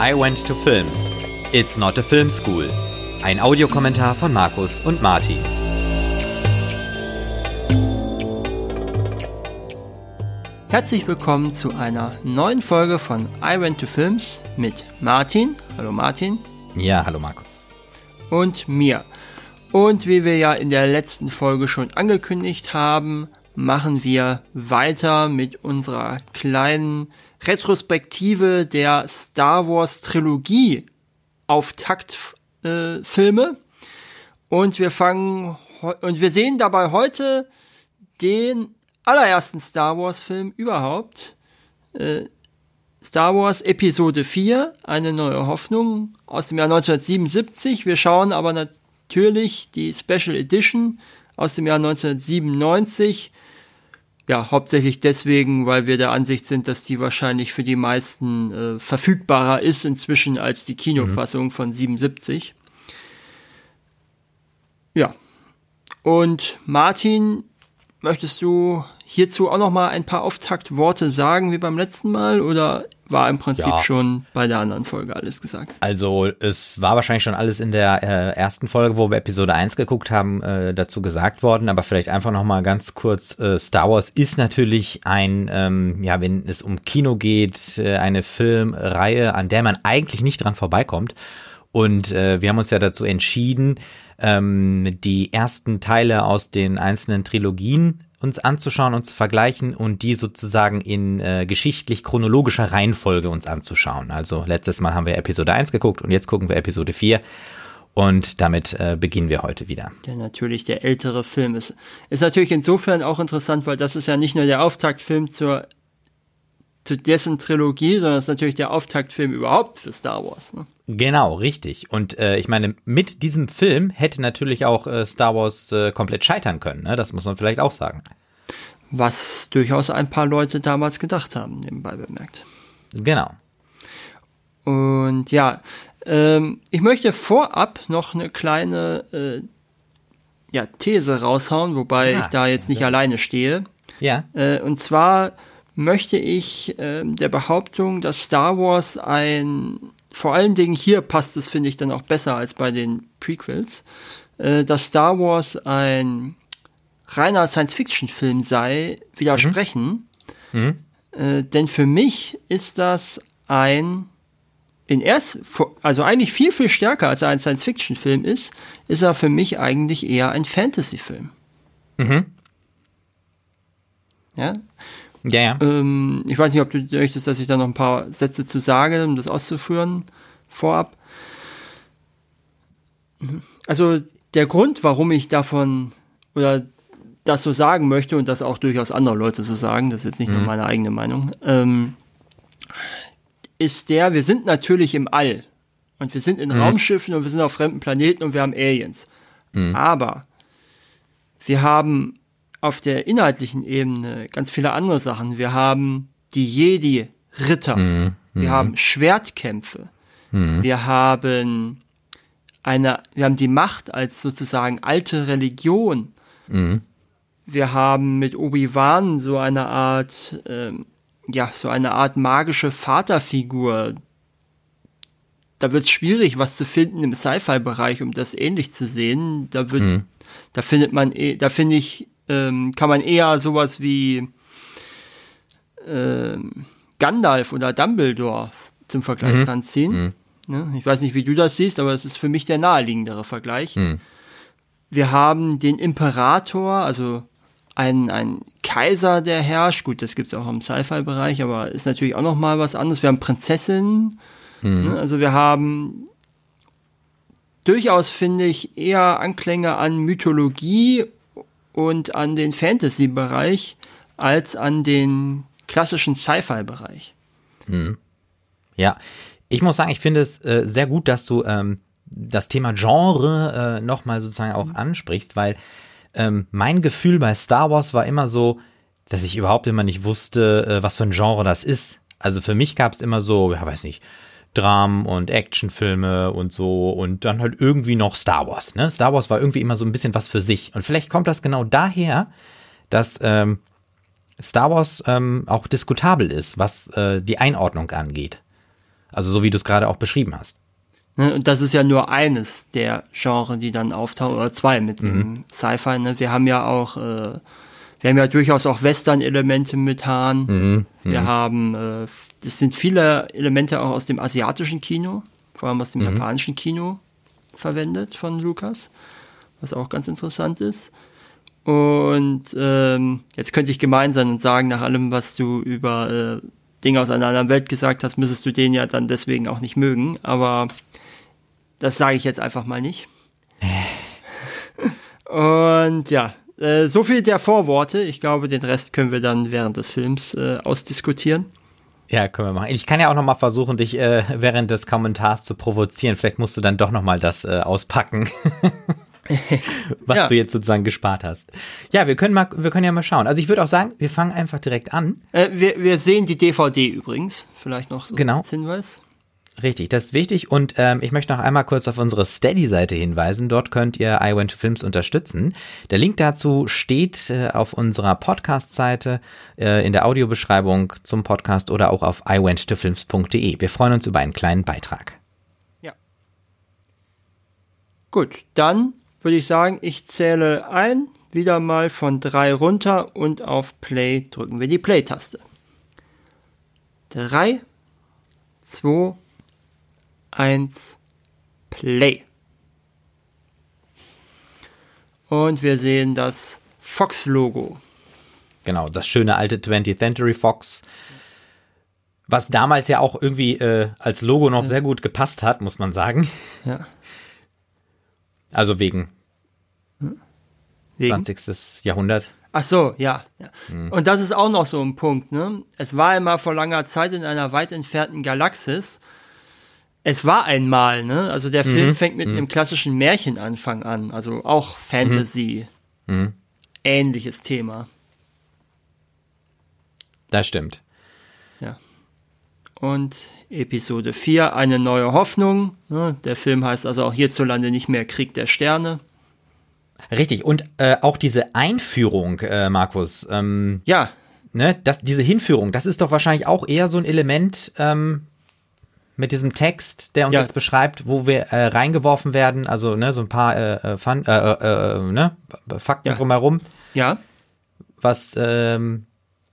I Went to Films. It's not a film school. Ein Audiokommentar von Markus und Martin. Herzlich willkommen zu einer neuen Folge von I Went to Films mit Martin. Hallo Martin. Ja, hallo Markus. Und mir. Und wie wir ja in der letzten Folge schon angekündigt haben, machen wir weiter mit unserer kleinen Retrospektive der Star Wars Trilogie Auftaktfilme. Äh, und wir fangen und wir sehen dabei heute den allerersten Star Wars Film überhaupt. Äh, Star Wars Episode 4, eine neue Hoffnung aus dem Jahr 1977. Wir schauen aber natürlich die Special Edition aus dem Jahr 1997 ja, hauptsächlich deswegen, weil wir der Ansicht sind, dass die wahrscheinlich für die meisten äh, verfügbarer ist inzwischen als die Kinofassung mhm. von 77. Ja. Und Martin, möchtest du hierzu auch noch mal ein paar Auftaktworte sagen wie beim letzten Mal oder war im Prinzip ja. schon bei der anderen Folge alles gesagt. Also es war wahrscheinlich schon alles in der äh, ersten Folge, wo wir Episode 1 geguckt haben, äh, dazu gesagt worden, aber vielleicht einfach noch mal ganz kurz, äh, Star Wars ist natürlich ein, ähm, ja, wenn es um Kino geht, äh, eine Filmreihe, an der man eigentlich nicht dran vorbeikommt. Und äh, wir haben uns ja dazu entschieden, ähm, die ersten Teile aus den einzelnen Trilogien uns anzuschauen und zu vergleichen und die sozusagen in äh, geschichtlich-chronologischer Reihenfolge uns anzuschauen. Also letztes Mal haben wir Episode 1 geguckt und jetzt gucken wir Episode 4. Und damit äh, beginnen wir heute wieder. Der natürlich der ältere Film ist. Ist natürlich insofern auch interessant, weil das ist ja nicht nur der Auftaktfilm zur zu dessen Trilogie, sondern es ist natürlich der Auftaktfilm überhaupt für Star Wars. Ne? Genau, richtig. Und äh, ich meine, mit diesem Film hätte natürlich auch äh, Star Wars äh, komplett scheitern können. Ne? Das muss man vielleicht auch sagen. Was durchaus ein paar Leute damals gedacht haben, nebenbei bemerkt. Genau. Und ja, ähm, ich möchte vorab noch eine kleine äh, ja, These raushauen, wobei ja. ich da jetzt nicht ja. alleine stehe. Ja. Äh, und zwar möchte ich äh, der Behauptung, dass Star Wars ein, vor allen Dingen hier passt es, finde ich, dann auch besser als bei den Prequels, äh, dass Star Wars ein reiner Science-Fiction-Film sei, widersprechen. Mhm. Mhm. Äh, denn für mich ist das ein in erst, also eigentlich viel, viel stärker als er ein Science-Fiction-Film ist, ist er für mich eigentlich eher ein Fantasy-Film. Mhm. Ja. Ja, ja. Ähm, ich weiß nicht, ob du möchtest, dass ich da noch ein paar Sätze zu sage, um das auszuführen vorab. Also der Grund, warum ich davon oder das so sagen möchte und das auch durchaus andere Leute so sagen, das ist jetzt nicht mhm. nur meine eigene Meinung, ähm, ist der, wir sind natürlich im All und wir sind in mhm. Raumschiffen und wir sind auf fremden Planeten und wir haben Aliens. Mhm. Aber wir haben auf der inhaltlichen Ebene ganz viele andere Sachen. Wir haben die Jedi-Ritter. Mhm. Wir haben mhm. Schwertkämpfe. Mhm. Wir haben eine, wir haben die Macht als sozusagen alte Religion. Mhm. Wir haben mit Obi-Wan so eine Art, ähm, ja, so eine Art magische Vaterfigur. Da wird es schwierig, was zu finden im Sci-Fi-Bereich, um das ähnlich zu sehen. Da wird, mhm. da findet man, eh, da finde ich ähm, kann man eher sowas wie ähm, Gandalf oder Dumbledore zum Vergleich mhm. ranziehen. Mhm. Ne? Ich weiß nicht, wie du das siehst, aber es ist für mich der naheliegendere Vergleich. Mhm. Wir haben den Imperator, also ein, ein Kaiser, der herrscht. Gut, das gibt es auch im Sci-Fi-Bereich, aber ist natürlich auch noch mal was anderes. Wir haben Prinzessinnen. Mhm. Ne? Also wir haben durchaus, finde ich, eher Anklänge an Mythologie und an den Fantasy-Bereich als an den klassischen Sci-Fi-Bereich. Mhm. Ja, ich muss sagen, ich finde es äh, sehr gut, dass du ähm, das Thema Genre äh, nochmal sozusagen auch mhm. ansprichst, weil ähm, mein Gefühl bei Star Wars war immer so, dass ich überhaupt immer nicht wusste, äh, was für ein Genre das ist. Also für mich gab es immer so, ja weiß nicht, Dramen und Actionfilme und so und dann halt irgendwie noch Star Wars. Ne? Star Wars war irgendwie immer so ein bisschen was für sich. Und vielleicht kommt das genau daher, dass ähm, Star Wars ähm, auch diskutabel ist, was äh, die Einordnung angeht. Also so wie du es gerade auch beschrieben hast. Ne, und das ist ja nur eines der Genres, die dann auftauchen, oder zwei mit mhm. dem Sci-Fi. Ne? Wir haben ja auch, äh, wir haben ja durchaus auch Western-Elemente mit Hahn. Mhm. Wir mhm. haben, äh, es sind viele Elemente auch aus dem asiatischen Kino, vor allem aus dem mhm. japanischen Kino verwendet von Lukas, was auch ganz interessant ist. Und ähm, jetzt könnte ich gemein sein und sagen, nach allem, was du über äh, Dinge aus einer anderen Welt gesagt hast, müsstest du den ja dann deswegen auch nicht mögen. Aber das sage ich jetzt einfach mal nicht. Und ja, äh, so viel der Vorworte. Ich glaube, den Rest können wir dann während des Films äh, ausdiskutieren. Ja, können wir machen. Ich kann ja auch noch mal versuchen, dich äh, während des Kommentars zu provozieren. Vielleicht musst du dann doch noch mal das äh, auspacken, was ja. du jetzt sozusagen gespart hast. Ja, wir können mal, wir können ja mal schauen. Also ich würde auch sagen, wir fangen einfach direkt an. Äh, wir, wir sehen die DVD übrigens. Vielleicht noch so genau. als Hinweis. Richtig, das ist wichtig. Und ähm, ich möchte noch einmal kurz auf unsere Steady-Seite hinweisen. Dort könnt ihr I Went to Films unterstützen. Der Link dazu steht äh, auf unserer Podcast-Seite, äh, in der Audiobeschreibung zum Podcast oder auch auf iwenttofilms.de. Wir freuen uns über einen kleinen Beitrag. Ja. Gut, dann würde ich sagen, ich zähle ein, wieder mal von drei runter und auf Play drücken wir die Play-Taste. Drei, zwei, 1, Play. Und wir sehen das Fox-Logo. Genau, das schöne alte 20th Century Fox, was damals ja auch irgendwie äh, als Logo noch ja. sehr gut gepasst hat, muss man sagen. Ja. Also wegen, wegen? 20. Jahrhundert. Ach so, ja. ja. Mhm. Und das ist auch noch so ein Punkt. Ne? Es war immer vor langer Zeit in einer weit entfernten Galaxis es war einmal, ne? Also der Film mhm. fängt mit mhm. einem klassischen Märchenanfang an, also auch Fantasy. Mhm. mhm. Ähnliches Thema. Das stimmt. Ja. Und Episode 4, eine neue Hoffnung. Ne? Der Film heißt also auch hierzulande nicht mehr Krieg der Sterne. Richtig, und äh, auch diese Einführung, äh, Markus. Ähm, ja. Ne, das, diese Hinführung, das ist doch wahrscheinlich auch eher so ein Element, ähm, mit diesem Text, der uns ja. jetzt beschreibt, wo wir äh, reingeworfen werden, also ne, so ein paar äh, äh Fun, äh, äh, äh, ne, Fakten ja. drumherum. Ja. Was ähm,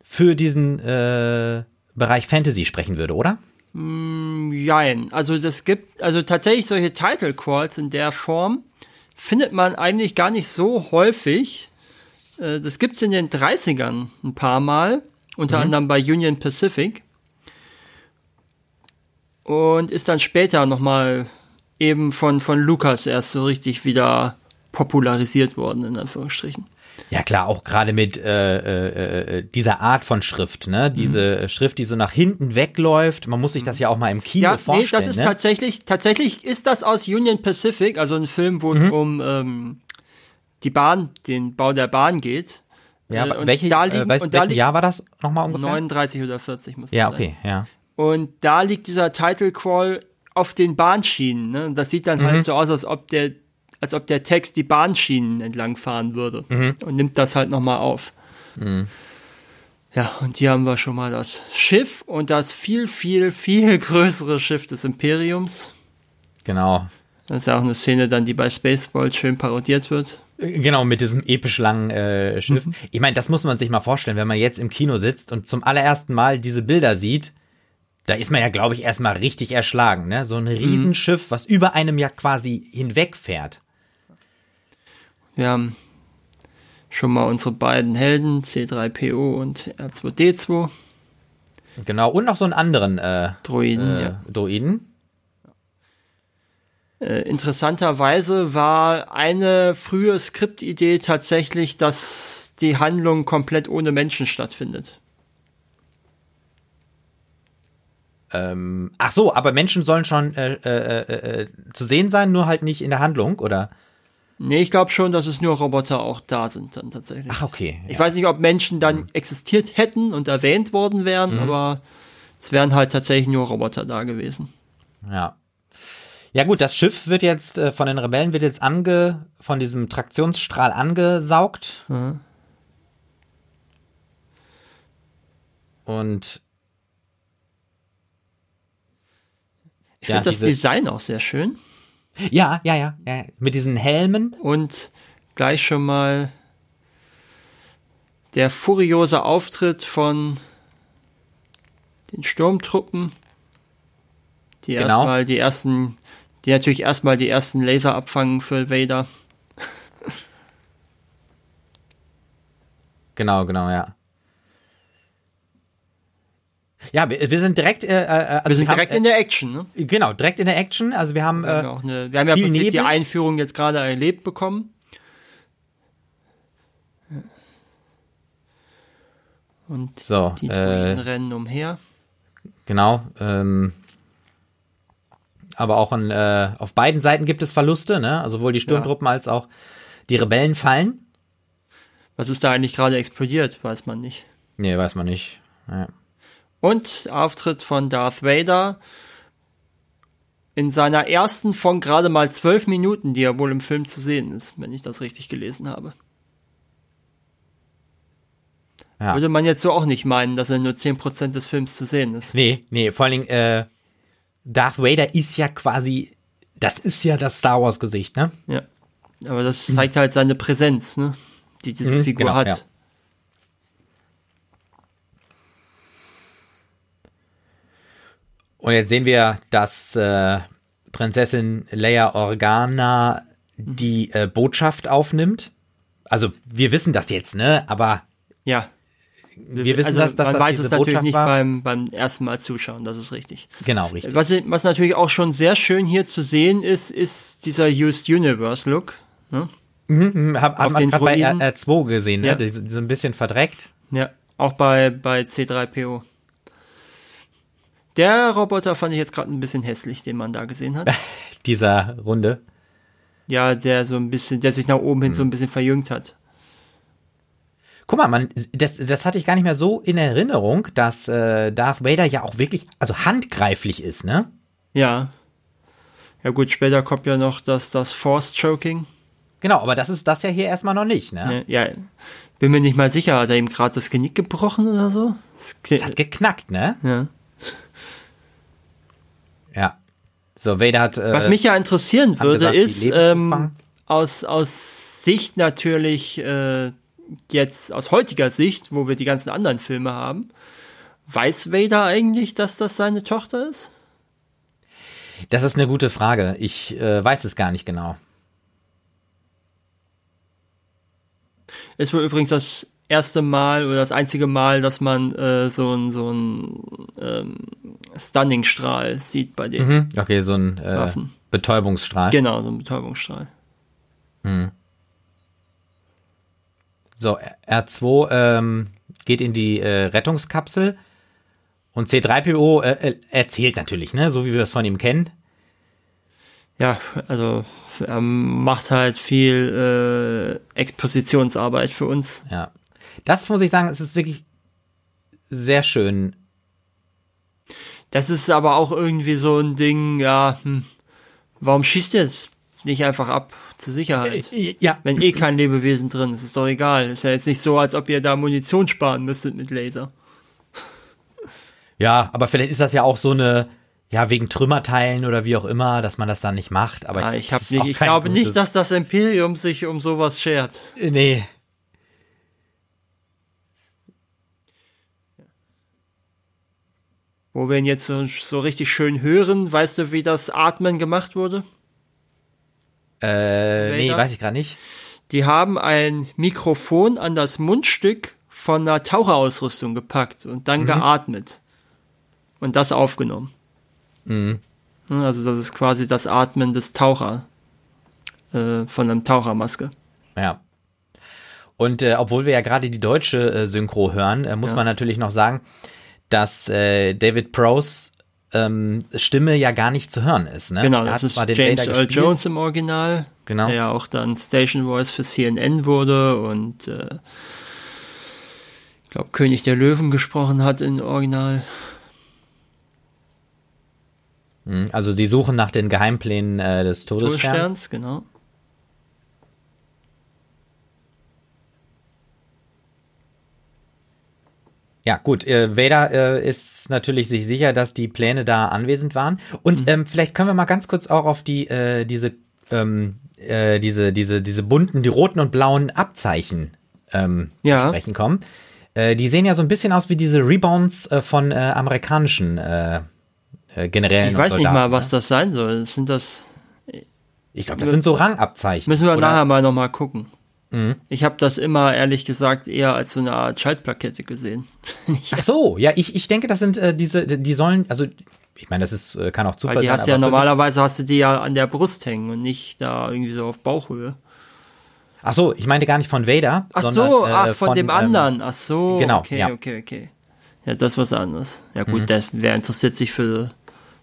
für diesen Bereich Fantasy sprechen würde, oder? Mm, jein. Also das gibt, also tatsächlich solche Title Calls in der Form findet man eigentlich gar nicht so häufig. Das gibt's in den 30ern ein paar Mal, unter mhm. anderem bei Union Pacific und ist dann später nochmal eben von, von Lukas erst so richtig wieder popularisiert worden, in Anführungsstrichen. Ja klar, auch gerade mit äh, äh, äh, dieser Art von Schrift, ne? Diese mhm. Schrift, die so nach hinten wegläuft. Man muss sich das ja auch mal im Kino ja, vorstellen. Nee, das ist ne? tatsächlich, tatsächlich ist das aus Union Pacific, also ein Film, wo es mhm. um ähm, die Bahn, den Bau der Bahn geht. Ja, äh, welche, da liegen, äh, weißt, und da welchen Jahr war das nochmal ungefähr? 39 oder 40 muss Ja, okay, sein. ja. Und da liegt dieser Title Crawl auf den Bahnschienen. Ne? Das sieht dann halt mhm. halt so aus, als ob der, als ob der Text die Bahnschienen entlang fahren würde mhm. und nimmt das halt nochmal auf. Mhm. Ja, und hier haben wir schon mal das Schiff und das viel, viel, viel größere Schiff des Imperiums. Genau. Das ist ja auch eine Szene dann, die bei Spaceball schön parodiert wird. Genau, mit diesem episch langen äh, Schiff. Mhm. Ich meine, das muss man sich mal vorstellen, wenn man jetzt im Kino sitzt und zum allerersten Mal diese Bilder sieht da ist man ja, glaube ich, erstmal richtig erschlagen, ne? So ein mhm. Riesenschiff, was über einem ja quasi hinwegfährt. Wir haben schon mal unsere beiden Helden, C3PO und R2D2. Genau, und noch so einen anderen äh, Droiden, äh, ja. Droiden. Äh, interessanterweise war eine frühe Skriptidee tatsächlich, dass die Handlung komplett ohne Menschen stattfindet. Ähm, ach so, aber Menschen sollen schon äh, äh, äh, zu sehen sein, nur halt nicht in der Handlung, oder? Nee, ich glaube schon, dass es nur Roboter auch da sind dann tatsächlich. Ach, okay. Ich weiß nicht, ob Menschen dann mhm. existiert hätten und erwähnt worden wären, mhm. aber es wären halt tatsächlich nur Roboter da gewesen. Ja. Ja gut, das Schiff wird jetzt äh, von den Rebellen wird jetzt ange von diesem Traktionsstrahl angesaugt. Mhm. Und Ich ja, finde das Design auch sehr schön. Ja, ja, ja, ja, mit diesen Helmen. Und gleich schon mal der furiose Auftritt von den Sturmtruppen, die genau. erstmal die ersten, die natürlich erstmal die ersten Laser abfangen für Vader. genau, genau, ja. Ja, wir, wir sind direkt. Äh, äh also wir sind wir direkt haben, in der Action, ne? Genau, direkt in der Action. Also wir haben. Wir haben, äh, auch eine, wir haben ja die Einführung jetzt gerade erlebt bekommen. Und so, die Druiden äh, rennen umher. Genau. Ähm, aber auch an, äh, auf beiden Seiten gibt es Verluste, ne? Also sowohl die Sturmtruppen ja. als auch die Rebellen fallen. Was ist da eigentlich gerade explodiert, weiß man nicht. Nee, weiß man nicht. Ja. Und Auftritt von Darth Vader in seiner ersten von gerade mal zwölf Minuten, die er wohl im Film zu sehen ist, wenn ich das richtig gelesen habe. Ja. Würde man jetzt so auch nicht meinen, dass er nur 10% des Films zu sehen ist. Nee, nee, vor allen Dingen, äh, Darth Vader ist ja quasi, das ist ja das Star Wars Gesicht, ne? Ja. Aber das mhm. zeigt halt seine Präsenz, ne? Die diese mhm, Figur genau, hat. Ja. Und jetzt sehen wir, dass äh, Prinzessin Leia Organa die äh, Botschaft aufnimmt. Also wir wissen das jetzt, ne? Aber ja, wir wissen, also, dass, dass man das weiß es natürlich Botschaft nicht beim, beim ersten Mal zuschauen, das ist richtig. Genau, richtig. Was, was natürlich auch schon sehr schön hier zu sehen ist, ist dieser Used Universe Look. Ne? Mhm, mhm hab, hat man gerade bei R, R2 gesehen, ne? Ja. Die, die sind ein bisschen verdreckt. Ja, auch bei, bei C3PO. Der Roboter fand ich jetzt gerade ein bisschen hässlich, den man da gesehen hat. Dieser Runde. Ja, der so ein bisschen, der sich nach oben hin hm. so ein bisschen verjüngt hat. Guck mal, man, das, das hatte ich gar nicht mehr so in Erinnerung, dass äh, Darth Vader ja auch wirklich, also handgreiflich ist, ne? Ja. Ja gut, später kommt ja noch das, das Force Choking. Genau, aber das ist das ja hier erstmal noch nicht, ne? Ja, bin mir nicht mal sicher, hat er ihm gerade das Genick gebrochen oder so? Das, das hat geknackt, ne? Ja. So, Vader hat. Äh, Was mich ja interessieren würde, gesagt, ist ähm, aus, aus Sicht natürlich äh, jetzt aus heutiger Sicht, wo wir die ganzen anderen Filme haben, weiß Vader eigentlich, dass das seine Tochter ist? Das ist eine gute Frage. Ich äh, weiß es gar nicht genau. Es war übrigens das erste Mal oder das einzige Mal, dass man äh, so ein so ein ähm, Stunning-Strahl sieht bei den mhm. Okay, so ein äh, Betäubungsstrahl. Genau, so ein Betäubungsstrahl. Mhm. So, R2 ähm, geht in die äh, Rettungskapsel und C3PO äh, äh, erzählt natürlich, ne, so wie wir das von ihm kennen. Ja, also er macht halt viel äh, Expositionsarbeit für uns. Ja. Das muss ich sagen, es ist wirklich sehr schön. Das ist aber auch irgendwie so ein Ding, ja, hm, warum schießt er jetzt nicht einfach ab? zur Sicherheit. Äh, ja. Wenn eh kein Lebewesen drin ist, ist doch egal. Ist ja jetzt nicht so, als ob ihr da Munition sparen müsstet mit Laser. Ja, aber vielleicht ist das ja auch so eine, ja, wegen Trümmerteilen oder wie auch immer, dass man das dann nicht macht. Aber ja, ich, hab nicht, ich glaube gutes. nicht, dass das Imperium sich um sowas schert. Äh, nee. Wo wir ihn jetzt so, so richtig schön hören, weißt du, wie das Atmen gemacht wurde? Äh, nee, weiß ich gerade nicht. Die haben ein Mikrofon an das Mundstück von einer Taucherausrüstung gepackt und dann mhm. geatmet. Und das aufgenommen. Mhm. Also das ist quasi das Atmen des Taucher, äh, von einem Tauchermaske. Ja. Und äh, obwohl wir ja gerade die deutsche äh, Synchro hören, äh, muss ja. man natürlich noch sagen, dass äh, David Prose ähm, Stimme ja gar nicht zu hören ist. Ne? Genau, das ist James Earl Jones im Original, genau. der ja auch dann Station Voice für CNN wurde und äh, ich glaube König der Löwen gesprochen hat im Original. Mhm, also sie suchen nach den Geheimplänen äh, des Todessterns. Todessterns, genau. Ja, gut. Äh, Vader äh, ist natürlich sich sicher, dass die Pläne da anwesend waren. Und mhm. ähm, vielleicht können wir mal ganz kurz auch auf die äh, diese ähm, äh, diese diese diese bunten, die roten und blauen Abzeichen ähm, ja. sprechen kommen. Äh, die sehen ja so ein bisschen aus wie diese Rebounds äh, von äh, amerikanischen äh, äh, Generälen. Ich weiß Soldaten, nicht mal, was ne? das sein soll. Sind das? Ich glaube, das sind so Rangabzeichen. Müssen wir oder? nachher mal noch mal gucken. Mhm. Ich habe das immer, ehrlich gesagt, eher als so eine Art Schaltplakette gesehen. Ach so, ja, ich, ich denke, das sind äh, diese, die sollen, also ich meine, das ist, äh, kann auch Zufall Weil die sein. Hast ja normalerweise hast du die ja an der Brust hängen und nicht da irgendwie so auf Bauchhöhe. Ach so, ich meinte gar nicht von Vader. Ach sondern, so, ach, von, von dem ähm, anderen. Ach so, genau, okay, ja. okay, okay. Ja, das ist was anderes. Ja gut, mhm. der, wer interessiert sich für,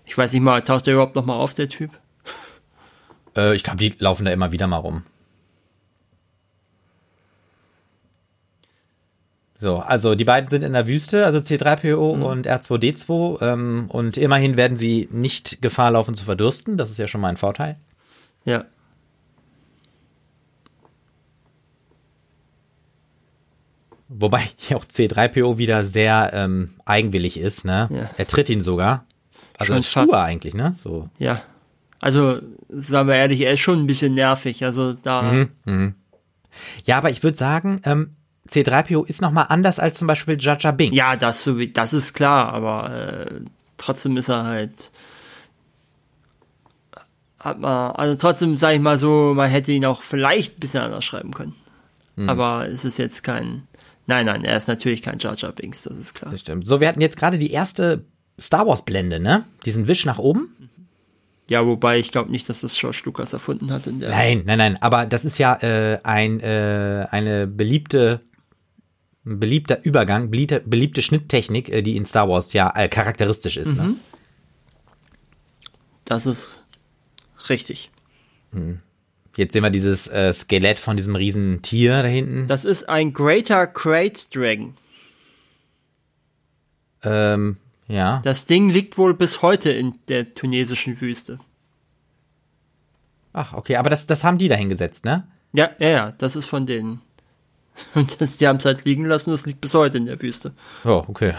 ich weiß nicht mal, taucht der überhaupt noch mal auf, der Typ? Äh, ich glaube, die laufen da immer wieder mal rum. So, also die beiden sind in der Wüste, also C3PO mhm. und R2D2, ähm, und immerhin werden sie nicht Gefahr laufen zu verdursten. Das ist ja schon mal ein Vorteil. Ja. Wobei hier auch C3PO wieder sehr ähm, eigenwillig ist, ne? Ja. Er tritt ihn sogar. Also schon stur eigentlich, ne? So. Ja. Also, sagen wir ehrlich, er ist schon ein bisschen nervig. Also da. Mhm, mh. Ja, aber ich würde sagen, ähm, C3PO ist nochmal anders als zum Beispiel Jaja Bing. Ja, das, das ist klar, aber äh, trotzdem ist er halt. Hat man, also trotzdem sage ich mal so, man hätte ihn auch vielleicht ein bisschen anders schreiben können. Mhm. Aber es ist jetzt kein. Nein, nein, er ist natürlich kein Jar Binks, das ist klar. Das stimmt. So, wir hatten jetzt gerade die erste Star Wars Blende, ne? Diesen Wisch nach oben. Ja, wobei ich glaube nicht, dass das George Lucas erfunden hat. In der nein, nein, nein. Aber das ist ja äh, ein, äh, eine beliebte beliebter Übergang, beliebte, beliebte Schnitttechnik, äh, die in Star Wars ja äh, charakteristisch ist. Ne? Mhm. Ne? Das ist richtig. Hm. Jetzt sehen wir dieses äh, Skelett von diesem riesen Tier da hinten. Das ist ein Greater Crate Dragon. Ähm, ja. Das Ding liegt wohl bis heute in der tunesischen Wüste. Ach, okay, aber das, das haben die da hingesetzt, ne? Ja, ja, ja, das ist von denen. Und das, die haben es halt liegen lassen und es liegt bis heute in der Wüste. Oh, okay.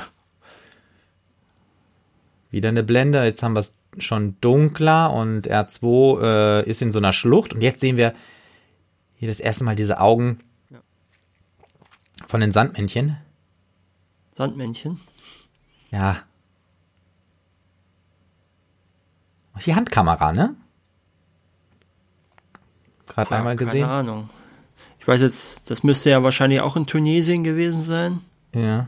Wieder eine Blende, jetzt haben wir es schon dunkler und R2 äh, ist in so einer Schlucht und jetzt sehen wir hier das erste Mal diese Augen ja. von den Sandmännchen. Sandmännchen? Ja. Die Handkamera, ne? Gerade einmal gesehen. Keine Ahnung. Ich weiß jetzt, das müsste ja wahrscheinlich auch in Tunesien gewesen sein. Ja.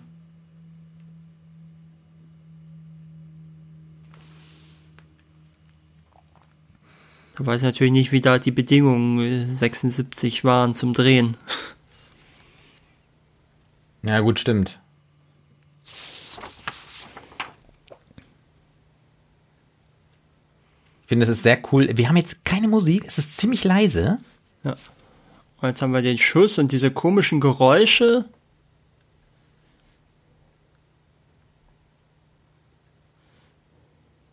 Ich weiß natürlich nicht, wie da die Bedingungen 76 waren zum Drehen. Ja, gut, stimmt. Ich finde, es ist sehr cool. Wir haben jetzt keine Musik, es ist ziemlich leise. Ja. Und jetzt haben wir den Schuss und diese komischen Geräusche.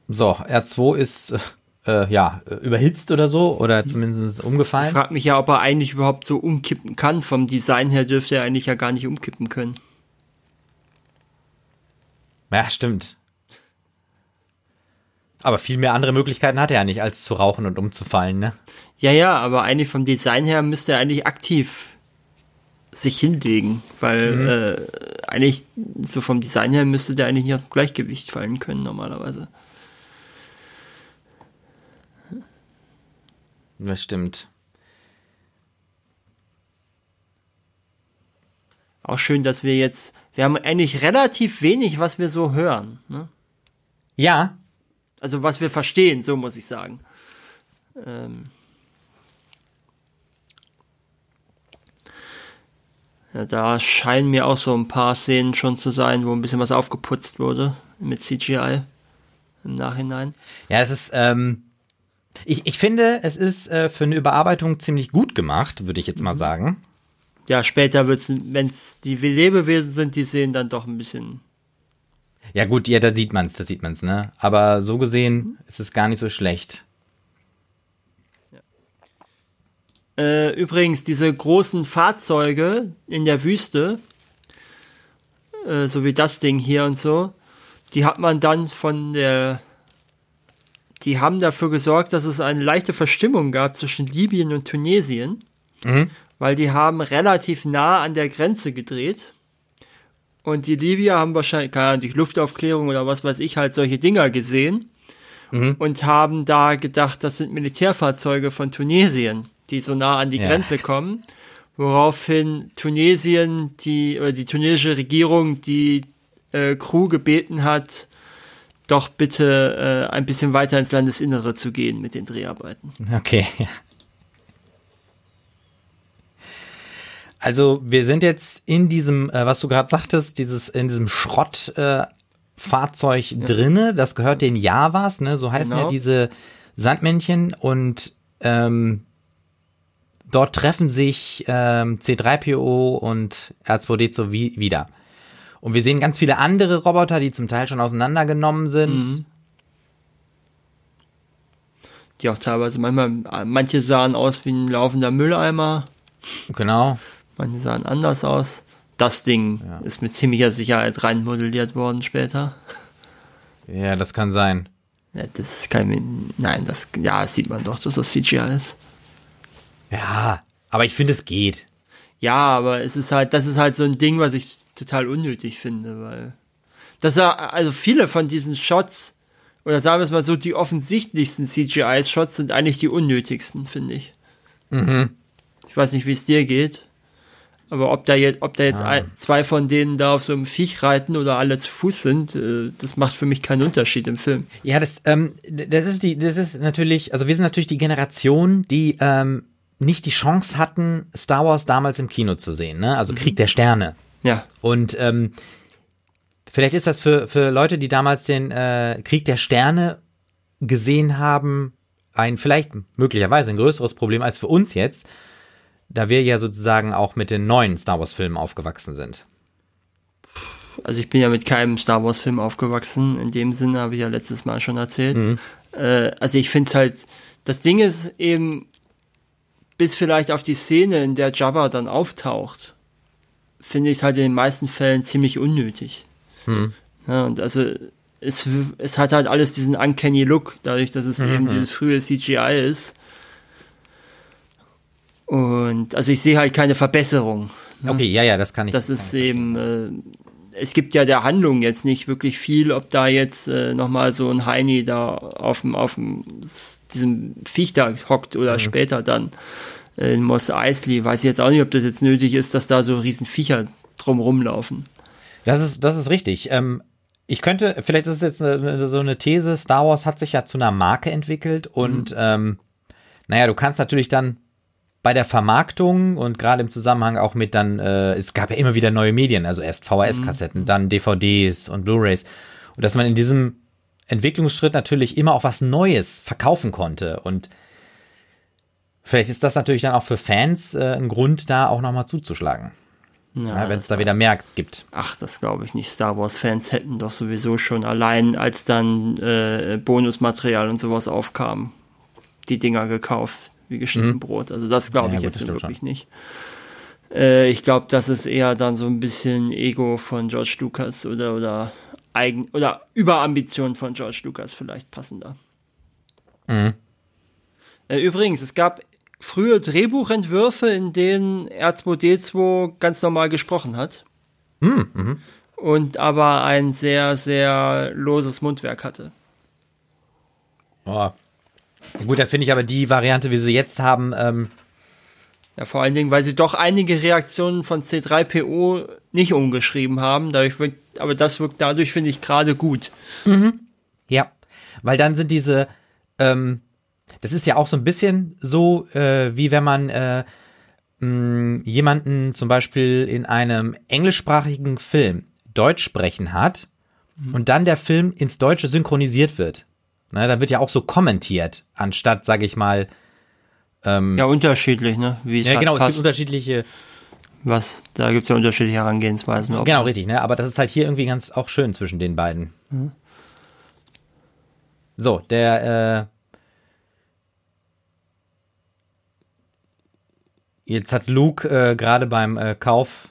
So, R2 ist äh, ja überhitzt oder so oder zumindest umgefallen. Ich frage mich ja, ob er eigentlich überhaupt so umkippen kann. Vom Design her dürfte er eigentlich ja gar nicht umkippen können. Ja, stimmt. Aber viel mehr andere Möglichkeiten hat er ja nicht, als zu rauchen und umzufallen, ne? Ja, ja, aber eigentlich vom Design her müsste er eigentlich aktiv sich hinlegen, weil mhm. äh, eigentlich so vom Design her müsste der eigentlich nicht auf Gleichgewicht fallen können normalerweise. Das stimmt. Auch schön, dass wir jetzt, wir haben eigentlich relativ wenig, was wir so hören. Ne? Ja. Also was wir verstehen, so muss ich sagen. Ähm Ja, da scheinen mir auch so ein paar Szenen schon zu sein, wo ein bisschen was aufgeputzt wurde mit CGI im Nachhinein. Ja, es ist, ähm, ich, ich finde, es ist äh, für eine Überarbeitung ziemlich gut gemacht, würde ich jetzt mal mhm. sagen. Ja, später wird es, wenn es die Lebewesen sind, die sehen dann doch ein bisschen. Ja, gut, ja, da sieht man es, da sieht man es, ne? Aber so gesehen mhm. ist es gar nicht so schlecht. Äh, übrigens, diese großen Fahrzeuge in der Wüste, äh, so wie das Ding hier und so, die hat man dann von der, die haben dafür gesorgt, dass es eine leichte Verstimmung gab zwischen Libyen und Tunesien, mhm. weil die haben relativ nah an der Grenze gedreht. Und die Libyer haben wahrscheinlich, keine Ahnung, durch Luftaufklärung oder was weiß ich, halt solche Dinger gesehen mhm. und haben da gedacht, das sind Militärfahrzeuge von Tunesien, die so nah an die ja. Grenze kommen. Woraufhin Tunesien, die, oder die tunesische Regierung, die äh, Crew gebeten hat, doch bitte äh, ein bisschen weiter ins Landesinnere zu gehen mit den Dreharbeiten. Okay. Also wir sind jetzt in diesem, äh, was du gerade sagtest, dieses in diesem Schrottfahrzeug äh, ja. drinne. Das gehört den Javas, ne? So heißen genau. ja diese Sandmännchen und ähm, dort treffen sich ähm, C3PO und R2D2 wieder. Und wir sehen ganz viele andere Roboter, die zum Teil schon auseinandergenommen sind. Mhm. Die auch teilweise manchmal, manche sahen aus wie ein laufender Mülleimer. Genau. Manche sahen anders aus. Das Ding ja. ist mit ziemlicher Sicherheit reinmodelliert worden später. Ja, das kann sein. Ja, das ist kein, nein, das, ja, das sieht man doch, dass das CGI ist. Ja, aber ich finde, es geht. Ja, aber es ist halt, das ist halt so ein Ding, was ich total unnötig finde, weil das ja, also viele von diesen Shots, oder sagen wir es mal so, die offensichtlichsten CGI-Shots sind eigentlich die unnötigsten, finde ich. Mhm. Ich weiß nicht, wie es dir geht. Aber ob da jetzt, ob da jetzt ah. zwei von denen da auf so einem Viech reiten oder alle zu Fuß sind, äh, das macht für mich keinen Unterschied im Film. Ja, das, ähm, das ist die, das ist natürlich, also wir sind natürlich die Generation, die ähm, nicht die Chance hatten, Star Wars damals im Kino zu sehen, ne? Also mhm. Krieg der Sterne. Ja. Und ähm, vielleicht ist das für, für Leute, die damals den äh, Krieg der Sterne gesehen haben, ein vielleicht möglicherweise ein größeres Problem als für uns jetzt, da wir ja sozusagen auch mit den neuen Star Wars Filmen aufgewachsen sind. Also ich bin ja mit keinem Star Wars Film aufgewachsen, in dem Sinne habe ich ja letztes Mal schon erzählt. Mhm. Äh, also ich finde es halt, das Ding ist eben, bis vielleicht auf die Szene, in der Jabba dann auftaucht, finde ich es halt in den meisten Fällen ziemlich unnötig. Hm. Ja, und also es, es hat halt alles diesen uncanny Look, dadurch, dass es mhm. eben dieses frühe CGI ist. Und also ich sehe halt keine Verbesserung. Ne? Okay, ja, ja, das kann ich. Das ist eben, äh, es gibt ja der Handlung jetzt nicht wirklich viel, ob da jetzt äh, nochmal so ein Heini da auf dem, auf dem diesem Viech da hockt oder mhm. später dann äh, in Moss Eisley. Weiß ich jetzt auch nicht, ob das jetzt nötig ist, dass da so riesen Viecher drum rumlaufen. Das ist, das ist richtig. Ähm, ich könnte, vielleicht ist es jetzt eine, so eine These, Star Wars hat sich ja zu einer Marke entwickelt und mhm. ähm, naja, du kannst natürlich dann bei der Vermarktung und gerade im Zusammenhang auch mit dann, äh, es gab ja immer wieder neue Medien, also erst VHS-Kassetten, mhm. dann DVDs und Blu-rays. Und dass man in diesem Entwicklungsschritt natürlich immer auch was Neues verkaufen konnte. Und vielleicht ist das natürlich dann auch für Fans äh, ein Grund, da auch nochmal zuzuschlagen. Ja, ja, Wenn es da wieder mehr gibt. Ach, das glaube ich nicht. Star Wars-Fans hätten doch sowieso schon allein, als dann äh, Bonusmaterial und sowas aufkam, die Dinger gekauft, wie geschnitten mhm. Brot. Also das glaube ja, ich gut, jetzt wirklich schon. nicht. Äh, ich glaube, das ist eher dann so ein bisschen Ego von George Lucas oder, oder Eigen oder Überambition von George Lucas vielleicht passender. Mhm. Äh, übrigens, es gab frühe Drehbuchentwürfe, in denen R2D2 ganz normal gesprochen hat. Mhm. mhm. Und aber ein sehr, sehr loses Mundwerk hatte. Oh. Gut, da finde ich aber die Variante, wie sie jetzt haben, ähm, ja, vor allen Dingen, weil sie doch einige Reaktionen von C3PO nicht umgeschrieben haben. Dadurch wirkt, aber das wirkt dadurch, finde ich, gerade gut. Mhm. Ja, weil dann sind diese, ähm, das ist ja auch so ein bisschen so, äh, wie wenn man äh, mh, jemanden zum Beispiel in einem englischsprachigen Film Deutsch sprechen hat mhm. und dann der Film ins Deutsche synchronisiert wird. Na, dann wird ja auch so kommentiert, anstatt, sage ich mal, ähm, ja, unterschiedlich, ne? Wie es ja, halt genau, passt. es gibt unterschiedliche. Was, da gibt es ja unterschiedliche Herangehensweisen. Genau, richtig, ne? Aber das ist halt hier irgendwie ganz auch schön zwischen den beiden. Mhm. So, der, äh, Jetzt hat Luke äh, gerade beim äh, Kauf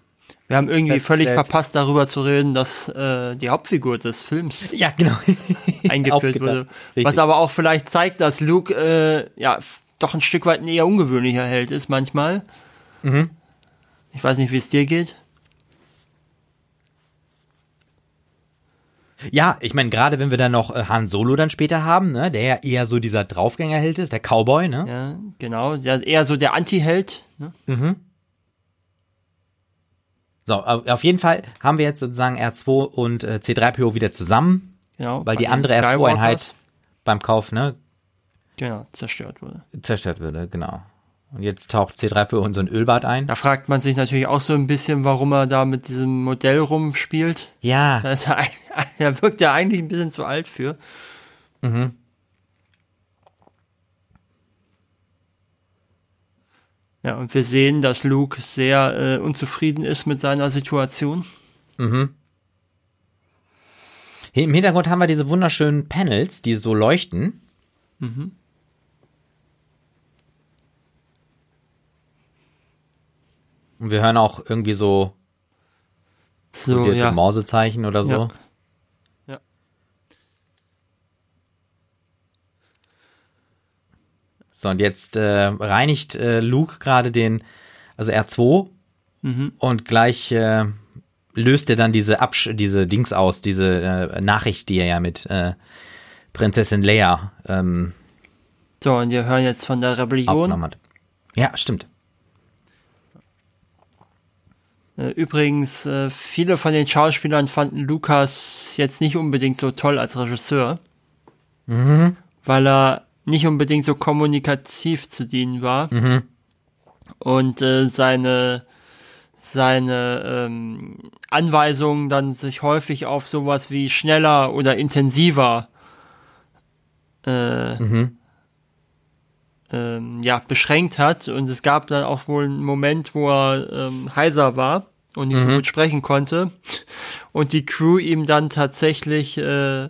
Wir haben irgendwie völlig verpasst, darüber zu reden, dass äh, die Hauptfigur des Films ja, genau. eingeführt wurde. Richtig. Was aber auch vielleicht zeigt, dass Luke äh, ja doch ein Stück weit ein eher ungewöhnlicher Held ist manchmal. Mhm. Ich weiß nicht, wie es dir geht. Ja, ich meine, gerade wenn wir dann noch äh, Han Solo dann später haben, ne, der ja eher so dieser Draufgängerheld ist, der Cowboy, ne? Ja, genau, der, eher so der Anti-Held. Ne? Mhm. So, auf jeden Fall haben wir jetzt sozusagen R2 und äh, C3PO wieder zusammen. Genau. Weil die andere R2-Einheit beim Kauf, ne? Genau, zerstört wurde. Zerstört wurde, genau. Und jetzt taucht C3PO in so ein Ölbad ein. Da fragt man sich natürlich auch so ein bisschen, warum er da mit diesem Modell rumspielt. Ja. Da, er, da wirkt er eigentlich ein bisschen zu alt für. Mhm. Ja, und wir sehen, dass Luke sehr äh, unzufrieden ist mit seiner Situation. Mhm. Im Hintergrund haben wir diese wunderschönen Panels, die so leuchten. Mhm. Und wir hören auch irgendwie so, so ja. Morsezeichen oder so. Ja. So, und jetzt äh, reinigt äh, Luke gerade den, also R2 mhm. und gleich äh, löst er dann diese Absch diese Dings aus, diese äh, Nachricht, die er ja mit äh, Prinzessin Leia ähm, So, und wir hören jetzt von der Rebellion. Ja, stimmt. Äh, übrigens, viele von den Schauspielern fanden Lukas jetzt nicht unbedingt so toll als Regisseur, mhm. weil er nicht unbedingt so kommunikativ zu dienen war mhm. und äh, seine seine ähm, Anweisungen dann sich häufig auf sowas wie schneller oder intensiver äh, mhm. ähm, ja, beschränkt hat. Und es gab dann auch wohl einen Moment, wo er ähm, heiser war und nicht mhm. so gut sprechen konnte. Und die Crew ihm dann tatsächlich äh,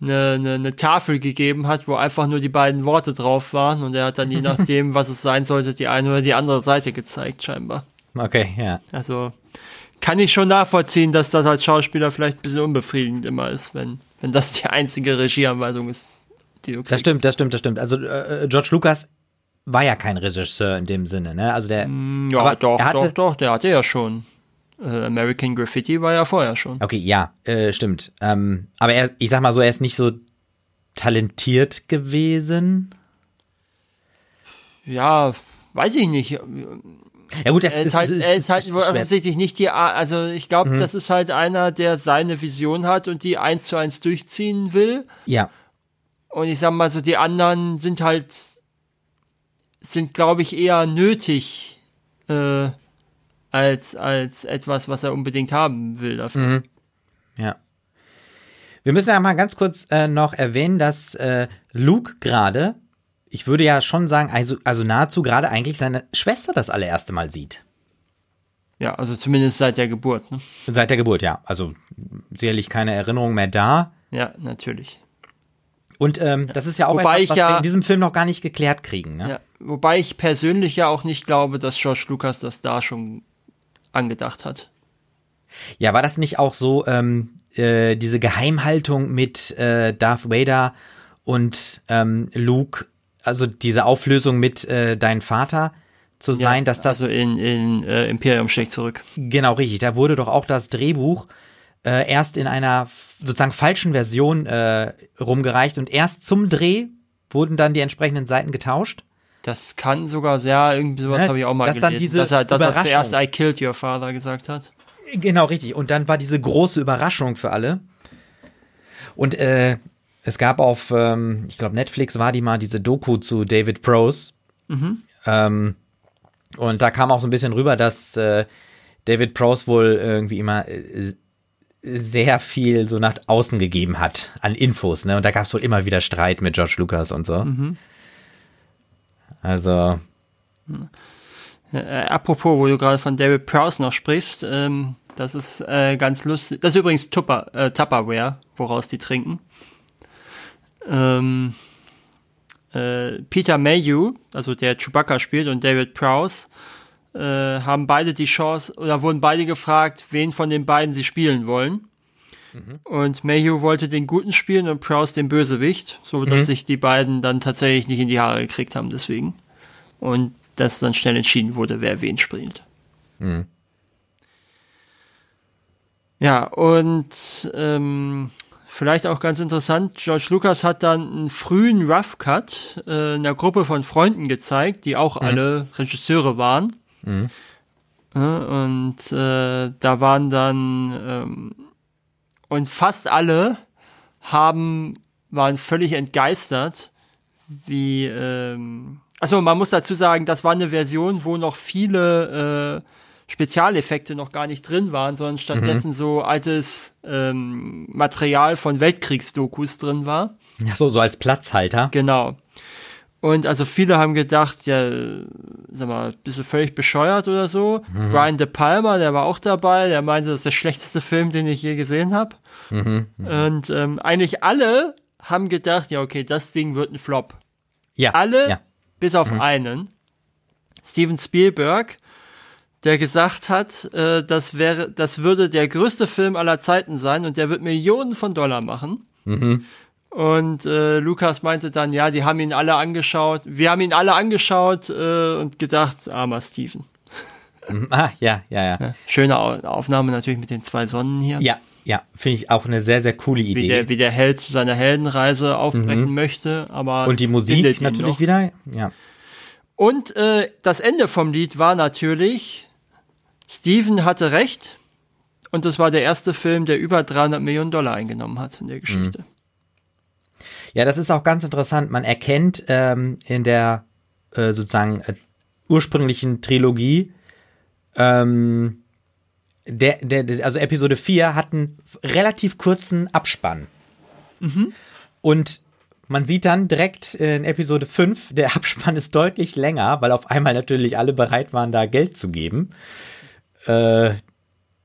eine, eine, eine Tafel gegeben hat, wo einfach nur die beiden Worte drauf waren und er hat dann je nachdem, was es sein sollte, die eine oder die andere Seite gezeigt, scheinbar. Okay, ja. Also kann ich schon nachvollziehen, dass das als Schauspieler vielleicht ein bisschen unbefriedigend immer ist, wenn, wenn das die einzige Regieanweisung ist, die du kriegst. Das stimmt, das stimmt, das stimmt. Also äh, äh George Lucas war ja kein Regisseur in dem Sinne, ne? Also der. Mm, ja, doch, hatte, doch, doch, der hatte ja schon. Äh, American Graffiti war ja vorher schon. Okay, ja, äh, stimmt. Ähm, aber er, ich sag mal so, er ist nicht so talentiert gewesen. Ja, weiß ich nicht. Ja gut, das er ist, ist halt, ist, er ist, halt offensichtlich nicht die, also ich glaube, mhm. das ist halt einer, der seine Vision hat und die eins zu eins durchziehen will. Ja. Und ich sag mal so, die anderen sind halt, sind glaube ich eher nötig, äh, als, als etwas, was er unbedingt haben will dafür. Mhm. Ja. Wir müssen ja mal ganz kurz äh, noch erwähnen, dass äh, Luke gerade, ich würde ja schon sagen, also, also nahezu gerade eigentlich seine Schwester das allererste Mal sieht. Ja, also zumindest seit der Geburt. Ne? Seit der Geburt, ja. Also sicherlich keine Erinnerung mehr da. Ja, natürlich. Und ähm, das ist ja auch wobei etwas, was ja, wir in diesem Film noch gar nicht geklärt kriegen. Ne? Ja, wobei ich persönlich ja auch nicht glaube, dass George Lucas das da schon angedacht hat. Ja, war das nicht auch so ähm, äh, diese Geheimhaltung mit äh, Darth Vader und ähm, Luke, also diese Auflösung mit äh, dein Vater zu sein, ja, dass das also in, in äh, Imperium schlägt zurück. Genau richtig. Da wurde doch auch das Drehbuch äh, erst in einer sozusagen falschen Version äh, rumgereicht und erst zum Dreh wurden dann die entsprechenden Seiten getauscht. Das kann sogar sehr, irgendwie sowas ne? habe ich auch mal dass gelesen. Dann diese dass er, dass er zuerst I killed your father gesagt hat. Genau, richtig. Und dann war diese große Überraschung für alle. Und äh, es gab auf, ähm, ich glaube, Netflix war die mal diese Doku zu David Prose. Mhm. Ähm, und da kam auch so ein bisschen rüber, dass äh, David Prose wohl irgendwie immer äh, sehr viel so nach außen gegeben hat an Infos, ne? Und da gab es wohl immer wieder Streit mit George Lucas und so. Mhm. Also. Äh, apropos, wo du gerade von David Prowse noch sprichst, ähm, das ist äh, ganz lustig. Das ist übrigens Tupper, äh, Tupperware, woraus die trinken. Ähm, äh, Peter Mayhew, also der Chewbacca spielt, und David Prowse äh, haben beide die Chance oder wurden beide gefragt, wen von den beiden sie spielen wollen. Mhm. Und Mayhew wollte den Guten spielen und Prowse den Bösewicht, so dass mhm. sich die beiden dann tatsächlich nicht in die Haare gekriegt haben deswegen. Und dass dann schnell entschieden wurde, wer wen spielt. Mhm. Ja, und ähm, vielleicht auch ganz interessant, George Lucas hat dann einen frühen Rough Cut äh, einer Gruppe von Freunden gezeigt, die auch mhm. alle Regisseure waren. Mhm. Ja, und äh, da waren dann ähm, und fast alle haben waren völlig entgeistert, wie ähm, also man muss dazu sagen, das war eine Version, wo noch viele äh, Spezialeffekte noch gar nicht drin waren, sondern stattdessen mhm. so altes ähm, Material von Weltkriegsdokus drin war. Ja, so, so als Platzhalter. Genau. Und also viele haben gedacht, ja, sag mal, bist du völlig bescheuert oder so. Mhm. Brian De Palma, der war auch dabei, der meinte, das ist der schlechteste Film, den ich je gesehen habe. Mhm. Mhm. Und ähm, eigentlich alle haben gedacht, ja, okay, das Ding wird ein Flop. Ja. Alle, ja. bis auf mhm. einen. Steven Spielberg der gesagt hat, äh, das wäre, das würde der größte Film aller Zeiten sein und der wird Millionen von Dollar machen. Mhm. Und äh, Lukas meinte dann, ja, die haben ihn alle angeschaut. Wir haben ihn alle angeschaut äh, und gedacht, armer Steven. Mhm. Ah, ja, ja, ja, ja. Schöne Aufnahme natürlich mit den zwei Sonnen hier. Ja, ja, finde ich auch eine sehr, sehr coole Idee. Wie der, wie der Held zu seiner Heldenreise aufbrechen mhm. möchte, aber. Und die Musik natürlich wieder, ja. Und äh, das Ende vom Lied war natürlich Steven hatte recht und das war der erste Film, der über 300 Millionen Dollar eingenommen hat in der Geschichte. Ja, das ist auch ganz interessant. Man erkennt ähm, in der äh, sozusagen äh, ursprünglichen Trilogie, ähm, der, der, der, also Episode 4 hat einen relativ kurzen Abspann. Mhm. Und man sieht dann direkt in Episode 5, der Abspann ist deutlich länger, weil auf einmal natürlich alle bereit waren, da Geld zu geben. Äh,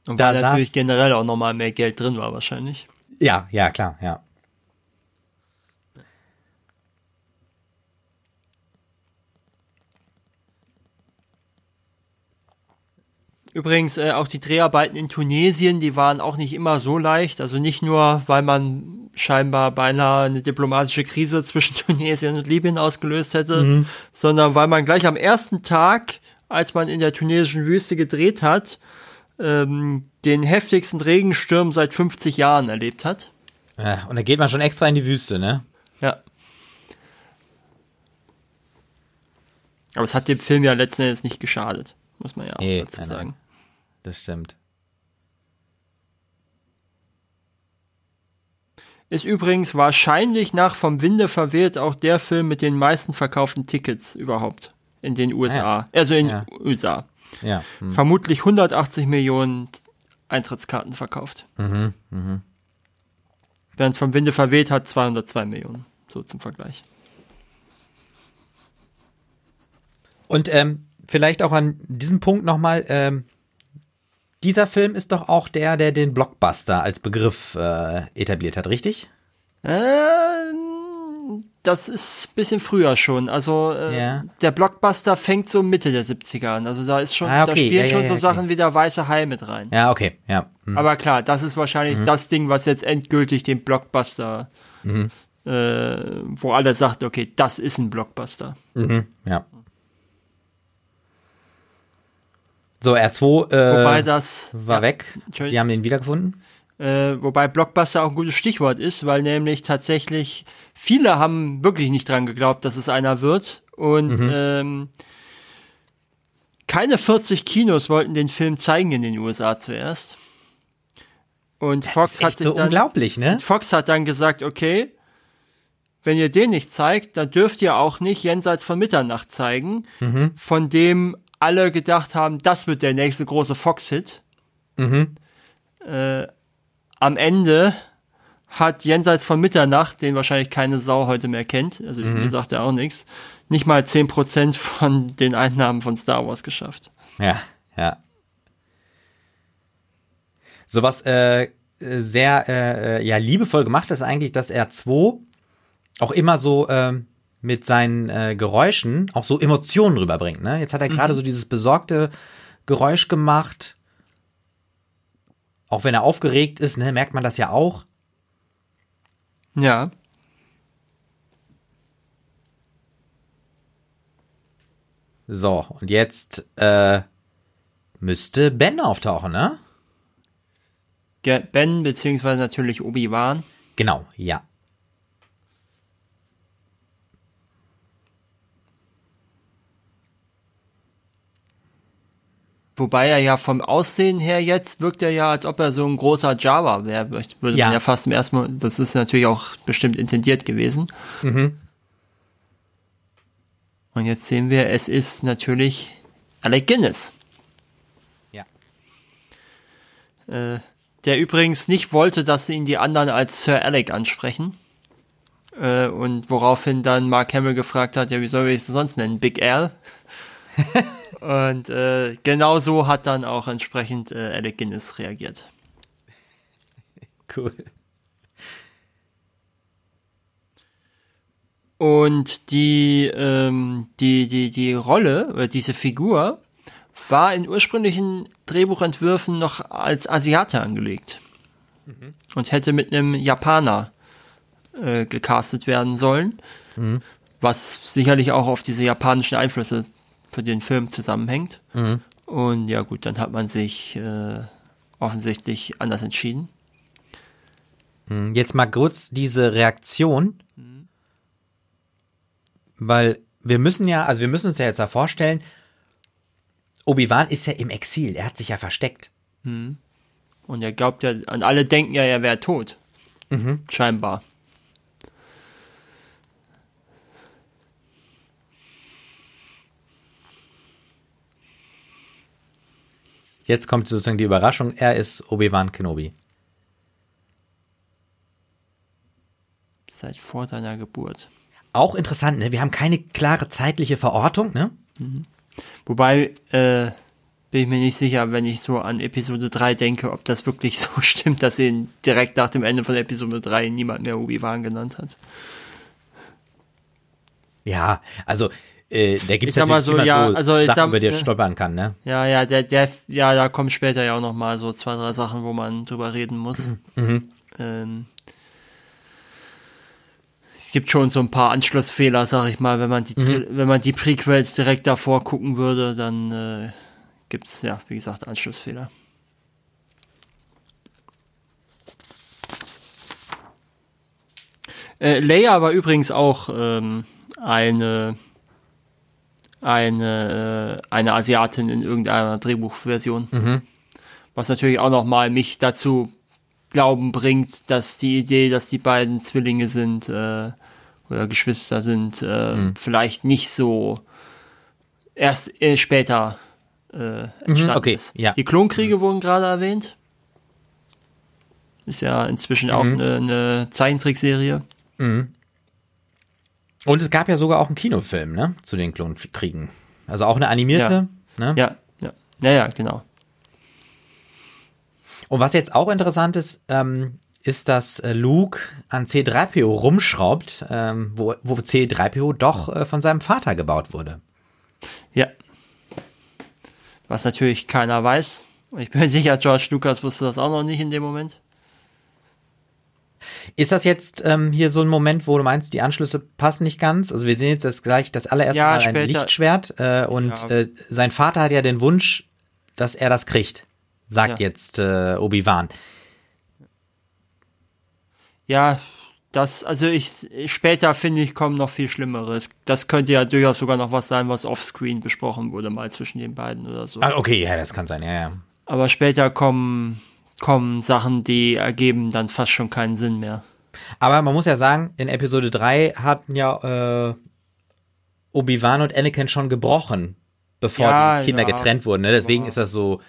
Und da weil natürlich generell auch nochmal mehr Geld drin war, wahrscheinlich. Ja, ja, klar, ja. Übrigens, äh, auch die Dreharbeiten in Tunesien, die waren auch nicht immer so leicht. Also nicht nur, weil man scheinbar beinahe eine diplomatische Krise zwischen Tunesien und Libyen ausgelöst hätte, mhm. sondern weil man gleich am ersten Tag als man in der tunesischen Wüste gedreht hat, ähm, den heftigsten Regensturm seit 50 Jahren erlebt hat. Ja, und da geht man schon extra in die Wüste, ne? Ja. Aber es hat dem Film ja letzten Endes nicht geschadet, muss man ja auch nee, dazu sagen. Das stimmt. Ist übrigens wahrscheinlich nach Vom Winde verweht auch der Film mit den meisten verkauften Tickets überhaupt in den USA, ah, ja. also in ja. USA. Ja. Hm. Vermutlich 180 Millionen Eintrittskarten verkauft. Mhm, mh. Während vom Winde verweht hat 202 Millionen, so zum Vergleich. Und ähm, vielleicht auch an diesem Punkt nochmal, ähm, dieser Film ist doch auch der, der den Blockbuster als Begriff äh, etabliert hat, richtig? Ähm, das ist ein bisschen früher schon. Also äh, ja. der Blockbuster fängt so Mitte der 70er an. Also da ist schon, ah, okay. da spielen ja, schon so Sachen wie der Weiße Hai mit rein. Ja, okay, ja. Mhm. Aber klar, das ist wahrscheinlich mhm. das Ding, was jetzt endgültig den Blockbuster, mhm. äh, wo alle sagt, okay, das ist ein Blockbuster. Mhm. Ja. So, R2 äh, Wobei das, war weg. Die haben den wiedergefunden. Äh, wobei Blockbuster auch ein gutes Stichwort ist, weil nämlich tatsächlich viele haben wirklich nicht dran geglaubt, dass es einer wird. Und mhm. ähm, keine 40 Kinos wollten den Film zeigen in den USA zuerst. Und das Fox hat so dann, unglaublich, ne? Fox hat dann gesagt, okay, wenn ihr den nicht zeigt, dann dürft ihr auch nicht jenseits von Mitternacht zeigen, mhm. von dem alle gedacht haben, das wird der nächste große Fox-Hit. Mhm. Äh, am Ende hat jenseits von Mitternacht, den wahrscheinlich keine Sau heute mehr kennt, also mhm. mir sagt er auch nichts, nicht mal 10% von den Einnahmen von Star Wars geschafft. Ja, ja. So was äh, sehr äh, ja liebevoll gemacht ist eigentlich, dass R2 auch immer so ähm, mit seinen äh, Geräuschen auch so Emotionen rüberbringt. Ne? Jetzt hat er gerade so dieses besorgte Geräusch gemacht. Auch wenn er aufgeregt ist, ne, merkt man das ja auch. Ja. So, und jetzt äh, müsste Ben auftauchen, ne? Ben, beziehungsweise natürlich Obi-Wan. Genau, ja. Wobei er ja vom Aussehen her jetzt wirkt er ja, als ob er so ein großer Java wäre. Würde Ja. man ja fast im ersten Mal, das ist natürlich auch bestimmt intendiert gewesen. Mhm. Und jetzt sehen wir, es ist natürlich Alec Guinness, Ja. äh, der übrigens nicht wollte, dass ihn die anderen als Sir Alec ansprechen. Äh, und woraufhin dann Mark Hamill gefragt hat, ja, wie soll ich es sonst nennen? Big Al? Und äh, genau so hat dann auch entsprechend äh, Alec Guinness reagiert. Cool. Und die, ähm, die, die, die Rolle oder diese Figur war in ursprünglichen Drehbuchentwürfen noch als Asiate angelegt. Und hätte mit einem Japaner äh, gecastet werden sollen. Was sicherlich auch auf diese japanischen Einflüsse für den Film zusammenhängt. Und ja gut, dann hat man sich äh, offensichtlich anders entschieden. Jetzt mal kurz diese Reaktion. Weil wir müssen ja, also wir müssen uns ja jetzt da vorstellen, Obi-Wan ist ja im Exil, er hat sich ja versteckt. Und er glaubt ja, an alle denken ja, er wäre tot. Scheinbar. Jetzt kommt sozusagen die Überraschung, er ist Obi-Wan Kenobi. Seit vor deiner Geburt. Auch interessant, ne? Wir haben keine klare zeitliche Verortung, ne? Wobei, äh, bin ich mir nicht sicher, wenn ich so an Episode 3 denke, ob das wirklich so stimmt, dass ihn direkt nach dem Ende von Episode 3 niemand mehr Obi-Wan genannt hat. Ja, also äh, da gibt es sag mal so, ja, so also Sachen, sag- über die er ja. stolpern kann, ne? Ja, ja, der, der, ja, da kommen später ja auch noch mal so zwei, drei Sachen, wo man drüber reden muss. Ähm, es gibt schon so ein paar Anschlussfehler, sag ich mal, wenn man die, Tri- wenn man die Prequels direkt davor gucken würde, dann äh, gibt's ja, wie gesagt, Anschlussfehler. Äh, Leia war übrigens auch ähm, eine eine äh, eine Asiatin in irgendeiner Drehbuchversion, was natürlich auch noch mal mich dazu glauben bringt, dass die Idee, dass die beiden Zwillinge sind äh, oder Geschwister sind, äh, vielleicht nicht so erst äh, später äh, entstanden okay, ist. ja. Die Klonkriege wurden gerade erwähnt. Ist ja inzwischen auch eine, eine Zeichentrickserie. Und es gab ja sogar auch einen Kinofilm, ne? Zu den Klonkriegen. Also auch eine animierte, ne? Ja, ja, ja, ja, genau. Und was jetzt auch interessant ist, ähm, ist, dass äh, Luke an C3PO rumschraubt, ähm, wo, wo C3PO doch äh, von seinem Vater gebaut wurde. Ja. Was natürlich keiner weiß. Ich bin mir sicher, George Lucas wusste das auch noch nicht in dem Moment. Ist das jetzt ähm, hier so ein Moment, wo du meinst, die Anschlüsse passen nicht ganz? Also wir sehen jetzt das gleich das allererste Ja, Mal ein später. Lichtschwert äh, und Ja. äh, sein Vater hat ja den Wunsch, dass er das kriegt, sagt Ja. jetzt äh, Obi-Wan. Ja, das, also ich, später finde ich, kommen noch viel Schlimmeres. Das könnte ja durchaus sogar noch was sein, was offscreen besprochen wurde, mal zwischen den beiden oder so. Ah, okay, ja, das kann sein, ja, ja. Aber später kommen, kommen Sachen, die ergeben dann fast schon keinen Sinn mehr. Aber man muss ja sagen, in Episode 3 hatten ja äh, Obi-Wan und Anakin schon gebrochen, bevor Ja, die Kinder ja. getrennt wurden. Ne? Deswegen Aber- ist das so.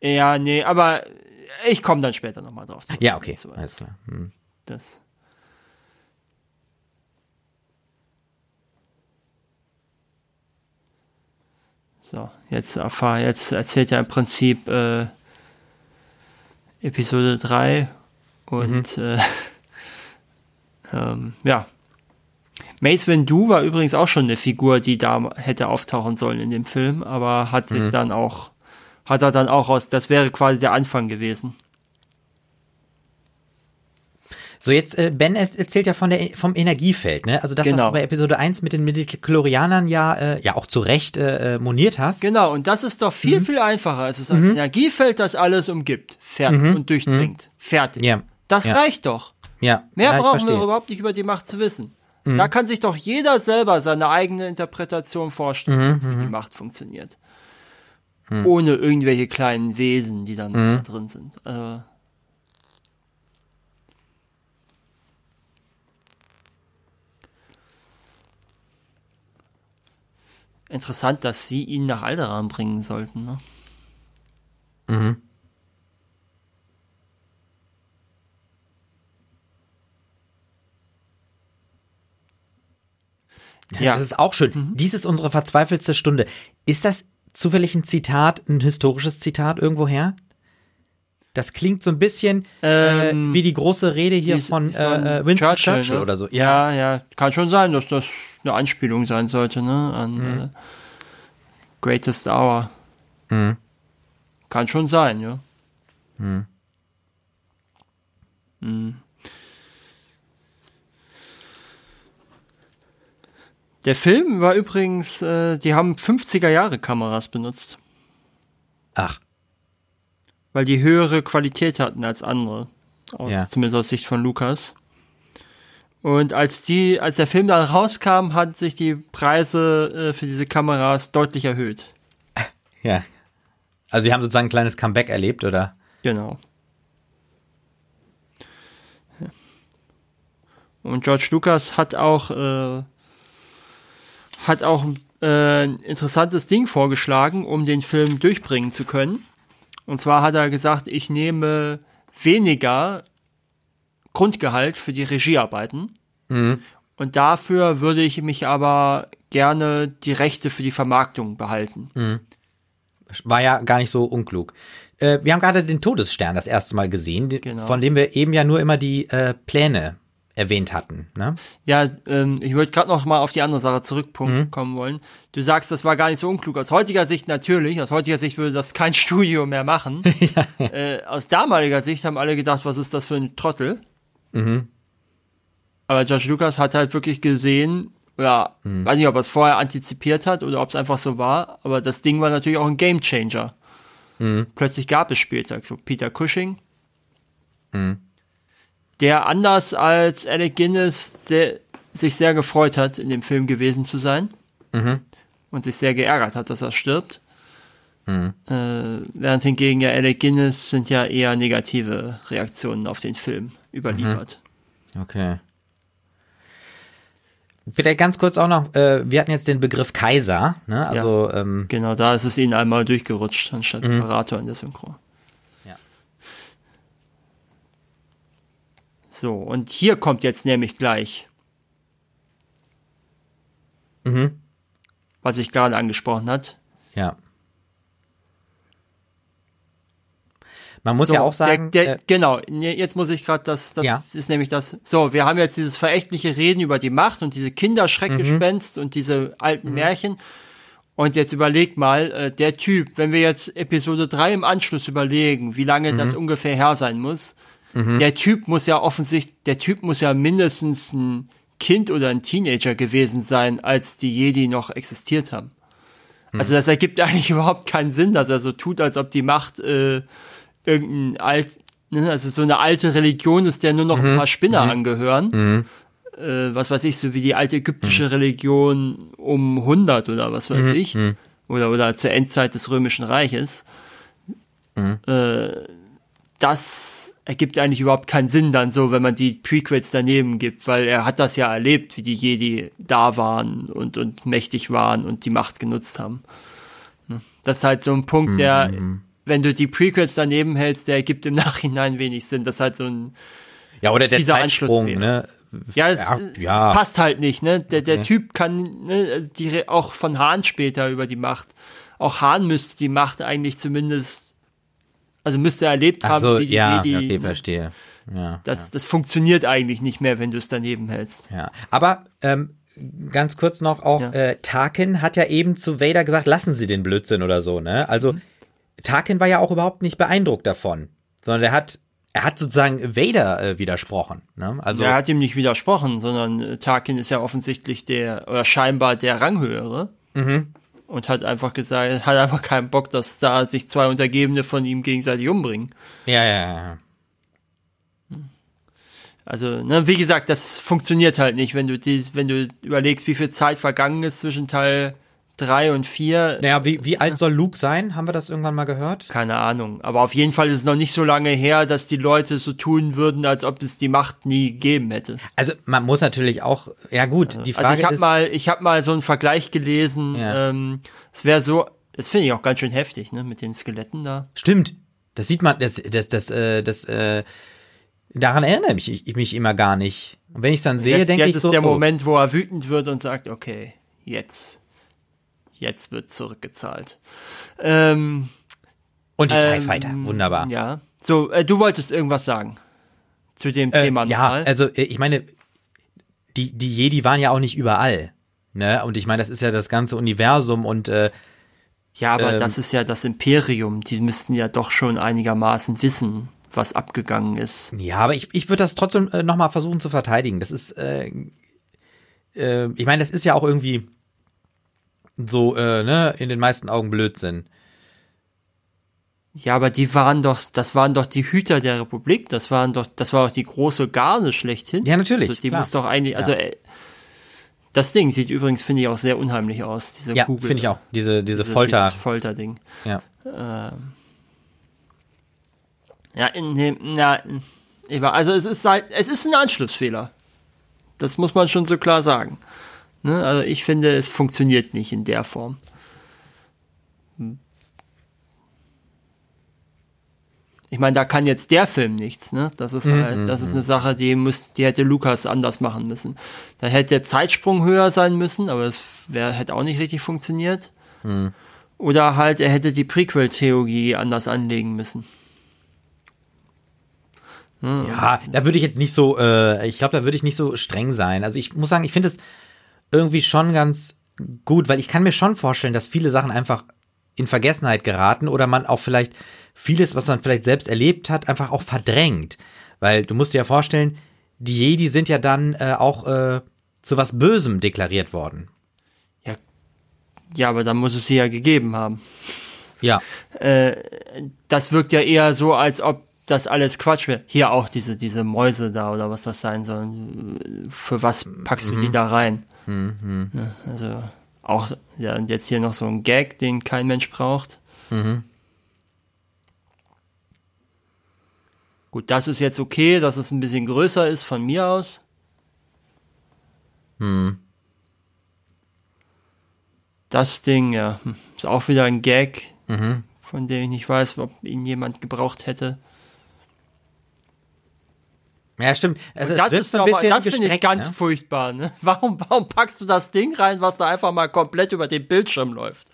Ja, nee, aber ich komme dann später nochmal drauf zurück. Ja, okay. So, Alles klar. Hm. Das. So, jetzt erfahr, jetzt erzählt er im Prinzip äh, Episode 3 und äh, ähm, ja. Mace Windu war übrigens auch schon eine Figur, die da hätte auftauchen sollen in dem Film, aber hat sich mhm. dann auch, hat er dann auch aus, das wäre quasi der Anfang gewesen. So, jetzt, äh, Ben erzählt ja von der, vom Energiefeld, ne? Also das, genau. was du bei Episode 1 mit den Midichlorianern ja, äh, ja auch zu Recht äh, äh, moniert hast. Genau, und das ist doch viel, mhm. viel einfacher. Es ist ein mhm. Energiefeld, das alles umgibt, fertig mhm. und durchdringt. Mhm. Fertig. Ja. Das ja. reicht doch. Ja. Mehr ja, brauchen wir überhaupt nicht über die Macht zu wissen. Mhm. Da kann sich doch jeder selber seine eigene Interpretation vorstellen, mhm. wie die Macht funktioniert. Ohne irgendwelche kleinen Wesen, die dann da drin sind. Also, Interessant, dass sie ihn nach Alderan bringen sollten. Ne? Mhm. Ja. Das ist auch schön. Mhm. Dies ist unsere verzweifelste Stunde. Ist das zufällig ein Zitat, ein historisches Zitat irgendwoher? Das klingt so ein bisschen äh, ähm, äh, wie die große Rede hier von, von äh, Winston Churchill, Churchill ne? oder so. Ja. ja, ja, kann schon sein, dass das eine Anspielung sein sollte, ne? An mhm. äh, Greatest Hour. Mhm. Kann schon sein, ja. Mhm. Mhm. Der Film war übrigens, äh, die haben 50er Jahre Kameras benutzt. Ach weil die höhere Qualität hatten als andere. Aus, ja. Zumindest aus Sicht von Lukas. Und als die, als der Film dann rauskam, hatten sich die Preise äh, für diese Kameras deutlich erhöht. Ja. Also sie haben sozusagen ein kleines Comeback erlebt, oder? Genau. Und George Lucas hat auch äh, hat auch äh, ein interessantes Ding vorgeschlagen, um den Film durchbringen zu können. Und zwar hat er gesagt, ich nehme weniger Grundgehalt für die Regiearbeiten. Mhm. Und dafür würde ich mich aber gerne die Rechte für die Vermarktung behalten. Mhm. War ja gar nicht so unklug. Äh, wir haben gerade den Todesstern das erste Mal gesehen, genau. von dem wir eben ja nur immer die äh, Pläne erwähnt hatten. Ne? Ja, ähm, ich würde gerade noch mal auf die andere Sache zurückkommen mhm. wollen. Du sagst, das war gar nicht so unklug. Aus heutiger Sicht natürlich. Aus heutiger Sicht würde das kein Studio mehr machen. ja. äh, aus damaliger Sicht haben alle gedacht, was ist das für ein Trottel? Mhm. Aber George Lucas hat halt wirklich gesehen, ja, mhm. weiß nicht, ob er es vorher antizipiert hat oder ob es einfach so war, aber das Ding war natürlich auch ein Gamechanger. Mhm. Plötzlich gab es Spieltag, so Peter Cushing. Mhm der anders als Alec Guinness sehr, sich sehr gefreut hat, in dem Film gewesen zu sein. Mhm. Und sich sehr geärgert hat, dass er stirbt. Mhm. Äh, während hingegen ja Alec Guinness sind ja eher negative Reaktionen auf den Film überliefert. Mhm. Okay. Vielleicht ganz kurz auch noch, äh, wir hatten jetzt den Begriff Kaiser, ne? Also ja, ähm, genau, da ist es ihnen einmal durchgerutscht anstatt mhm. Imperator in der Synchro. So, und hier kommt jetzt nämlich gleich. Mhm. Was ich gerade angesprochen hat. Ja. Man muss so, ja auch sagen. Der, der, äh, genau, jetzt muss ich gerade das, das ja. ist nämlich das. So, wir haben jetzt dieses verächtliche Reden über die Macht und diese Kinderschreckgespenst mhm. und diese alten mhm. Märchen. Und jetzt überleg mal, äh, der Typ, wenn wir jetzt Episode 3 im Anschluss überlegen, wie lange mhm. das ungefähr her sein muss, Mhm. Der Typ muss ja offensichtlich, der Typ muss ja mindestens ein Kind oder ein Teenager gewesen sein, als die Jedi noch existiert haben. Mhm. Also das ergibt eigentlich überhaupt keinen Sinn, dass er so tut, als ob die Macht äh, irgendein alt, ne, also so eine alte Religion ist, der nur noch mhm. ein paar Spinner mhm. angehören. Mhm. Äh, was weiß ich, so wie die alte ägyptische mhm. Religion um 100 oder was weiß ich. Oder, oder zur Endzeit des Römischen Reiches. Äh, das ergibt eigentlich überhaupt keinen Sinn dann so, wenn man die Prequels daneben gibt, weil er hat das ja erlebt, wie die Jedi da waren und, und mächtig waren und die Macht genutzt haben. Ne? Das ist halt so ein Punkt, der, mhm. Wenn du die Prequels daneben hältst, der ergibt im Nachhinein wenig Sinn. Das ist halt so ein ja, oder der Zeitsprung, ne? Ja, es, ja, ja. passt halt nicht, ne? Der, der okay. Typ kann, ne, die, auch von Hahn später über die Macht. Auch Hahn müsste die Macht eigentlich zumindest also müsste er erlebt haben, so, wie die, ja, wie die, okay, verstehe. Ja, das, ja. das funktioniert eigentlich nicht mehr, wenn du es daneben hältst. Ja, aber ähm, ganz kurz noch auch, Ja. äh, Tarkin hat ja eben zu Vader gesagt, lassen Sie den Blödsinn oder so, ne? Also, Mhm. Tarkin war ja auch überhaupt nicht beeindruckt davon, sondern er hat, er hat sozusagen Vader äh, widersprochen, ne? Also, er hat ihm nicht widersprochen, sondern äh, Tarkin ist ja offensichtlich der, oder scheinbar der Ranghöhere. Mhm. Und hat einfach gesagt, hat einfach keinen Bock, dass da sich zwei Untergebene von ihm gegenseitig umbringen. ja, ja, ja. Also, ne, wie gesagt, das funktioniert halt nicht, wenn du die, wenn du überlegst, wie viel Zeit vergangen ist zwischen Teil 3 und 4. Naja, wie, wie alt soll Luke sein? Haben wir das irgendwann mal gehört? Keine Ahnung. Aber auf jeden Fall ist es noch nicht so lange her, dass die Leute so tun würden, als ob es die Macht nie gegeben hätte. Also, man muss natürlich auch, ja gut, die Frage also ich habe ist, mal, ich habe mal so einen Vergleich gelesen. Ja. Ähm, es wäre so, das finde ich auch ganz schön heftig, ne, mit den Skeletten da. stimmt, das sieht man, das, das, das, äh, das, äh, daran erinnere ich mich, ich mich immer gar nicht. Und wenn ich es dann sehe, jetzt denke jetzt ich ist so, der oh, Moment, wo er wütend wird und sagt, okay, jetzt, jetzt wird zurückgezahlt. Ähm, und die TIE ähm, Fighter, wunderbar. Ja. So, äh, du wolltest irgendwas sagen zu dem Äh, Thema ja, nochmal. also äh, ich meine, die, die Jedi waren ja auch nicht überall. Ne? Und ich meine, das ist ja das ganze Universum und äh, ja, aber ähm, das ist ja das Imperium. Die müssten ja doch schon einigermaßen wissen, was abgegangen ist. ja, aber ich, ich würde das trotzdem äh, nochmal versuchen zu verteidigen. Das ist, äh, äh, ich meine, das ist ja auch irgendwie so, äh, ne, in den meisten Augen Blödsinn. Ja, aber die waren doch, das waren doch die Hüter der Republik. Das waren doch, das war doch die große Garde schlechthin. Ja, natürlich, Also die klar. muss doch eigentlich, also äh, das Ding sieht übrigens, finde ich, auch sehr unheimlich aus, diese Ja, Kugel. finde ich auch. Diese, diese Diese- Folter. dieses Folterding. Ja. Ja, in dem, na, also es ist halt, es ist ein Anschlussfehler. Das muss man schon so klar sagen. Ne? Also ich finde, es funktioniert nicht in der Form. Ich meine, da kann jetzt der Film nichts, ne? Das ist halt, das ist eine Sache, die muss, die hätte Lukas anders machen müssen. Da hätte der Zeitsprung höher sein müssen, aber es wäre, hätte auch nicht richtig funktioniert. Oder halt, er hätte die Prequel-Theorie anders anlegen müssen. Ja, da würde ich jetzt nicht so, äh, ich glaube, da würde ich nicht so streng sein. Also ich muss sagen, ich finde es irgendwie schon ganz gut, weil ich kann mir schon vorstellen, dass viele Sachen einfach in Vergessenheit geraten oder man auch vielleicht vieles, was man vielleicht selbst erlebt hat, einfach auch verdrängt. Weil du musst dir ja vorstellen, die Jedi sind ja dann äh, auch äh, zu was Bösem deklariert worden. Ja, ja, aber dann muss es sie ja gegeben haben. Ja. Das wirkt ja eher so, als ob das alles Quatsch wäre. Hier auch diese, diese Mäuse da oder was das sein soll. Für was packst du die da rein? Ja, also auch, ja, und jetzt hier noch so ein Gag, den kein Mensch braucht. Gut, das ist jetzt okay, dass es ein bisschen größer ist von mir aus. Das Ding, ja, hm, ist auch wieder ein Gag, von dem ich nicht weiß, ob ihn jemand gebraucht hätte. Ja, stimmt. Also Das ist ein bisschen das finde ich ganz ne? furchtbar. Ne? Warum, warum packst du das Ding rein, was da einfach mal komplett über den Bildschirm läuft?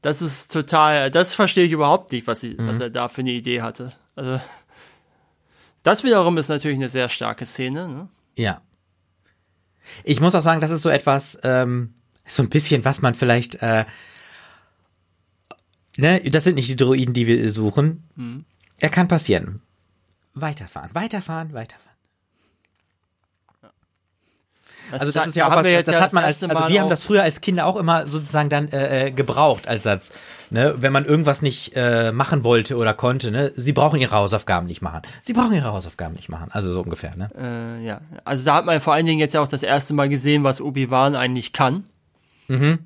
Das ist total, das verstehe ich überhaupt nicht, was, sie, Mhm. was er da für eine Idee hatte. Also, das wiederum ist natürlich eine sehr starke Szene. Ne? Ja. Ich muss auch sagen, das ist so etwas, ähm, so ein bisschen, was man vielleicht, äh, ne, das sind nicht die Droiden, die wir suchen. Mhm. Er kann passieren. Weiterfahren, weiterfahren, weiterfahren. Also das hat- ist ja auch was, das, ja hat man als, also Mal wir haben das früher als Kinder auch immer sozusagen dann äh, äh, gebraucht als Satz, ne, wenn man irgendwas nicht äh, machen wollte oder konnte, ne, sie brauchen ihre Hausaufgaben nicht machen, sie brauchen ihre Hausaufgaben nicht machen, also so ungefähr, ne. Äh, ja, also da hat man vor allen Dingen jetzt ja auch das erste Mal gesehen, was Obi-Wan eigentlich kann. Mhm.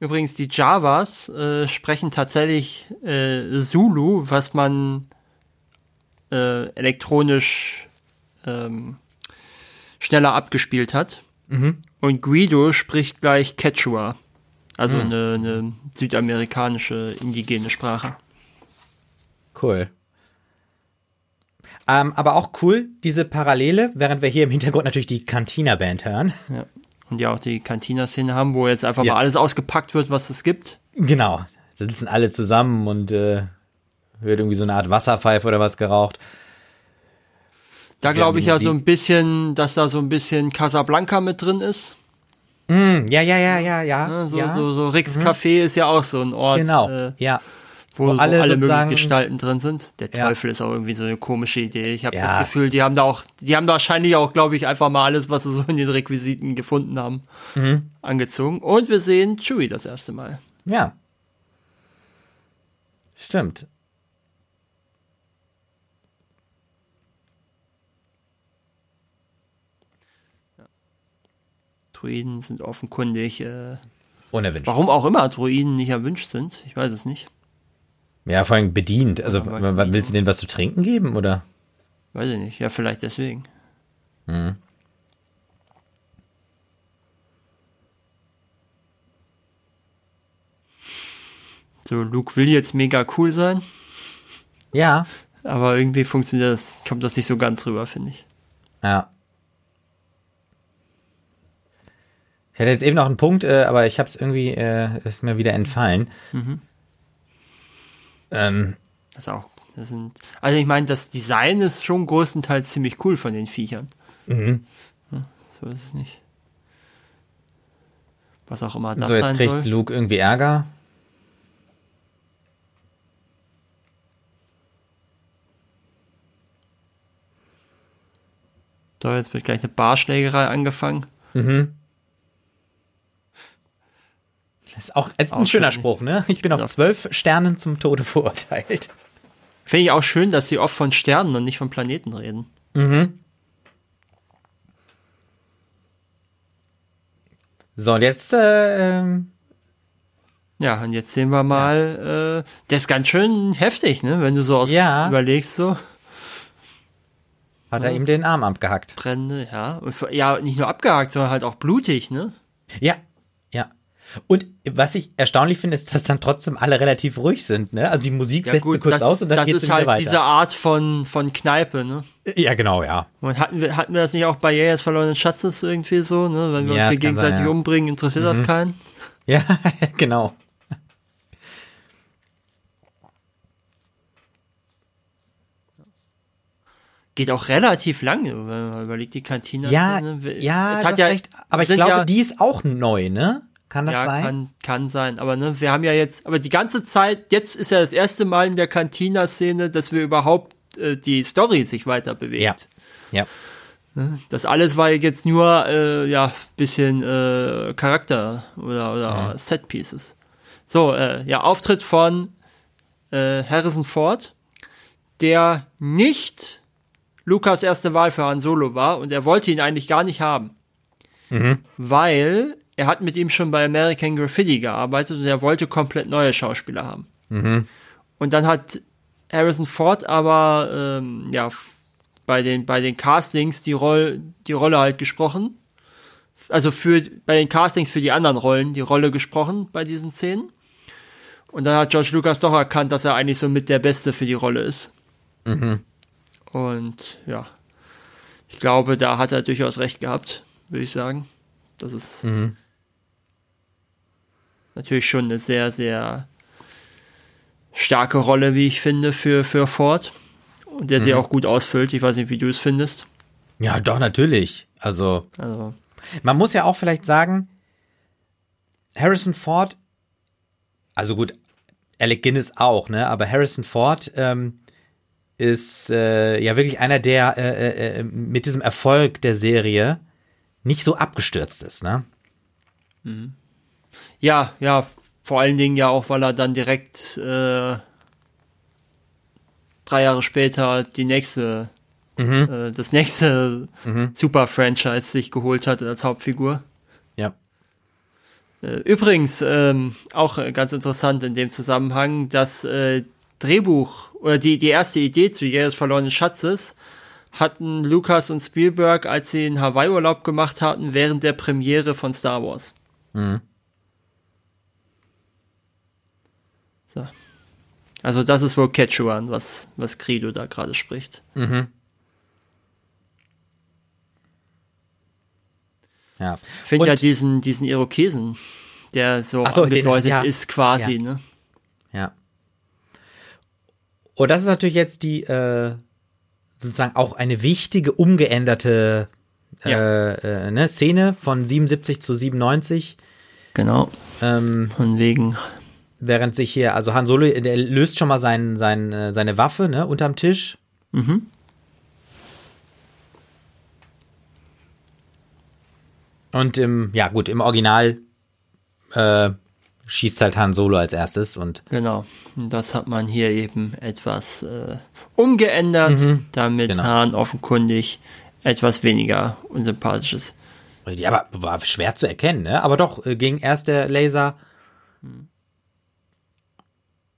Übrigens, die Javas äh, sprechen tatsächlich äh, Zulu, was man äh, elektronisch ähm, schneller abgespielt hat. Und Guido spricht gleich Quechua, also eine, eine südamerikanische indigene Sprache. Cool. Ähm, aber auch cool, diese Parallele, während wir hier im Hintergrund natürlich die Cantina-Band hören. Und ja auch die Cantina-Szene haben, wo jetzt einfach Ja. mal alles ausgepackt wird, was es gibt. Genau. Da sitzen alle zusammen und äh, wird irgendwie so eine Art Wasserpfeife oder was geraucht. Da glaube ich ja so ein bisschen, dass da so ein bisschen Casablanca mit drin ist. Hm, ja, ja, ja, ja, ja. So, ja. so, so Ricks Café ist ja auch so ein Ort, genau. äh, ja. Wo, Wo alle alle, möglichen Gestalten drin sind. Der Ja. Teufel ist auch irgendwie so eine komische Idee. Ich habe Ja. das Gefühl, die haben da auch, die haben da wahrscheinlich auch, glaube ich, einfach mal alles, was sie so in den Requisiten gefunden haben, Mhm. angezogen. Und wir sehen Chewie das erste Mal. Ja. Stimmt. Druiden sind offenkundig, äh, Unerwünscht. warum auch immer Druiden nicht erwünscht sind. Ich weiß es nicht. Ja, vor allem bedient. Also, Aber w- w- willst du denen was zu trinken geben, oder? Weiß ich nicht. Ja, vielleicht deswegen. Mhm. So, Luke will jetzt mega cool sein, Ja. aber irgendwie funktioniert das, kommt das nicht so ganz rüber, finde ich. Ja. Ich hatte jetzt eben noch einen Punkt, äh, aber ich habe es irgendwie, äh, ist mir wieder entfallen. Ähm, Das ist auch, das sind, also ich meine, das Design ist schon größtenteils ziemlich cool von den Viechern. mhm. So ist es nicht. Was auch immer das so, jetzt kriegt soll. Luke irgendwie Ärger. So, jetzt wird gleich eine Barschlägerei angefangen. Mhm. Das ist auch, ist ein Auch schöner schön. Spruch, ne? Ich bin auf Ja. zwölf Sternen zum Tode verurteilt. Finde ich auch schön, dass sie oft von Sternen und nicht von Planeten reden. Mhm. So, und jetzt, äh, ähm, Ja, und jetzt sehen wir mal, äh, der ist ganz schön heftig, ne? Wenn du so aus Ja. überlegst, so hat er ihm den Arm abgehackt. Brände, ja. Und ja, nicht nur abgehakt, sondern halt auch blutig, ne? Ja, ja. Und was ich erstaunlich finde, ist, dass dann trotzdem alle relativ ruhig sind, ne? Also die Musik setzt du kurz das, aus und dann das ist wieder halt weiter. diese Art von, von Kneipe, ne? ja, genau, ja. Und hatten wir, hatten wir das nicht auch bei Jägers verlorenen Schatzes irgendwie so, ne? Wenn wir Ja, uns hier das kann sein, gegenseitig ja. umbringen, interessiert das keinen. Ja, genau. Geht auch relativ lange, wenn man überlegt, die Kantine. Ja, ne? ja, es hat ja recht. Aber ich glaube, ja, die ist auch neu, ne? Kann das ja, sein? kann, kann sein. Aber ne, wir haben ja jetzt, aber die ganze Zeit, jetzt ist ja das erste Mal in der Cantina-Szene, dass wir überhaupt äh, die Story sich weiter bewegt. Ja. Ja. Das alles war jetzt nur, äh, ja, bisschen äh, Charakter oder, oder Mhm. Set-Pieces. So, äh, ja, Auftritt von äh, Harrison Ford, der nicht Lukas erste Wahl für Han Solo war und er wollte ihn eigentlich gar nicht haben. Weil er hat mit ihm schon bei American Graffiti gearbeitet und er wollte komplett neue Schauspieler haben. Und dann hat Harrison Ford aber ähm, ja bei den bei den Castings die Rolle die Rolle halt gesprochen. Also für bei den Castings für die anderen Rollen die Rolle gesprochen bei diesen Szenen. Und dann hat George Lucas doch erkannt, dass er eigentlich so mit der Beste für die Rolle ist. Und ja, ich glaube, da hat er durchaus recht gehabt, würde ich sagen. Das ist natürlich schon eine sehr, sehr starke Rolle, wie ich finde, für, für Ford. Und der sie auch gut ausfüllt. Ich weiß nicht, wie du es findest. Ja, doch, natürlich. Also, Also, man muss ja auch vielleicht sagen, Harrison Ford, also gut, Alec Guinness auch, ne? Aber Harrison Ford ähm, ist äh, ja wirklich einer, der äh, äh, mit diesem Erfolg der Serie nicht so abgestürzt ist, ne? Ja, ja, vor allen Dingen ja auch, weil er dann direkt äh, drei Jahre später die nächste, äh, das nächste Super-Franchise sich geholt hat als Hauptfigur. Ja. Äh, Übrigens, ähm, auch äh, ganz interessant in dem Zusammenhang, das äh, Drehbuch oder die, die erste Idee zu Jäger des verlorenen Schatzes hatten Lucas und Spielberg, als sie einen Hawaii-Urlaub gemacht hatten, während der Premiere von Star Wars. So. Also das ist wohl Quechuan, was, was Credo da gerade spricht. Ja. Ich finde ja diesen, diesen Irokesen, der so, so angedeutet den, ja, ist quasi, ja. ne? Ja. Und das ist natürlich jetzt die, äh, sozusagen auch eine wichtige, umgeänderte ja. äh, äh, ne, Szene von 77 zu 97. Genau. Ähm, von wegen. Während sich hier, also Han Solo, der löst schon mal sein, sein, äh, seine Waffe, ne, unterm Tisch. Mhm. Und im, ja gut, im Original äh, schießt halt Han Solo als erstes und. Genau. Das hat man hier eben etwas äh, umgeändert, mhm, damit genau. Han offenkundig etwas weniger unsympathisch ist. Ja, aber war schwer zu erkennen, ne? Aber doch, äh, ging erst der Laser.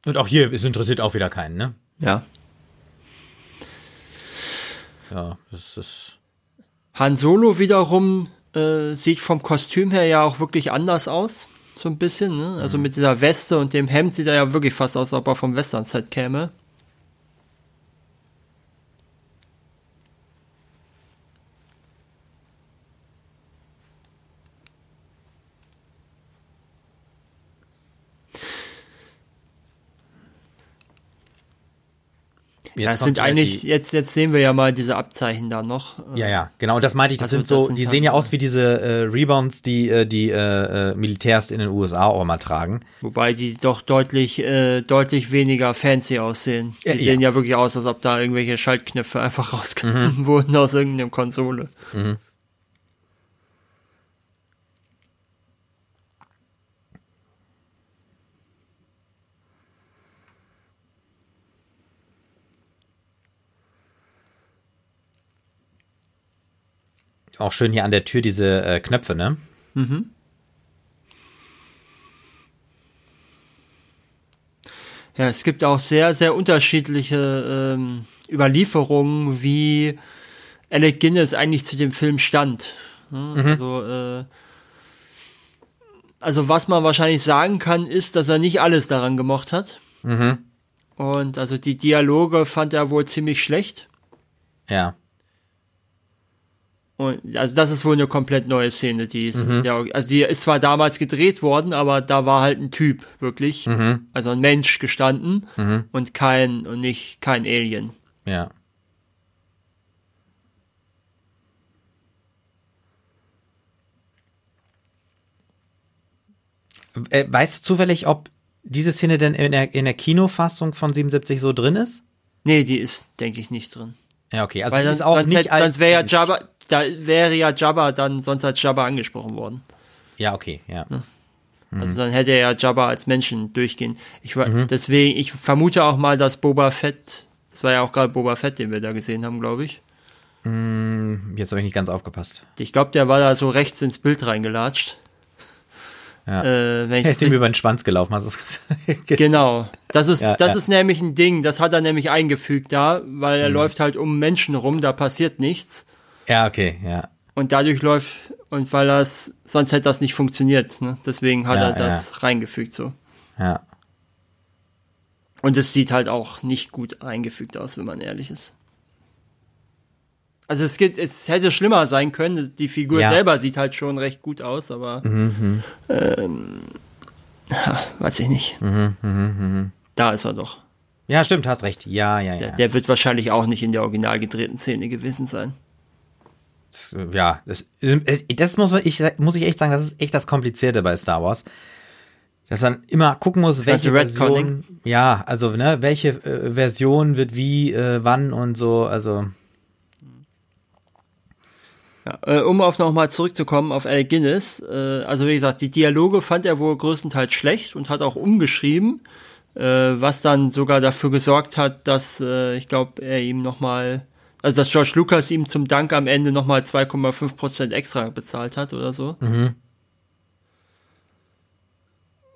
Und auch hier, es interessiert auch wieder keinen, ne? Ja. Ja, das ist. Han Solo wiederum äh, sieht vom Kostüm her ja auch wirklich anders aus. So ein bisschen, ne? Also mhm. mit dieser Weste und dem Hemd sieht er ja wirklich fast aus, als ob er vom Western-Set käme. Jetzt ja, es sind eigentlich, jetzt, jetzt sehen wir ja mal diese Abzeichen da noch. Ja, ja, genau, das meinte ich, das also, sind so, das sind die sehen ja aus wie diese äh, Rebounds, die äh, die äh, äh Militärs in den USA auch mal tragen. Wobei die doch deutlich, äh, deutlich weniger fancy aussehen. Die ja, sehen ja. ja. wirklich aus, als ob da irgendwelche Schaltknöpfe einfach rausgenommen mhm. wurden aus irgendeiner Konsole. Mhm. Auch schön hier an der Tür diese äh, Knöpfe, ne? Mhm. Ja, es gibt auch sehr, sehr unterschiedliche ähm, Überlieferungen, wie Alec Guinness eigentlich zu dem Film stand. Mhm. Also, äh, also was man wahrscheinlich sagen kann, ist, dass er nicht alles daran gemocht hat. Mhm. Und also die Dialoge fand er wohl ziemlich schlecht. Ja. Und also das ist wohl eine komplett neue Szene, die ist, mhm. der, also die ist zwar damals gedreht worden, aber da war halt ein Typ wirklich, mhm. also ein Mensch gestanden mhm. und kein und nicht kein Alien. Ja. Äh, weißt du zufällig, ob diese Szene denn in der, in der Kinofassung von 77 so drin ist? Nee, die ist, denke ich, nicht drin. Ja, okay. Also Weil die ist auch nicht hätte, als. Sonst wäre ja Jabba, da wäre ja Jabba dann sonst als Jabba angesprochen worden. Ja, okay, ja. Mhm. Also dann hätte er ja Jabba als Menschen durchgehen. Ich mhm. deswegen, ich vermute auch mal, dass Boba Fett, das war ja auch gerade Boba Fett, den wir da gesehen haben, glaube ich. Mm, jetzt habe ich nicht ganz aufgepasst. Ich glaube, der war da so rechts ins Bild reingelatscht. Ja. Äh, wenn er ist ihm über den Schwanz gelaufen, hast du es gesagt. genau. Das ist, ja, das ja. ist nämlich ein Ding, das hat er nämlich eingefügt da, weil er mhm. läuft halt um Menschen rum, da passiert nichts. Ja, okay, ja. Und dadurch läuft, und weil das, sonst hätte das nicht funktioniert, ne? Deswegen hat ja, er das ja. reingefügt so. Ja. Und es sieht halt auch nicht gut eingefügt aus, wenn man ehrlich ist. Also es gibt, es hätte schlimmer sein können. Die Figur ja. selber sieht halt schon recht gut aus, aber mhm, ähm, weiß ich nicht. Mhm, mh, mh. Da ist er doch. Ja, stimmt, hast recht. Ja, ja, ja. Der, der wird wahrscheinlich auch nicht in der original gedrehten Szene gewesen sein ja, das, das muss ich, muss ich echt sagen, das ist echt das Komplizierte bei Star Wars. Dass man immer gucken muss, welche Version, ja, also, ne, welche äh, Version wird wie, äh, wann und so, also. Ja, äh, um auf nochmal zurückzukommen auf Al Guinness, äh, also wie gesagt, die Dialoge fand er wohl größtenteils schlecht und hat auch umgeschrieben, äh, was dann sogar dafür gesorgt hat, dass äh, ich glaube, er ihm nochmal also dass George Lucas ihm zum Dank am Ende nochmal 2,5 Prozent extra bezahlt hat oder so. Mhm.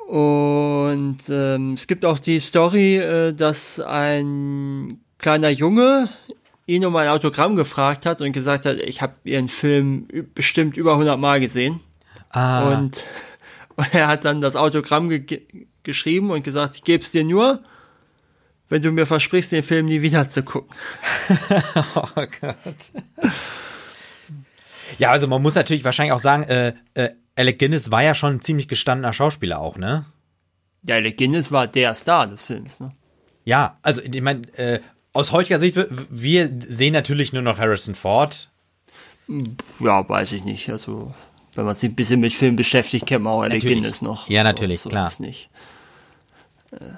Und ähm, es gibt auch die Story, äh, dass ein kleiner Junge ihn um ein Autogramm gefragt hat und gesagt hat, ich habe ihren Film bestimmt über 100 Mal gesehen. Ah. Und, und er hat dann das Autogramm ge geschrieben und gesagt, ich gebe es dir nur, wenn du mir versprichst, den Film nie wieder zu gucken. oh Gott. Ja, also man muss natürlich wahrscheinlich auch sagen, äh, äh, Alec Guinness war ja schon ein ziemlich gestandener Schauspieler auch, ne? Ja, Alec Guinness war der Star des Films, ne? Ja, also ich meine, äh, aus heutiger Sicht, wir sehen natürlich nur noch Harrison Ford. Ja, weiß ich nicht. Also, wenn man sich ein bisschen mit Film beschäftigt, kennt man auch Alec Natürlich. Guinness noch. Ja, natürlich, so klar. Ist es nicht. Äh,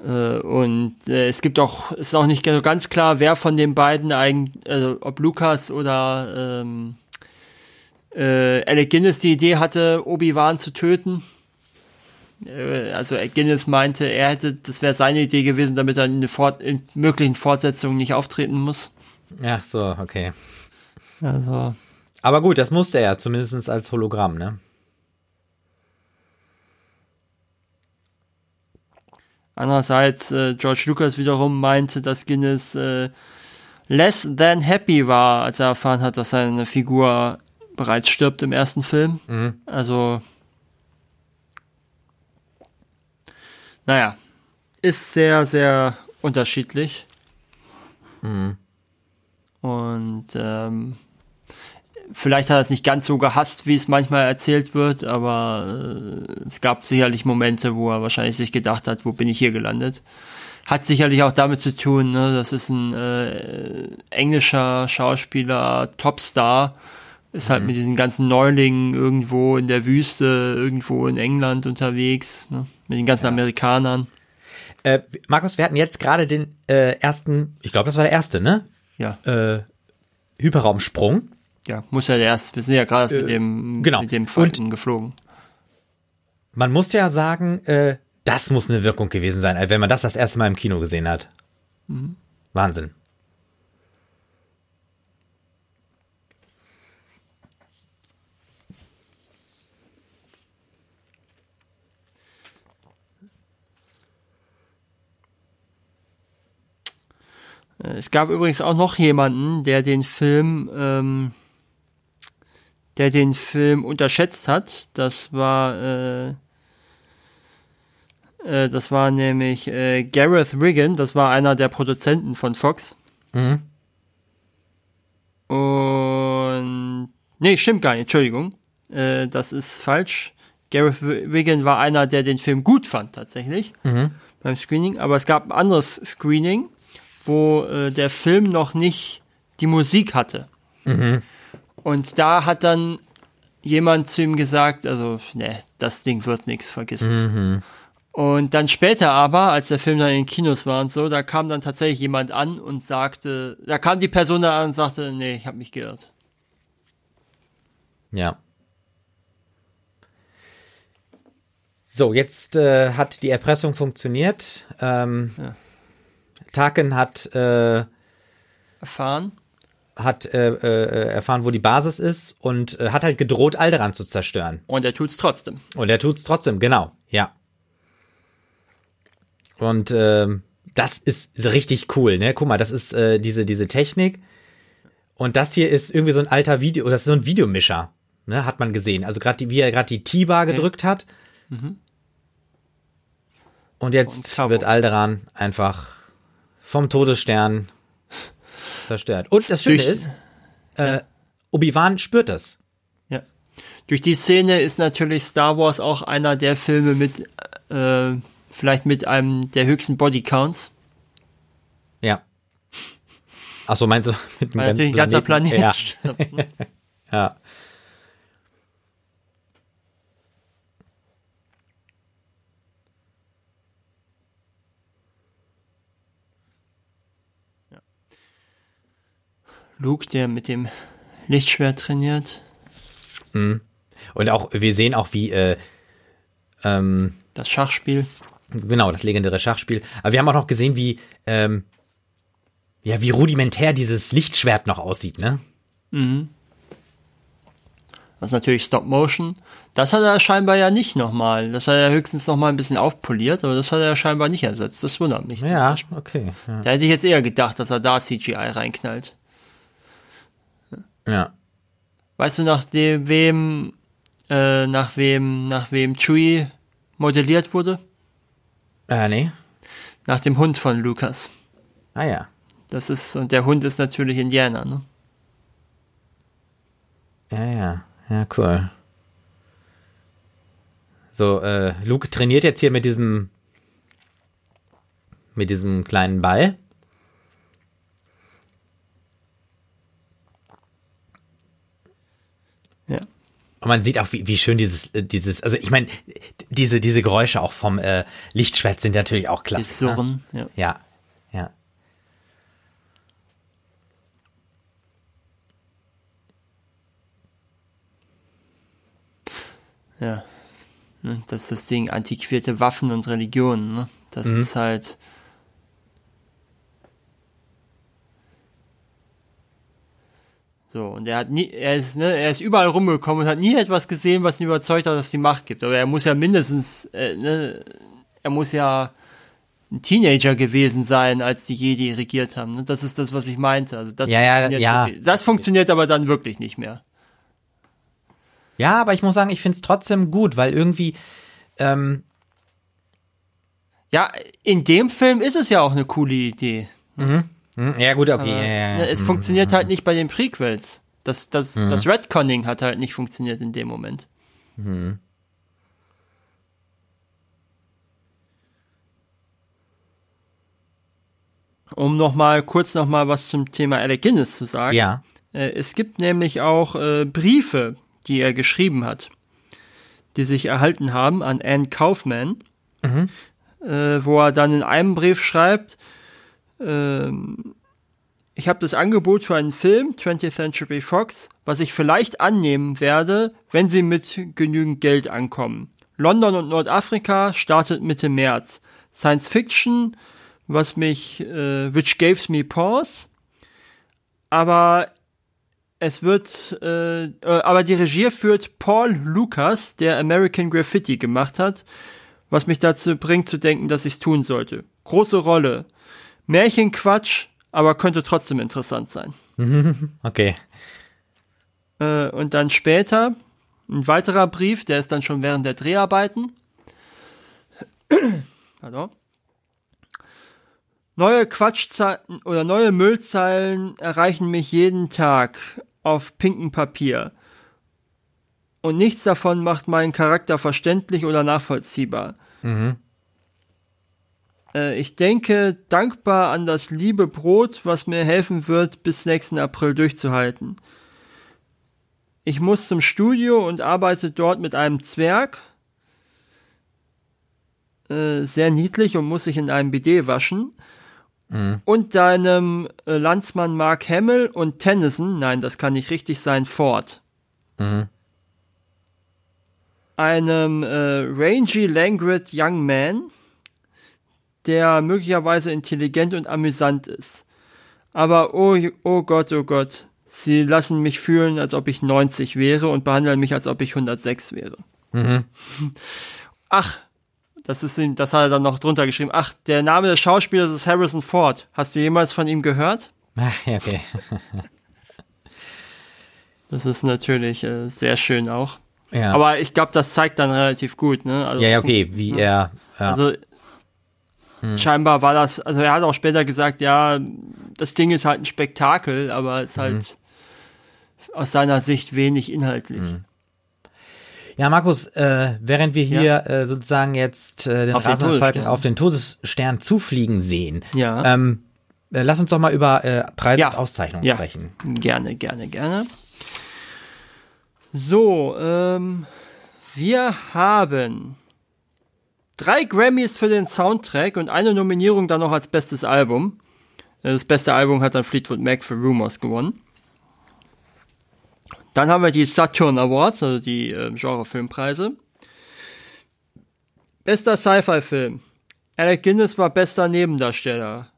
Und äh, es gibt auch, ist auch nicht ganz klar, wer von den beiden eigentlich, also ob Lukas oder ähm, äh, Alec Guinness die Idee hatte, Obi-Wan zu töten. Äh, also Guinness meinte, er hätte, das wäre seine Idee gewesen, damit er in, Fort in möglichen Fortsetzungen nicht auftreten muss. Ja, so, okay. Also, Aber gut, das musste er, zumindest als Hologramm, ne? Andererseits, äh, George Lucas wiederum meinte, dass Guinness äh, less than happy war, als er erfahren hat, dass seine Figur bereits stirbt im ersten Film. Also, naja, ist sehr, sehr unterschiedlich. Und ähm, vielleicht hat er es nicht ganz so gehasst, wie es manchmal erzählt wird, aber äh, es gab sicherlich Momente, wo er wahrscheinlich sich gedacht hat, wo bin ich hier gelandet. Hat sicherlich auch damit zu tun, ne, das ist ein äh, englischer Schauspieler, Topstar, ist halt mit diesen ganzen Neulingen irgendwo in der Wüste, irgendwo in England unterwegs, ne, mit den ganzen Amerikanern. Äh, Markus, wir hatten jetzt gerade den äh, ersten, ich glaube, das war der erste, ne? Ja, Äh, Hyperraumsprung. Ja, muss ja erst, wir sind ja gerade erst mit dem, genau. mit dem Falken geflogen. Man muss ja sagen, äh, das muss eine Wirkung gewesen sein, wenn man das das erste Mal im Kino gesehen hat. Wahnsinn. Äh, Es gab übrigens auch noch jemanden, der den Film, ähm, der den Film unterschätzt hat. Das war, äh, äh, das war nämlich äh, Gareth Riggin. Das war einer der Produzenten von Fox. Mhm. Und nee, stimmt gar nicht. Entschuldigung, äh, das ist falsch. Gareth Riggin war einer, der den Film gut fand tatsächlich beim Screening. Aber es gab ein anderes Screening wo äh, der Film noch nicht die Musik hatte. Und da hat dann jemand zu ihm gesagt, also, ne, das Ding wird nix, vergiss es. Und dann später aber, als der Film dann in den Kinos war und so, da kam dann tatsächlich jemand an und sagte, da kam die Person da an und sagte, nee, ich habe mich geirrt. Ja. So, jetzt äh, hat die Erpressung funktioniert. Ähm, Ja. Tarkin hat, äh, Erfahren? Hat äh, äh, erfahren, wo die Basis ist und äh, hat halt gedroht, Alderan zu zerstören. Und er tut's trotzdem. Und er tut's trotzdem, genau, ja. Und ähm, das ist richtig cool, ne? Guck mal, das ist äh, diese, diese Technik. Und das hier ist irgendwie so ein alter Video, oder das ist so ein Videomischer, ne? Hat man gesehen. Also gerade wie er gerade die T-Bar gedrückt hat. Und jetzt Und wird Alderan einfach vom Todesstern zerstört. Und das Schöne Durch- ist, äh, Obi-Wan spürt das. Ja. Durch die Szene ist natürlich Star Wars auch einer der Filme mit, äh, vielleicht mit einem der höchsten Bodycounts. Ja. Ach so, meinst du mit dem ein ganzer Planet Ja, ja. Luke, der mit dem Lichtschwert trainiert. Und auch, wir sehen auch, wie, äh, ähm, Das Schachspiel. genau, das legendäre Schachspiel. Aber wir haben auch noch gesehen, wie, ähm, ja, wie rudimentär dieses Lichtschwert noch aussieht, ne? Das ist natürlich Stop Motion. Das hat er scheinbar ja nicht nochmal. Das hat er höchstens nochmal ein bisschen aufpoliert, aber das hat er scheinbar nicht ersetzt. Das wundert mich. Ja, okay. Ja. Da hätte ich jetzt eher gedacht, dass er da CGI reinknallt. Ja. Weißt du, nach dem, wem, äh, nach wem, nach wem Chewie modelliert wurde? Äh, nee. Nach dem Hund von Lucas. Ah ja. Das ist, und der Hund ist natürlich Indiana, ne? Ja, ja, ja, cool. So, äh, Luke trainiert jetzt hier mit diesem, mit diesem kleinen Ball. Ja. Und man sieht auch, wie, wie schön dieses, äh, dieses, also ich meine, diese, diese Geräusche auch vom äh, Lichtschwert sind natürlich auch Die klasse. Ne? Surren, ja. Ja, ja. Ja. Ne, Das ist das Ding, antiquierte Waffen und Religionen, ne? Das Mhm. ist halt. So, und er hat nie, er ist, ne, er ist überall rumgekommen und hat nie etwas gesehen, was ihn überzeugt hat, dass es die Macht gibt. Aber er muss ja mindestens, äh, ne, er muss ja ein Teenager gewesen sein, als die Jedi regiert haben. Ne? Das ist das, was ich meinte. Also das Ja, ja, funktioniert ja. Das funktioniert aber dann wirklich nicht mehr. Ja, aber ich muss sagen, ich finde es trotzdem gut, weil irgendwie, ähm, Ja, in dem Film ist es ja auch eine coole Idee. hm, ja gut, okay. Aber, ja, ja, ne, es Mhm. funktioniert halt nicht bei den Prequels. Das, das, das Redconning hat halt nicht funktioniert in dem Moment. Um noch mal kurz noch mal was zum Thema Alec Guinness zu sagen. Ja. Äh, es gibt nämlich auch äh, Briefe, die er geschrieben hat, die sich erhalten haben an Anne Kaufman, äh, wo er dann in einem Brief schreibt, ähm, ich habe das Angebot für einen Film, 20th Century Fox, was ich vielleicht annehmen werde, wenn sie mit genügend Geld ankommen. London und Nordafrika startet Mitte März. Science Fiction, was mich, äh, which gives me pause. Aber es wird, äh, äh, aber die Regie führt Paul Lucas, der American Graffiti gemacht hat, was mich dazu bringt zu denken, dass ich es tun sollte. Große Rolle. Märchenquatsch, aber könnte trotzdem interessant sein. Okay. Äh, und dann später ein weiterer Brief, der ist dann schon während der Dreharbeiten. Hallo? Neue Quatschzeiten oder neue Müllzeilen erreichen mich jeden Tag auf pinkem Papier. Und nichts davon macht meinen Charakter verständlich oder nachvollziehbar. Äh, ich denke dankbar an das liebe Brot, was mir helfen wird, bis nächsten April durchzuhalten. Ich muss zum Studio und arbeite dort mit einem Zwerg. Äh, sehr niedlich und muss sich in einem Bidet waschen. Und deinem äh, Landsmann Mark Hamill und Tennyson, nein, das kann nicht richtig sein, Ford. Einem äh, rangy Langrid Young Man, der möglicherweise intelligent und amüsant ist. Aber oh, oh Gott, oh Gott, sie lassen mich fühlen, als ob ich 90 wäre und behandeln mich, als ob ich 106 wäre. Ach, das ist ihm, das hat er dann noch drunter geschrieben. Ach, der Name des Schauspielers ist Harrison Ford. Hast du jemals von ihm gehört? Ah, ja, okay. Das ist natürlich äh, sehr schön auch. Ja. Aber ich glaube, das zeigt dann relativ gut, ne? Also, ja, ja, okay, wie er, ja. Also scheinbar war das, also er hat auch später gesagt, ja, das Ding ist halt ein Spektakel, aber es ist halt aus seiner Sicht wenig inhaltlich. Ja, Markus, äh, während wir hier äh, sozusagen jetzt äh, den Auf den rasenden Falken auf den Todesstern zufliegen sehen, Ja. ähm, äh, lass uns doch mal über äh, Preise Ja. und Auszeichnungen Ja. sprechen. Gerne, gerne, gerne. So, ähm, wir haben drei Grammys für den Soundtrack und eine Nominierung dann noch als bestes Album. Äh, Das beste Album hat dann Fleetwood Mac für Rumors gewonnen. Dann haben wir die Saturn Awards, also die äh, Genre-Filmpreise. Bester Sci-Fi-Film. Alec Guinness war bester Nebendarsteller.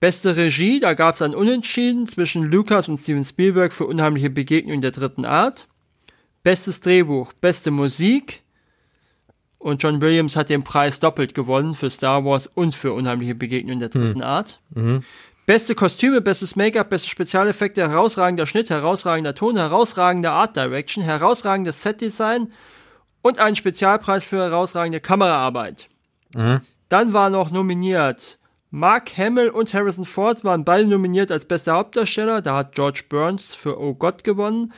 Beste Regie, da gab es ein Unentschieden zwischen Lucas und Steven Spielberg für unheimliche Begegnungen der dritten Art. Bestes Drehbuch, beste Musik. Und John Williams hat den Preis doppelt gewonnen für Star Wars und für unheimliche Begegnungen der dritten Art. Beste Kostüme, bestes Make-up, beste Spezialeffekte, herausragender Schnitt, herausragender Ton, herausragende Art Direction, herausragendes Setdesign und einen Spezialpreis für herausragende Kameraarbeit. Dann war noch nominiert Mark Hamill und Harrison Ford waren beide nominiert als bester Hauptdarsteller. Da hat George Burns für Oh Gott gewonnen.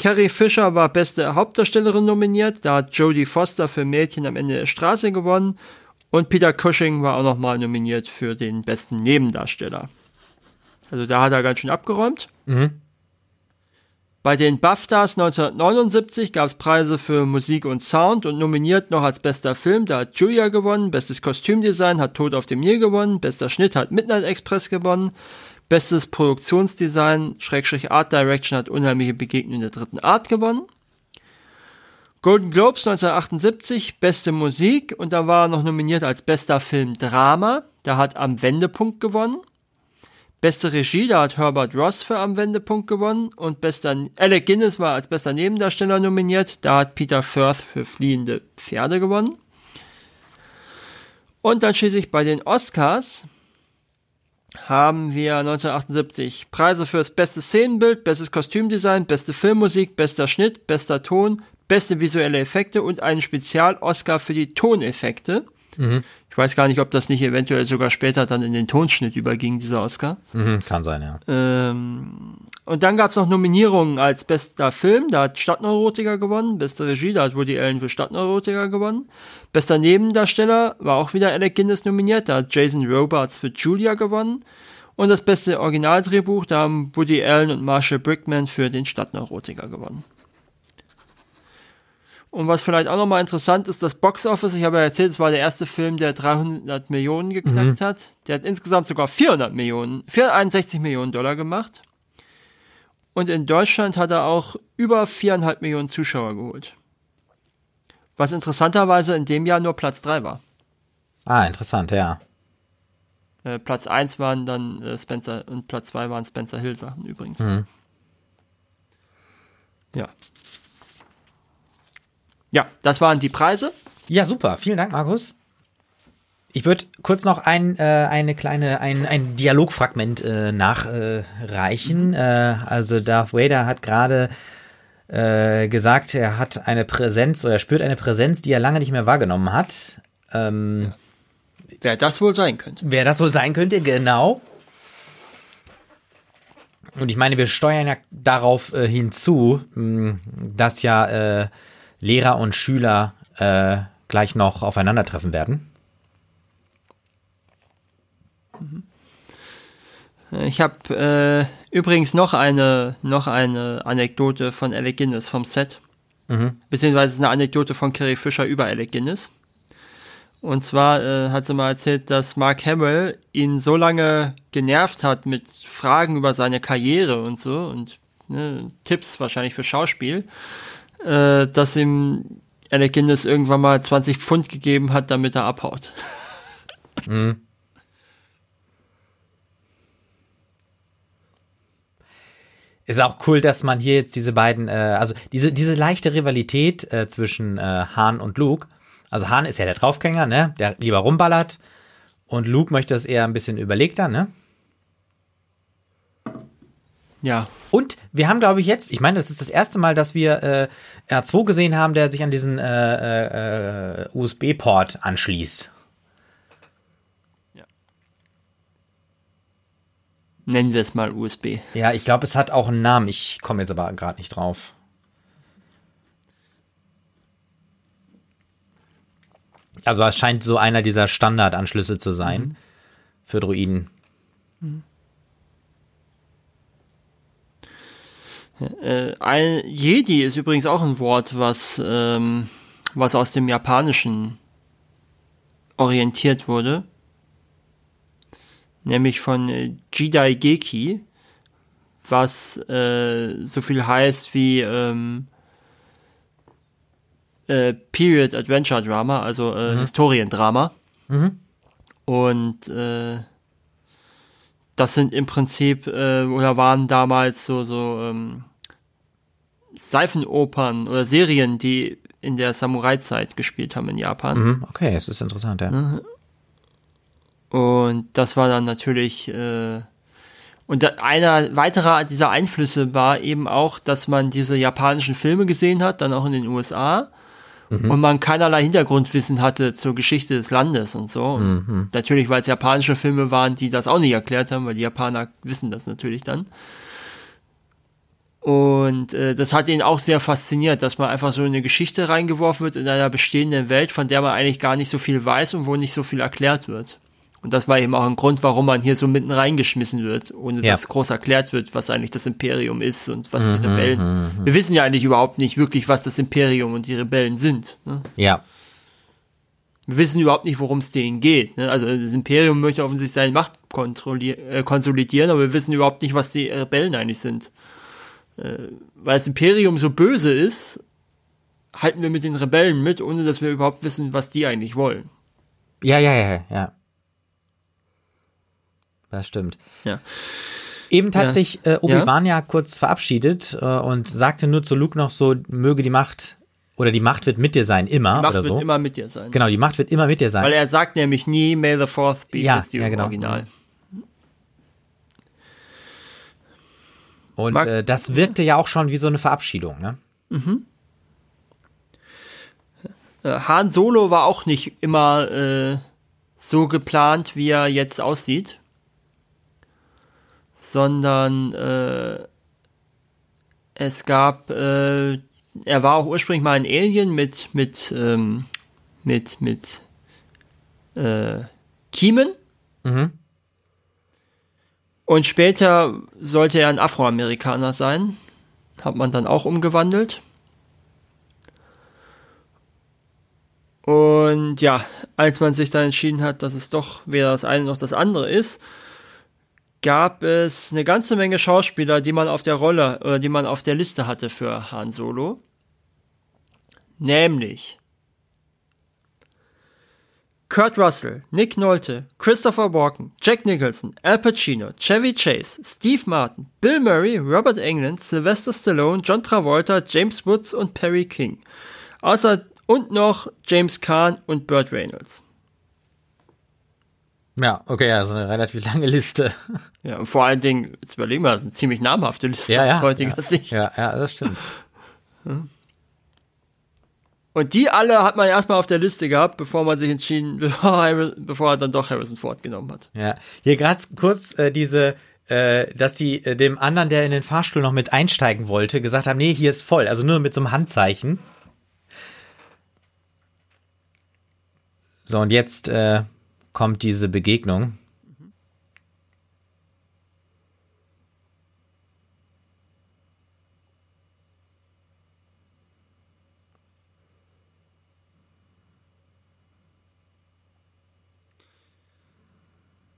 Carrie Fisher war beste Hauptdarstellerin nominiert. Da hat Jodie Foster für Mädchen am Ende der Straße gewonnen. Und Peter Cushing war auch nochmal nominiert für den besten Nebendarsteller. Also da hat er ganz schön abgeräumt. Mhm. Bei den BAFTAs 1979 gab es Preise für Musik und Sound und nominiert noch als bester Film, da hat Julia gewonnen, bestes Kostümdesign hat Tod auf dem Nil gewonnen, bester Schnitt hat Midnight Express gewonnen, bestes Produktionsdesign, Schrägstrich Art Direction hat Unheimliche Begegnung der dritten Art gewonnen. Golden Globes 1978, beste Musik und da war er noch nominiert als bester Film Drama, da hat Am Wendepunkt gewonnen. Beste Regie, da hat Herbert Ross für Am Wendepunkt gewonnen und bester Alec Guinness war als bester Nebendarsteller nominiert. Da hat Peter Firth für Fliehende Pferde gewonnen. Und dann schließlich bei den Oscars haben wir 1978 Preise für das beste Szenenbild, bestes Kostümdesign, beste Filmmusik, bester Schnitt, bester Ton, beste visuelle Effekte und einen Spezial-Oscar für die Toneffekte. Mhm. Ich weiß gar nicht, ob das nicht eventuell sogar später dann in den Tonschnitt überging, dieser Oscar. Mhm, kann sein, ja. Ähm, und dann gab es noch Nominierungen als bester Film, da hat Stadtneurotiker gewonnen, beste Regie, da hat Woody Allen für Stadtneurotiker gewonnen. Bester Nebendarsteller war auch wieder Alec Guinness nominiert, da hat Jason Robards für Julia gewonnen. Und das beste Originaldrehbuch, da haben Woody Allen und Marshall Brickman für den Stadtneurotiker gewonnen. Und was vielleicht auch nochmal interessant ist, das Box Office, ich habe ja erzählt, es war der erste Film, der 300 Millionen geknackt mhm. hat. Der hat insgesamt sogar 400 Millionen, 461 Millionen Dollar gemacht. Und in Deutschland hat er auch über viereinhalb Millionen Zuschauer geholt. Was interessanterweise in dem Jahr nur Platz 3 war. Ah, interessant, ja. Äh, Platz 1 waren dann äh, Spencer und Platz 2 waren Spencer Hill Sachen übrigens. Mhm. Ja. Ja, das waren die Preise. Ja, super. Vielen Dank, Markus. Ich würde kurz noch ein, äh, eine kleine, ein, ein Dialogfragment äh, nachreichen. Mhm. Äh, also Darth Vader hat gerade äh, gesagt, er hat eine Präsenz oder er spürt eine Präsenz, die er lange nicht mehr wahrgenommen hat. Ähm, ja. Wer das wohl sein könnte. Wer das wohl sein könnte, genau. Und ich meine, wir steuern ja darauf äh, hinzu, mh, dass ja äh, Lehrer und Schüler gleich noch aufeinandertreffen werden? Ich habe äh, übrigens noch eine, noch eine Anekdote von Alec Guinness vom Set. Mhm. Beziehungsweise eine Anekdote von Carrie Fisher über Alec Guinness. Und zwar äh, hat sie mal erzählt, dass Mark Hamill ihn so lange genervt hat mit Fragen über seine Karriere und so und ne, Tipps wahrscheinlich für Schauspiel, äh, dass ihm Alec Guinness irgendwann mal 20 Pfund gegeben hat, damit er abhaut. Mhm. Ist auch cool, dass man hier jetzt diese beiden, äh, also diese, diese leichte Rivalität äh, zwischen äh, Hahn und Luke. Also Hahn ist ja der Draufgänger, ne? Der lieber rumballert. Und Luke möchte das eher ein bisschen überlegter, ne? Ja. Und wir haben, glaube ich, jetzt, ich meine, das ist das erste Mal, dass wir äh, R2 gesehen haben, der sich an diesen äh, äh, USB-Port anschließt. Nennen wir es mal USB. Ja, ich glaube, es hat auch einen Namen. Ich komme jetzt aber gerade nicht drauf. Also es scheint so einer dieser Standardanschlüsse zu sein mhm. für Druiden. Mhm. Äh, ein, Jedi ist übrigens auch ein Wort, was, ähm, was aus dem Japanischen orientiert wurde. Nämlich von äh, Jidai Geki, was äh, so viel heißt wie ähm, äh, Period Adventure Drama, also äh, mhm. Historiendrama. Mhm. Und äh, das sind im Prinzip äh, oder waren damals so so ähm, Seifenopern oder Serien, die in der Samurai-Zeit gespielt haben in Japan. Mhm, okay, es ist interessant, ja. Und das war dann natürlich äh, und einer weiterer dieser Einflüsse war eben auch, dass man diese japanischen Filme gesehen hat, dann auch in den USA mhm. und man keinerlei Hintergrundwissen hatte zur Geschichte des Landes und so. Und mhm. Natürlich, weil es japanische Filme waren, die das auch nicht erklärt haben, weil die Japaner wissen das natürlich dann. Und äh, das hat ihn auch sehr fasziniert, dass man einfach so in eine Geschichte reingeworfen wird in einer bestehenden Welt, von der man eigentlich gar nicht so viel weiß und wo nicht so viel erklärt wird. Und das war eben auch ein Grund, warum man hier so mitten reingeschmissen wird, ohne ja. dass groß erklärt wird, was eigentlich das Imperium ist und was mhm, die Rebellen. Mhm, Wir wissen ja eigentlich überhaupt nicht wirklich, was das Imperium und die Rebellen sind. Ne? Ja. Wir wissen überhaupt nicht, worum es denen geht. Ne? Also das Imperium möchte offensichtlich seine Macht äh, konsolidieren, aber wir wissen überhaupt nicht, was die Rebellen eigentlich sind. Äh, weil das Imperium so böse ist, halten wir mit den Rebellen mit, ohne dass wir überhaupt wissen, was die eigentlich wollen. Ja, ja, ja, ja. Das stimmt. Ja. Eben hat ja. sich äh, Obi-Wan ja. ja. kurz verabschiedet äh, und sagte nur zu Luke noch so, möge die Macht oder die Macht wird mit dir sein, immer die Macht oder so. wird immer mit dir sein. Genau, die Macht wird immer mit dir sein. Weil er sagt nämlich nie, may the fourth be ja, with you ja, genau. Original. Und äh, das wirkte ja auch schon wie so eine Verabschiedung, ne? Mhm. Äh, Han Solo war auch nicht immer äh, so geplant, wie er jetzt aussieht sondern äh, es gab, äh, er war auch ursprünglich mal ein Alien mit, mit, ähm, mit, mit äh, Kiemen. Mhm. Und später sollte er ein Afroamerikaner sein. Hat man dann auch umgewandelt. Und ja, als man sich dann entschieden hat, dass es doch weder das eine noch das andere ist, gab es eine ganze Menge Schauspieler, die man auf der Rolle oder die man auf der Liste hatte für Han Solo. Nämlich Kurt Russell, Nick Nolte, Christopher Walken, Jack Nicholson, Al Pacino, Chevy Chase, Steve Martin, Bill Murray, Robert Englund, Sylvester Stallone, John Travolta, James Woods und Perry King. Außer und noch James Kahn und Burt Reynolds. Ja, okay, ja, so eine relativ lange Liste. Ja, und vor allen Dingen, jetzt überlegen wir, das ist eine ziemlich namhafte Liste ja, ja, aus heutiger ja, Sicht. Ja, ja, das stimmt. Und die alle hat man erstmal auf der Liste gehabt, bevor man sich entschieden, bevor, bevor er dann doch Harrison Ford genommen hat. Ja, hier gerade kurz äh, diese, äh, dass sie äh, dem anderen, der in den Fahrstuhl noch mit einsteigen wollte, gesagt haben, nee, hier ist voll, also nur mit so einem Handzeichen. So, und jetzt äh, kommt diese Begegnung.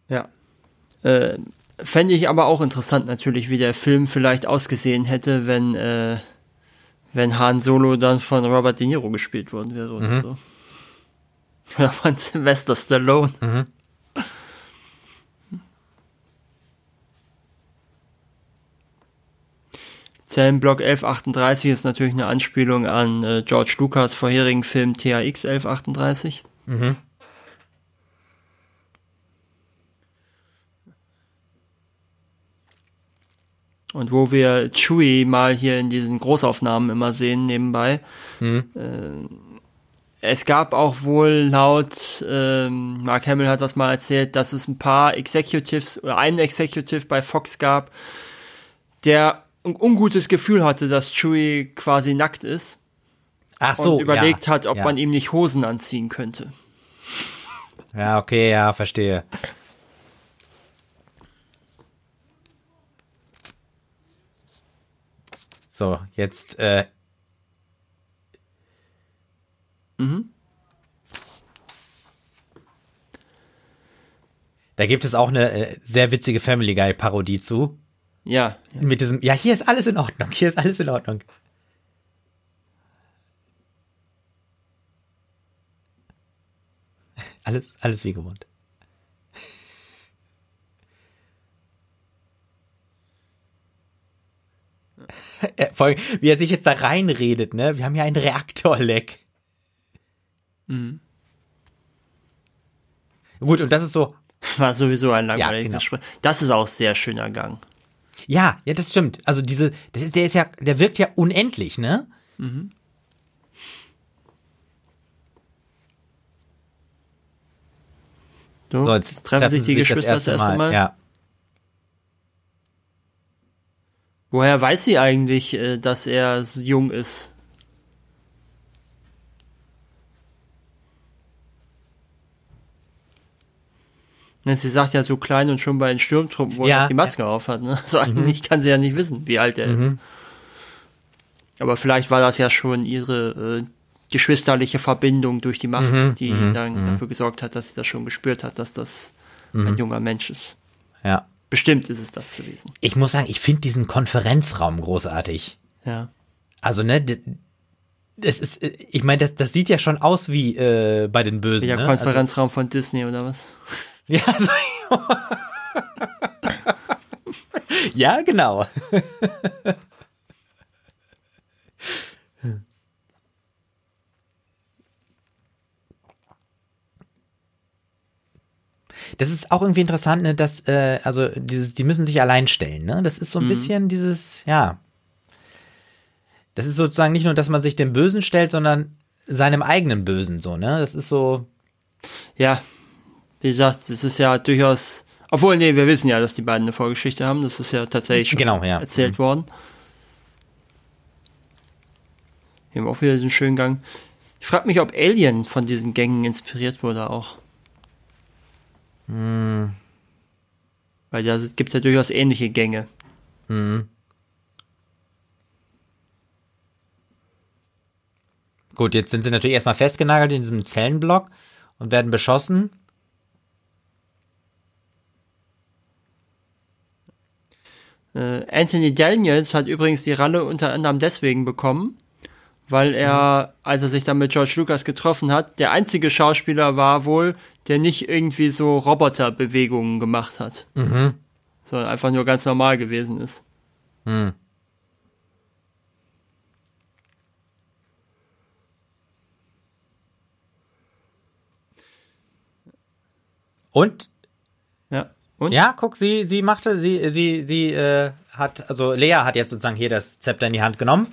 Ja. Äh, Fände ich aber auch interessant natürlich, wie der Film vielleicht ausgesehen hätte, wenn, äh, wenn Han Solo dann von Robert De Niro gespielt worden wäre oder mhm. so. Ja, von Sylvester Stallone. Mhm. Zellenblock 1138 ist natürlich eine Anspielung an äh, George Lucas vorherigen Film THX 1138. Mhm. Und wo wir Chewie mal hier in diesen Großaufnahmen immer sehen nebenbei. Mhm. Äh, es gab auch wohl laut, ähm, Mark Hamill hat das mal erzählt, dass es ein paar Executives oder einen Executive bei Fox gab, der ein ungutes Gefühl hatte, dass Chewie quasi nackt ist. Ach so. Und überlegt ja, hat, ob ja. man ihm nicht Hosen anziehen könnte. Ja, okay, ja, verstehe. So, jetzt äh, Mhm. Da gibt es auch eine äh, sehr witzige Family Guy Parodie zu. Ja, ja. Mit diesem, ja, hier ist alles in Ordnung, hier ist alles in Ordnung. Alles, alles wie gewohnt. Äh, vor allem, wie er sich jetzt da reinredet, ne? Wir haben ja einen Reaktorleck. Mhm. Gut, und das ist so. War sowieso ein langweiliges ja, genau. Gespräch. Das ist auch ein sehr schöner Gang. Ja, ja, das stimmt. Also diese, ist, der ist ja, der wirkt ja unendlich, ne? Mhm. So, so, jetzt treffen, treffen sich die sich Geschwister das erste, das erste Mal. Mal. Ja. Woher weiß sie eigentlich, äh, dass er jung ist? Ne, Sie sagt ja so klein und schon bei den Sturmtruppen, wo Ja, er die Maske auf hat. Ne? Also eigentlich kann sie ja nicht wissen, wie alt er ist. Aber vielleicht war das ja schon ihre äh, geschwisterliche Verbindung durch die Macht, die dann dafür gesorgt hat, dass sie das schon gespürt hat, dass das ein junger Mensch ist. ja. Bestimmt ist es das gewesen. Ich muss sagen, ich finde diesen Konferenzraum großartig. Ja. Also, ne, das ist, äh, ich meine, das, das sieht ja schon aus wie äh, bei den Bösen. Der ne? Konferenzraum von Disney oder was? Ja, so, ja, genau. Das ist auch irgendwie interessant, ne, dass, äh, also dieses, die müssen sich allein stellen, ne? Das ist so ein bisschen dieses, ja. Das ist sozusagen nicht nur, dass man sich dem Bösen stellt, sondern seinem eigenen Bösen so, ne? Das ist so, Ja, wie gesagt, es ist ja durchaus. Obwohl, nee, wir wissen ja, dass die beiden eine Vorgeschichte haben. Das ist ja tatsächlich schon Genau, ja. erzählt worden. Wir haben auch wieder diesen schönen Gang. Ich frage mich, ob Alien von diesen Gängen inspiriert wurde auch. Hm. Weil da gibt es ja durchaus ähnliche Gänge. Gut, jetzt sind sie natürlich erstmal festgenagelt in diesem Zellenblock und werden beschossen. Äh, Anthony Daniels hat übrigens die Rolle unter anderem deswegen bekommen, weil er, als er sich dann mit George Lucas getroffen hat, der einzige Schauspieler war wohl, der nicht irgendwie so Roboterbewegungen gemacht hat. Sondern einfach nur ganz normal gewesen ist. Und Ja. Und? ja, guck, sie, sie machte, sie, sie, sie äh, hat, also Lea hat jetzt sozusagen hier das Zepter in die Hand genommen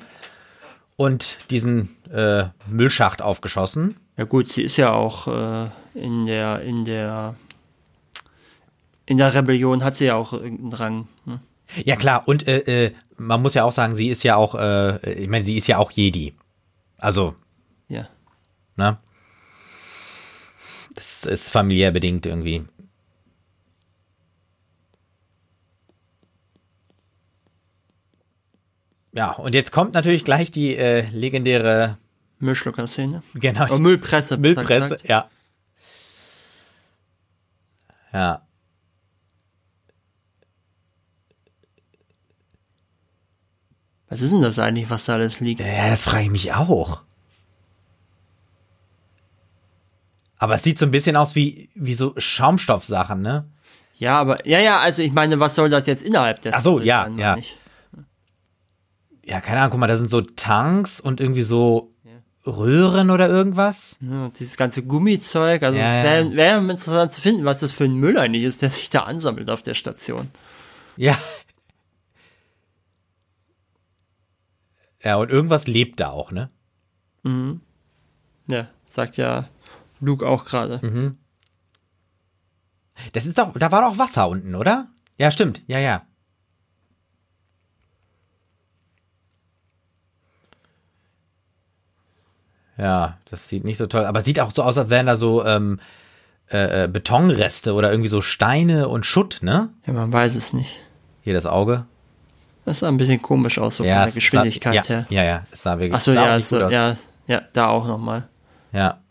und diesen äh, Müllschacht aufgeschossen. Ja gut, sie ist ja auch äh, in der, in der, in der Rebellion hat sie ja auch irgendeinen Rang. Ne? Ja klar, und äh, äh, man muss ja auch sagen, sie ist ja auch, äh, ich meine, sie ist ja auch Jedi. Also, Ja. ne? Das ist familiär bedingt irgendwie. Ja, und jetzt kommt natürlich gleich die äh, legendäre, Müllschlucker-Szene. genau, Oh, Müllpresse. Müllpresse, ja. Ja. Was ist denn das eigentlich, was da alles liegt? Ja, das frage ich mich auch. Aber es sieht so ein bisschen aus wie, wie so Schaumstoffsachen, ne? Ja, aber, ja, ja, also ich meine, was soll das jetzt innerhalb der Ach so, ja, ja. ich? Ja, keine Ahnung, guck mal, da sind so Tanks und irgendwie so Röhren oder irgendwas. Ja, und dieses ganze Gummizeug, also Ja, wäre wär interessant zu finden, was das für ein Müll eigentlich ist, der sich da ansammelt auf der Station. Ja. Ja, und irgendwas lebt da auch, ne? Ja, sagt ja Luke auch gerade. Mhm. Das ist doch, da war doch Wasser unten, oder? Ja, stimmt. Ja, ja. Ja, das sieht nicht so toll, aber sieht auch so aus, als wären da so ähm, äh, äh, Betonreste oder irgendwie so Steine und Schutt, ne? Ja, man weiß es nicht. Hier das Auge. Das sah ein bisschen komisch aus, so ja, von der es Geschwindigkeit sah, ja, her. Ja, ja, es sah wirklich Ach so, sah auch ja, nicht so, gut aus. ja, ja, da auch nochmal. Ja.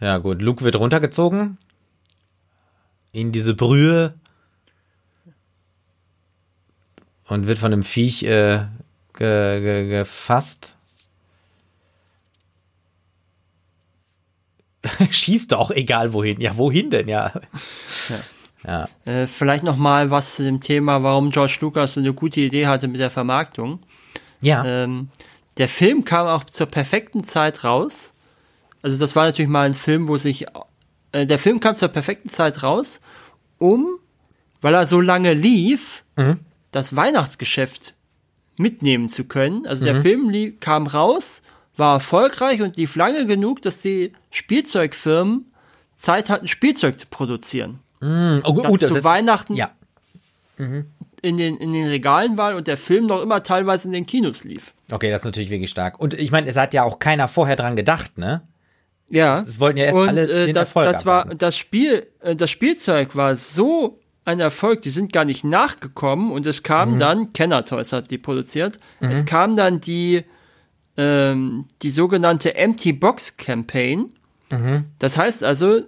Ja, gut. Luke wird runtergezogen. In diese Brühe. Und wird von einem Viech äh, ge, ge, gefasst. Schießt doch, egal wohin. Ja, wohin denn, ja. Ja. Äh, vielleicht nochmal was zu dem Thema, warum George Lucas eine gute Idee hatte mit der Vermarktung. Ja. Ähm, der Film kam auch zur perfekten Zeit raus. Also das war natürlich mal ein Film, wo sich äh, der Film kam zur perfekten Zeit raus, um, weil er so lange lief, das Weihnachtsgeschäft mitnehmen zu können. Also der Film kam raus, war erfolgreich und lief lange genug, dass die Spielzeugfirmen Zeit hatten, Spielzeug zu produzieren. Mm, oh, Das gut, zu das, Weihnachten ja. in, den, in den Regalen war und der Film noch immer teilweise in den Kinos lief. Okay, das ist natürlich wirklich stark. Und ich meine, es hat ja auch keiner vorher dran gedacht, ne? Ja. Es wollten ja erst und alle äh, den das, Erfolg das war das Spiel, äh, das Spielzeug war so ein Erfolg, die sind gar nicht nachgekommen und es kam Mhm. dann, Kenner Toys hat die produziert, es kam dann die, ähm, die sogenannte Empty Box Campaign. Mhm. Das heißt also,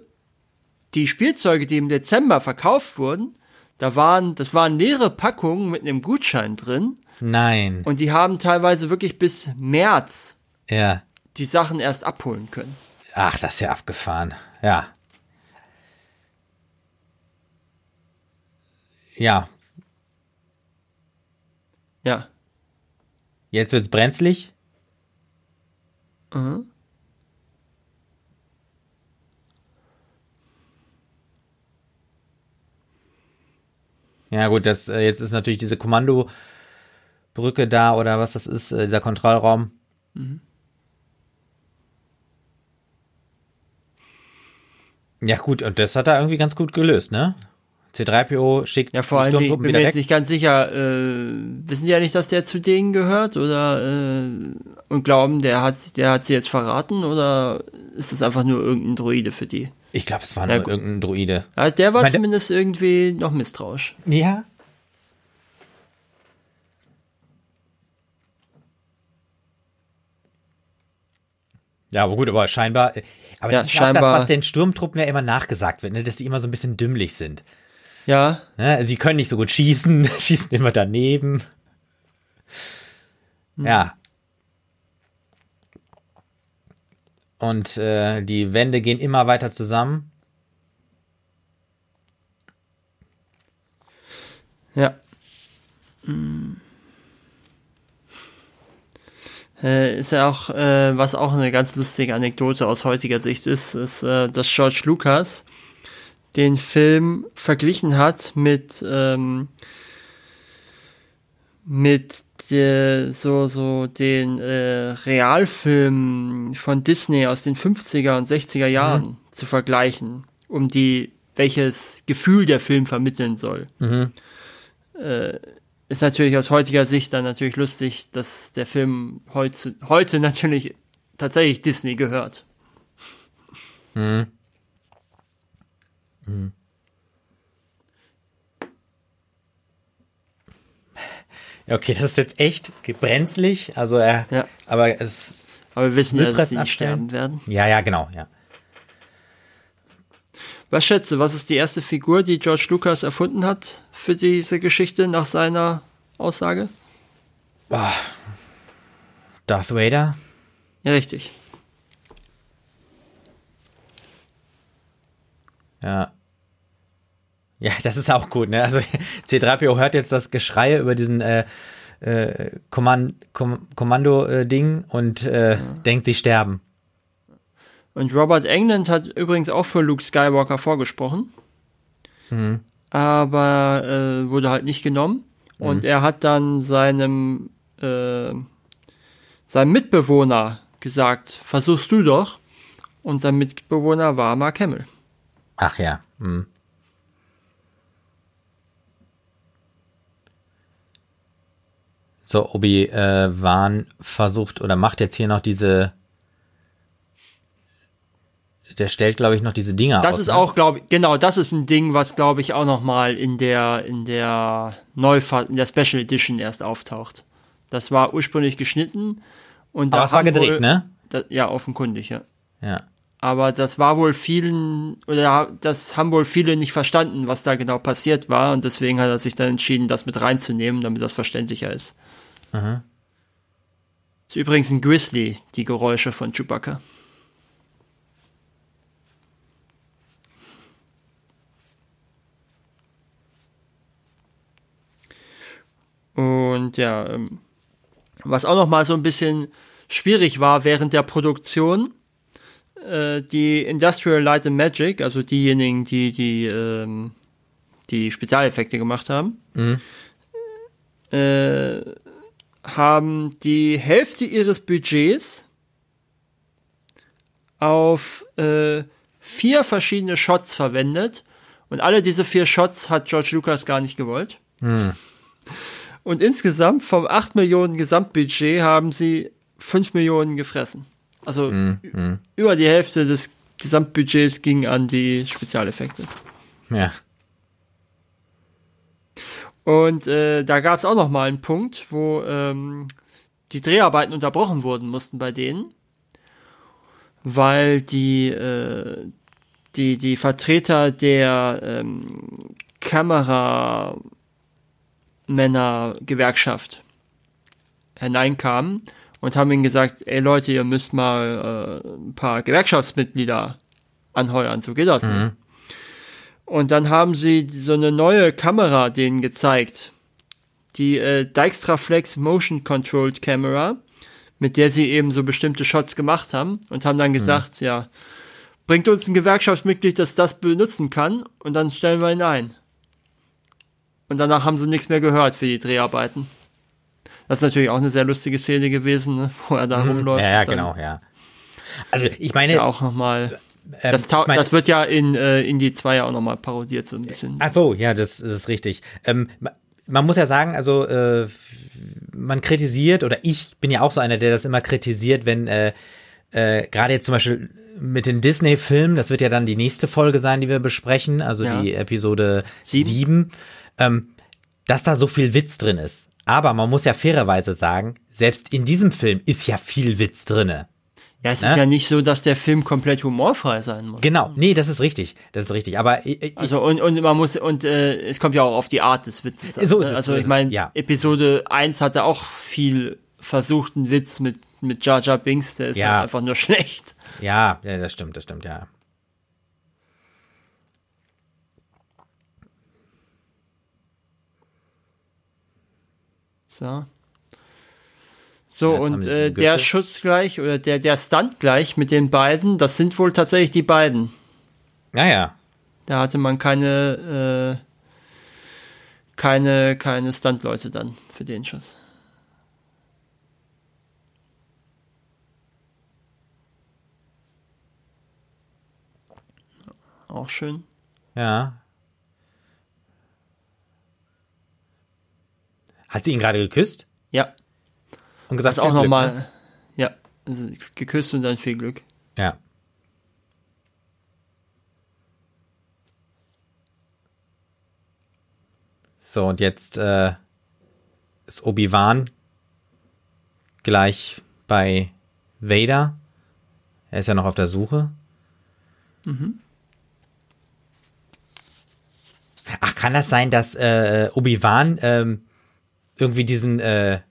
die Spielzeuge, die im Dezember verkauft wurden, da waren, das waren leere Packungen mit einem Gutschein drin Nein. und die haben teilweise wirklich bis März Ja. die Sachen erst abholen können. Ach, das ist ja abgefahren. Ja. Ja, Ja. jetzt wird's brenzlig. Ja, gut, das äh, jetzt ist natürlich diese Kommandobrücke da oder was das ist, äh, dieser Kontrollraum. Ja, gut, und das hat er irgendwie ganz gut gelöst, ne? C3PO schickt Ja, vor die allem, ich Sturmtruppen bin wieder mir weg. jetzt nicht ganz sicher, äh, wissen die ja nicht, dass der zu denen gehört oder äh, und glauben, der hat, der hat sie jetzt verraten oder ist das einfach nur irgendein Droide für die? Ich glaube, es war Ja, nur gut. irgendein Druide. Ja, der war Meine- zumindest irgendwie noch misstrauisch. Ja. Ja, aber gut, aber scheinbar, äh, aber Ja, das ist auch das, scheinbar- was den Sturmtruppen ja immer nachgesagt wird, ne, dass die immer so ein bisschen dümmlich sind. Ja, Ne? Also, sie können nicht so gut schießen, schießen immer daneben. Ja. Und äh, die Wände gehen immer weiter zusammen. ja. Hm. Äh, ist ja auch, äh, was auch eine ganz lustige Anekdote aus heutiger Sicht ist, ist, äh, dass George Lucas den Film verglichen hat mit, ähm, mit der, so, so den äh, Realfilmen von Disney aus den 50er und 60er Jahren zu vergleichen, um die, welches Gefühl der Film vermitteln soll. Äh, ist natürlich aus heutiger Sicht dann natürlich lustig, dass der Film heute, heute natürlich tatsächlich Disney gehört. Ja, okay, das ist jetzt echt brenzlig. Also er, Ja. aber es, Aber wir wissen ja, dass sie nicht sterben werden. ja, ja, genau, ja. Was schätze, was ist die erste Figur, die George Lucas erfunden hat für diese Geschichte nach seiner Aussage? Darth Vader. Ja, richtig. Ja. Ja, das ist auch gut, ne? Also C3PO hört jetzt das Geschrei über diesen äh, äh, Kommand Kom Kommando-Ding und äh, denkt, sie sterben. Und Robert England hat übrigens auch für Luke Skywalker vorgesprochen. Aber äh, wurde halt nicht genommen. Und er hat dann seinem, äh, seinem Mitbewohner gesagt, versuchst du doch. Und sein Mitbewohner war Mark Hamill. Ach ja. Hm. So, Obi-Wan versucht oder macht jetzt hier noch diese. Der stellt, glaube ich, noch diese Dinger Das aus. ist ne? auch, glaube ich, genau, das ist ein Ding, was, glaube ich, auch noch mal in der, in der Neufahrt, in der Special Edition erst auftaucht. Das war ursprünglich geschnitten und Aber da es war gedreht, wohl, ne? Da, ja, offenkundig, ja. Ja. Aber das war wohl vielen, oder das haben wohl viele nicht verstanden, was da genau passiert war. Und deswegen hat er sich dann entschieden, das mit reinzunehmen, damit das verständlicher ist. Aha. Ist übrigens ein Grizzly, die Geräusche von Chewbacca. Und ja, ähm, was auch noch mal so ein bisschen schwierig war während der Produktion, äh, die Industrial Light and Magic, also diejenigen, die die, ähm, die Spezialeffekte gemacht haben, äh, haben die Hälfte ihres Budgets auf äh, vier verschiedene Shots verwendet. Und alle diese vier Shots hat George Lucas gar nicht gewollt. Hm. Und insgesamt vom 8 Millionen Gesamtbudget haben sie 5 Millionen gefressen. Also hm, hm. über die Hälfte des Gesamtbudgets ging an die Spezialeffekte. Ja. Und äh, da gab es auch noch mal einen Punkt, wo ähm, die Dreharbeiten unterbrochen wurden mussten bei denen, weil die äh, die die Vertreter der ähm, Kameramänner-Gewerkschaft hineinkamen und haben ihnen gesagt, ey Leute, ihr müsst mal äh, ein paar Gewerkschaftsmitglieder anheuern, so geht das mhm. Und dann haben sie so eine neue Kamera denen gezeigt. Die äh, Dijkstraflex Motion Controlled Camera, mit der sie eben so bestimmte Shots gemacht haben und haben dann gesagt, mhm. ja, bringt uns ein Gewerkschaftsmitglied, das das benutzen kann und dann stellen wir ihn ein. Und danach haben sie nichts mehr gehört für die Dreharbeiten. Das ist natürlich auch eine sehr lustige Szene gewesen, ne, wo er da mhm. rumläuft. Ja, ja genau, ja. Also ich meine, ja auch noch mal ähm, das, mein, das, wird ja in äh, Indie 2 ja auch nochmal parodiert, so ein bisschen. Ach so, ja, das, das ist richtig. Ähm, man muss ja sagen, also äh, man kritisiert, oder ich bin ja auch so einer, der das immer kritisiert, wenn äh, äh, gerade jetzt zum Beispiel mit den Disney-Filmen, das wird ja dann die nächste Folge sein, die wir besprechen, also ja. die Episode 7, ähm, dass da so viel Witz drin ist. Aber man muss ja fairerweise sagen, selbst in diesem Film ist ja viel Witz drinne. Ja, es ne? ist ja nicht so, dass der Film komplett humorfrei sein muss. Genau, nee, das ist richtig, das ist richtig. Aber ich, also und und man muss und äh, es kommt ja auch auf die Art des Witzes an. So ist ne? es, also ich meine, ja. Episode 1 hatte auch viel versuchten Witz mit mit Jar Jar Binks, der ist ja. halt einfach nur schlecht. Ja, ja, das stimmt, das stimmt, ja. So. So, ja, und äh, der Schuss gleich oder der, der Stunt gleich mit den beiden, das sind wohl tatsächlich die beiden. Naja. Da hatte man keine, äh, keine, keine Stunt-Leute dann für den Schuss. Auch schön. Ja. Hat sie ihn gerade geküsst? Ja. Und gesagt, das auch nochmal, ne? ja, also geküsst und dann viel Glück. Ja. So, und jetzt äh, ist Obi-Wan gleich bei Vader. Er ist ja noch auf der Suche. Mhm. Ach, kann das sein, dass äh, Obi-Wan ähm, irgendwie diesen äh,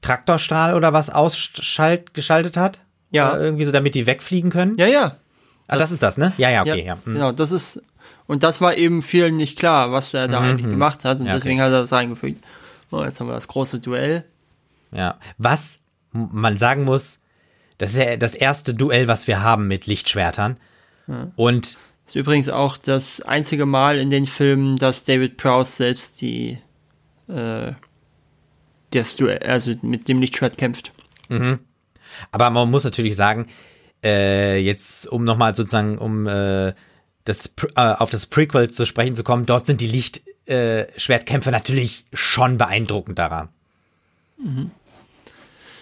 Traktorstrahl oder was ausgeschaltet hat? Ja. Oder irgendwie so, damit die wegfliegen können? Ja, ja. Ah, das, das ist das, ne? Ja, ja, okay, ja. ja. Hm. Genau, das ist, und das war eben vielen nicht klar, was er da mhm, eigentlich mhm. gemacht hat, und ja, deswegen okay. hat er das eingefügt. Oh, jetzt haben wir das große Duell. Ja, was man sagen muss, das ist ja das erste Duell, was wir haben mit Lichtschwertern. Ja. Und das ist übrigens auch das einzige Mal in den Filmen, dass David Prowse selbst die äh, das Duell, also mit dem Lichtschwert kämpft. Mhm. Aber man muss natürlich sagen, äh, jetzt um nochmal sozusagen um äh, das äh, auf das Prequel zu sprechen zu kommen, dort sind die Lichtschwertkämpfe äh, natürlich schon beeindruckend daran. Mhm.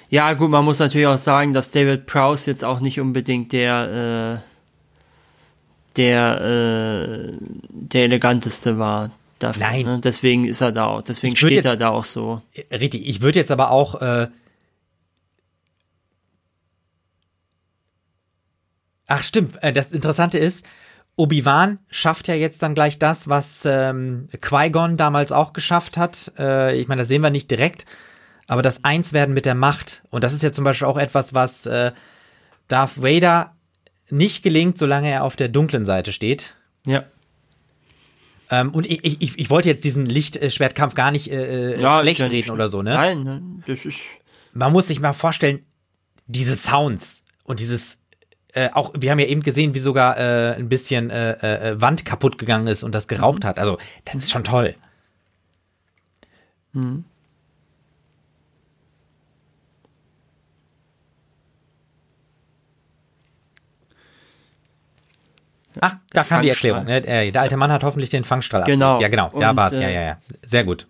Ja, gut, man muss natürlich auch sagen, dass David Prowse jetzt auch nicht unbedingt der äh, der äh, der eleganteste war dafür. Nein. Ne? Deswegen ist er da auch, deswegen steht jetzt, er da auch so. Richtig, ich würde jetzt aber auch äh, Ach stimmt, äh, das Interessante ist, Obi-Wan schafft ja jetzt dann gleich das, was ähm, Qui-Gon damals auch geschafft hat. Äh, ich meine, das sehen wir nicht direkt, aber das Einswerden mit der Macht. Und das ist ja zum Beispiel auch etwas, was äh, Darth Vader nicht gelingt, solange er auf der dunklen Seite steht. Ja. Ähm, und ich, ich, ich wollte jetzt diesen Lichtschwertkampf gar nicht äh, äh ja, schlecht ja reden oder so, ne? Nein, das ist. Man muss sich mal vorstellen, diese Sounds und dieses äh, auch, wir haben ja eben gesehen, wie sogar äh, ein bisschen äh, äh, Wand kaputt gegangen ist und das geraubt mhm. hat. Also, das ist schon toll. Mhm. Ach, da kam die Erklärung. Ne? Äh, der alte Mann hat hoffentlich den Fangstrahl Genau. Ja, genau. Da war es. Ja, äh, ja, ja. Sehr gut.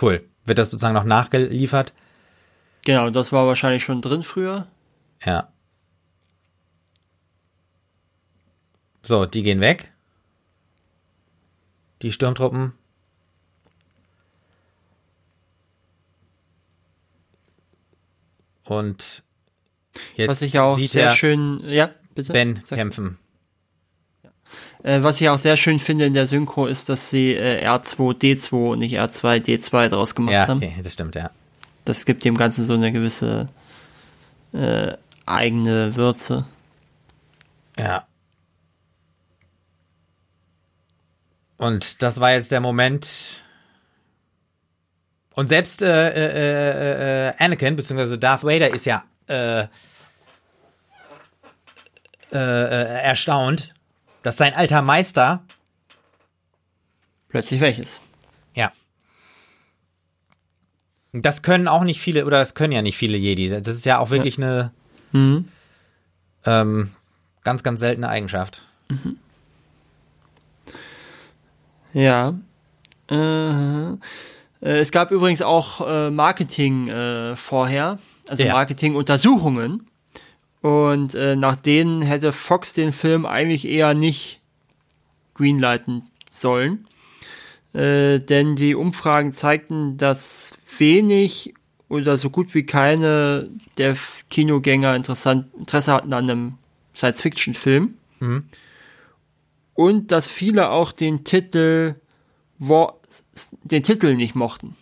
Cool. Wird das sozusagen noch nachgeliefert? Genau, das war wahrscheinlich schon drin früher. Ja. So, die gehen weg. Die Sturmtruppen. Und jetzt Was ich auch sieht sehr er schön, ja, bitte. Ben Sag. kämpfen. Äh, was ich auch sehr schön finde in der Synchro ist, dass sie äh, R2D2 und nicht R2D2 draus gemacht Ja, haben. okay, das stimmt, ja. Das gibt dem Ganzen so eine gewisse äh, eigene Würze. Ja. Und das war jetzt der Moment. Und selbst äh, äh, äh, Anakin, beziehungsweise Darth Vader, ist ja äh, äh, äh, erstaunt, dass sein alter Meister, Plötzlich welches? ja, das können auch nicht viele, oder das können ja nicht viele Jedi. Das ist ja auch wirklich eine Mhm. ähm, ganz, ganz seltene Eigenschaft. Ja. Äh, äh, es gab übrigens auch äh, Marketing äh, vorher, also Ja. Marketinguntersuchungen. Und äh, nach denen hätte Fox den Film eigentlich eher nicht greenlighten sollen. Äh, denn die Umfragen zeigten, dass wenig oder so gut wie keine der Kinogänger Interesse hatten an einem Science-Fiction-Film. Und dass viele auch den Titel War, den Titel nicht mochten.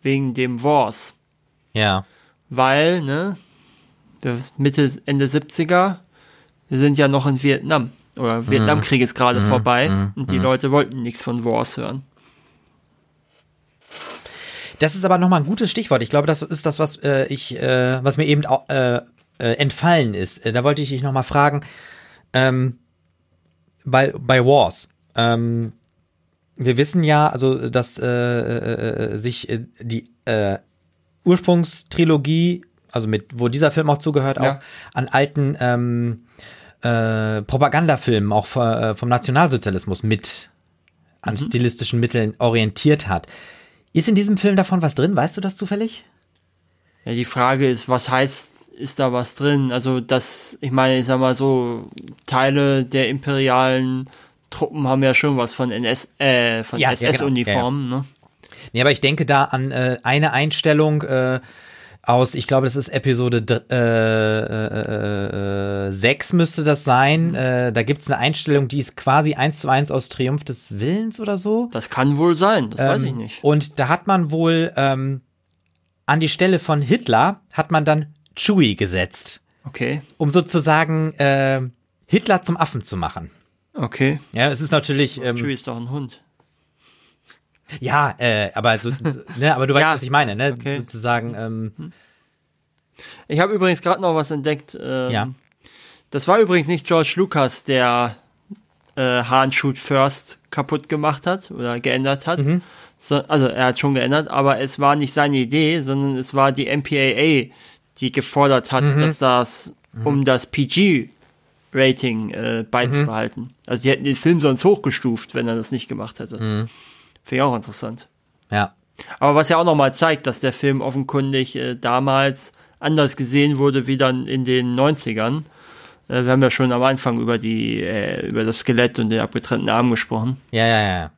Wegen dem Wars. Ja. Weil, ne, Mitte, Ende 70er, wir sind ja noch in Vietnam. Oder Vietnamkrieg ist gerade vorbei und die Leute wollten nichts von Wars hören. Das ist aber nochmal ein gutes Stichwort. Ich glaube, das ist das, was äh, ich, äh, was mir eben äh, äh, entfallen ist. Äh, da wollte ich dich nochmal fragen, ähm, bei, bei Wars. Ähm, wir wissen ja, also, dass äh, äh, äh, sich äh, die äh, Ursprungstrilogie, also mit, wo dieser Film auch zugehört, Ja. auch an alten ähm, äh, Propagandafilmen auch vom, äh, vom Nationalsozialismus mit an stilistischen Mitteln orientiert hat. Ist in diesem Film davon was drin? Weißt du das zufällig? Ja, die Frage ist, was heißt, ist da was drin? Also, das, ich meine, ich sag mal so, Teile der imperialen Truppen haben ja schon was von NS, äh, von Ja, ja, genau. SS-Uniformen, ne? Nee, aber ich denke da an äh, eine Einstellung äh, aus, ich glaube, das ist Episode äh, äh, äh, 6 müsste das sein. Äh, da gibt's eine Einstellung, die ist quasi eins zu eins aus Triumph des Willens oder so. Das kann wohl sein, das weiß ich Ähm, nicht. Und da hat man wohl ähm, an die Stelle von Hitler hat man dann Chewie gesetzt, Okay, um sozusagen äh, Hitler zum Affen zu machen. okay. Ja, es ist natürlich ähm, Chewie ist doch ein Hund. Ja, äh, aber so, ne, aber du weißt, Ja, was ich meine, ne? okay. Sozusagen, ähm, Ich habe übrigens gerade noch was entdeckt. Ähm, Ja. Das war übrigens nicht George Lucas, der äh, Han Shoot First kaputt gemacht hat oder geändert hat. Mhm. So, also er hat schon geändert, aber es war nicht seine Idee, sondern es war die MPAA, die gefordert hat, Mhm. dass das, um das PG-Rating äh, beizubehalten. Also die hätten den Film sonst hochgestuft, wenn er das nicht gemacht hätte. Mhm. Finde ich auch interessant. ja. Aber was ja auch nochmal zeigt, dass der Film offenkundig äh, damals anders gesehen wurde wie dann in den 90ern. Äh, wir haben ja schon am Anfang über die, äh, über das Skelett und den abgetrennten Arm gesprochen. Ja, ja, ja.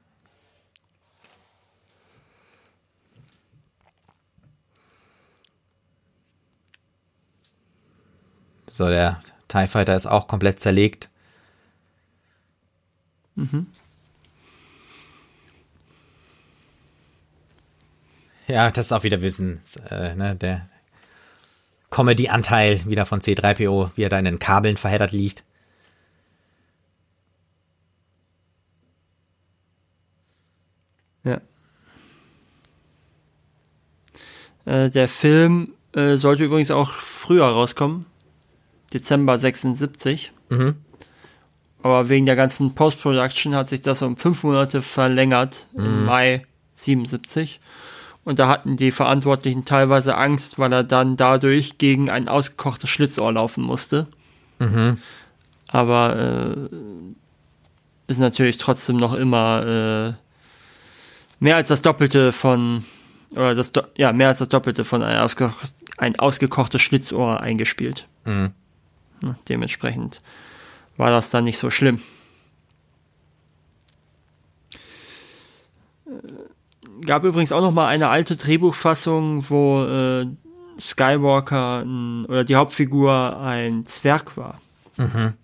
So, der TIE Fighter ist auch komplett zerlegt. Ja, das ist auch wieder Wissen, äh, ne, der Comedy-Anteil wieder von C3PO, wie er da in den Kabeln verheddert liegt. Ja. Äh, der Film äh, sollte übrigens auch früher rauskommen. Dezember 76. Mhm. Aber wegen der ganzen Post-Production hat sich das um fünf Monate verlängert im Mai 77. Und da hatten die Verantwortlichen teilweise Angst, weil er dann dadurch gegen ein ausgekochtes Schlitzohr laufen musste. Aber äh, ist natürlich trotzdem noch immer äh, mehr als das Doppelte von, oder das, ja, mehr als das Doppelte von ein, ausge, ein ausgekochtes Schlitzohr eingespielt. Mhm. Dementsprechend war das dann nicht so schlimm. Gab übrigens auch noch mal eine alte Drehbuchfassung, wo äh, Skywalker oder die Hauptfigur ein Zwerg war. Mhm.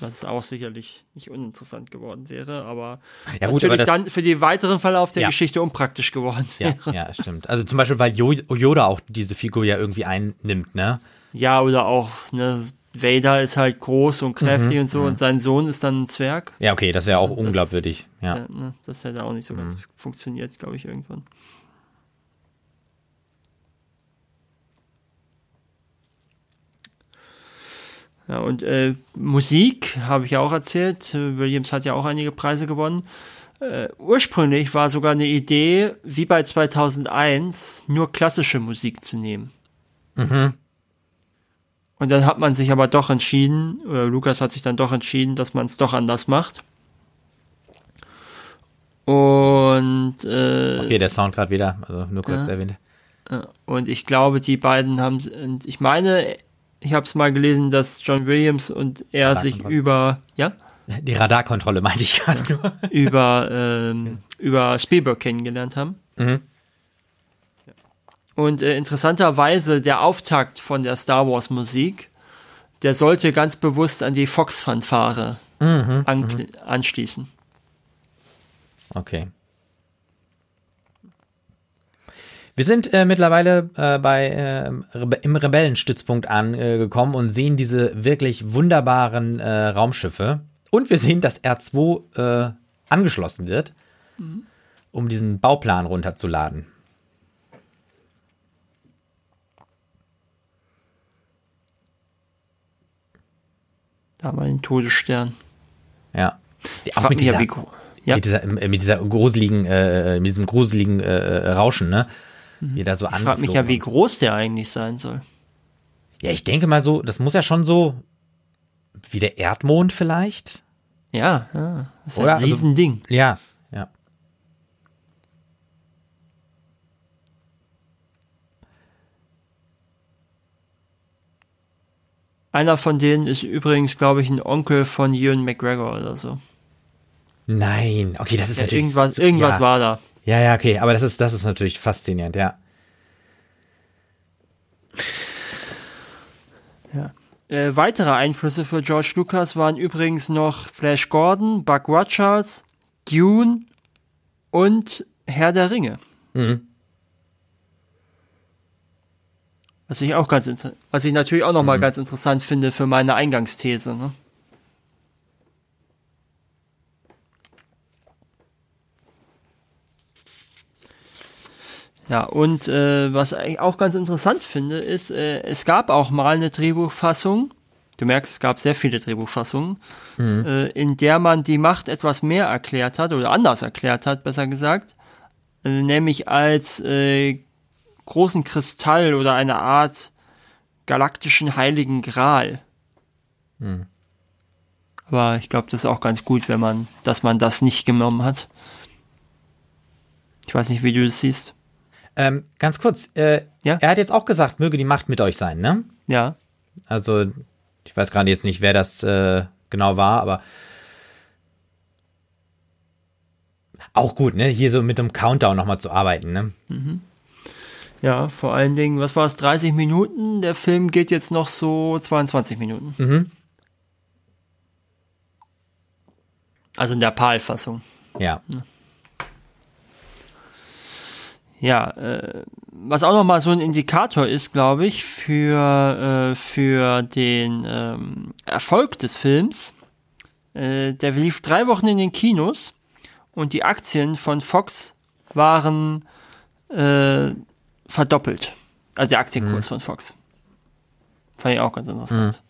Was auch sicherlich nicht uninteressant geworden wäre, aber ja, gut, natürlich aber dann für den weiteren Verlauf der ja. Geschichte unpraktisch geworden wäre. Ja, ja, stimmt. Also zum Beispiel, weil Yoda auch diese Figur ja irgendwie einnimmt, ne? Ja, oder auch, ne, Vader ist halt groß und kräftig mhm, und so mhm. und sein Sohn ist dann ein Zwerg. Ja, okay, das wäre auch das, unglaubwürdig. Ja. Ne, das hätte auch nicht so ganz mhm. funktioniert, glaube ich, irgendwann. Ja, und äh, Musik habe ich ja auch erzählt. Williams hat ja auch einige Preise gewonnen. Äh, ursprünglich war sogar eine Idee, wie bei 2001, nur klassische Musik zu nehmen. Mhm. Und dann hat man sich aber doch entschieden, oder Lukas hat sich dann doch entschieden, dass man es doch anders macht. Und äh, okay, der Sound gerade wieder, also nur kurz ja, erwähnt. Und ich glaube, die beiden haben, ich meine, ich habe es mal gelesen, dass John Williams und er sich über, ja? Die Radarkontrolle meinte ich gerade nur. über, ähm, über Spielberg kennengelernt haben. Mhm. Und äh, interessanterweise der Auftakt von der Star Wars Musik, der sollte ganz bewusst an die Fox-Fanfare mhm, an mhm. anschließen. Okay. Wir sind äh, mittlerweile äh, bei äh, im Rebellenstützpunkt angekommen und sehen diese wirklich wunderbaren äh, Raumschiffe. Und wir sehen, dass R2 äh, angeschlossen wird, mhm. um diesen Bauplan runterzuladen. Da wir den Todesstern. Ja. Auch mit dieser, ja, mit dieser, mit dieser gruseligen, äh, mit diesem gruseligen äh, Rauschen, ne? Mhm. Wie da so ich frage mich ja, wie groß der eigentlich sein soll. Ja, ich denke mal so, das muss ja schon so wie der Erdmond vielleicht. Ja, ja das ist Oder? ein also Riesending. Also, ja, ja. Einer von denen ist übrigens, glaube ich, ein Onkel von Ewan McGregor oder so. Nein, okay, das ist ja, natürlich. Irgendwas, irgendwas ja. war da. Ja, ja, okay, aber das ist, das ist natürlich faszinierend, ja. Ja. Äh, weitere Einflüsse für George Lucas waren übrigens noch Flash Gordon, Buck Rogers, Dune und Herr der Ringe. Mhm. Was ich auch ganz was ich natürlich auch nochmal mhm. ganz interessant finde für meine Eingangsthese. Ne? Ja, und äh, was ich auch ganz interessant finde, ist, äh, es gab auch mal eine Drehbuchfassung, du merkst, es gab sehr viele Drehbuchfassungen, mhm. äh, in der man die Macht etwas mehr erklärt hat, oder anders erklärt hat, besser gesagt, äh, nämlich als äh, großen Kristall oder eine Art galaktischen heiligen Gral. Hm. Aber ich glaube, das ist auch ganz gut, wenn man, dass man das nicht genommen hat. Ich weiß nicht, wie du das siehst. Ähm, ganz kurz, äh, ja? er hat jetzt auch gesagt, möge die Macht mit euch sein, ne? Ja. Also, ich weiß gerade jetzt nicht, wer das äh, genau war, aber auch gut, ne? Hier so mit dem Countdown nochmal zu arbeiten, ne? Mhm. Ja, vor allen Dingen, was war es, 30 Minuten? Der Film geht jetzt noch so 22 Minuten. Mhm. Also in der PAL-Fassung. Ja. Ja, äh, was auch nochmal so ein Indikator ist, glaube ich, für, äh, für den ähm, Erfolg des Films. Äh, der lief drei Wochen in den Kinos und die Aktien von Fox waren äh, verdoppelt. Also der Aktienkurs mhm. von Fox. Fand ich auch ganz interessant. Mhm.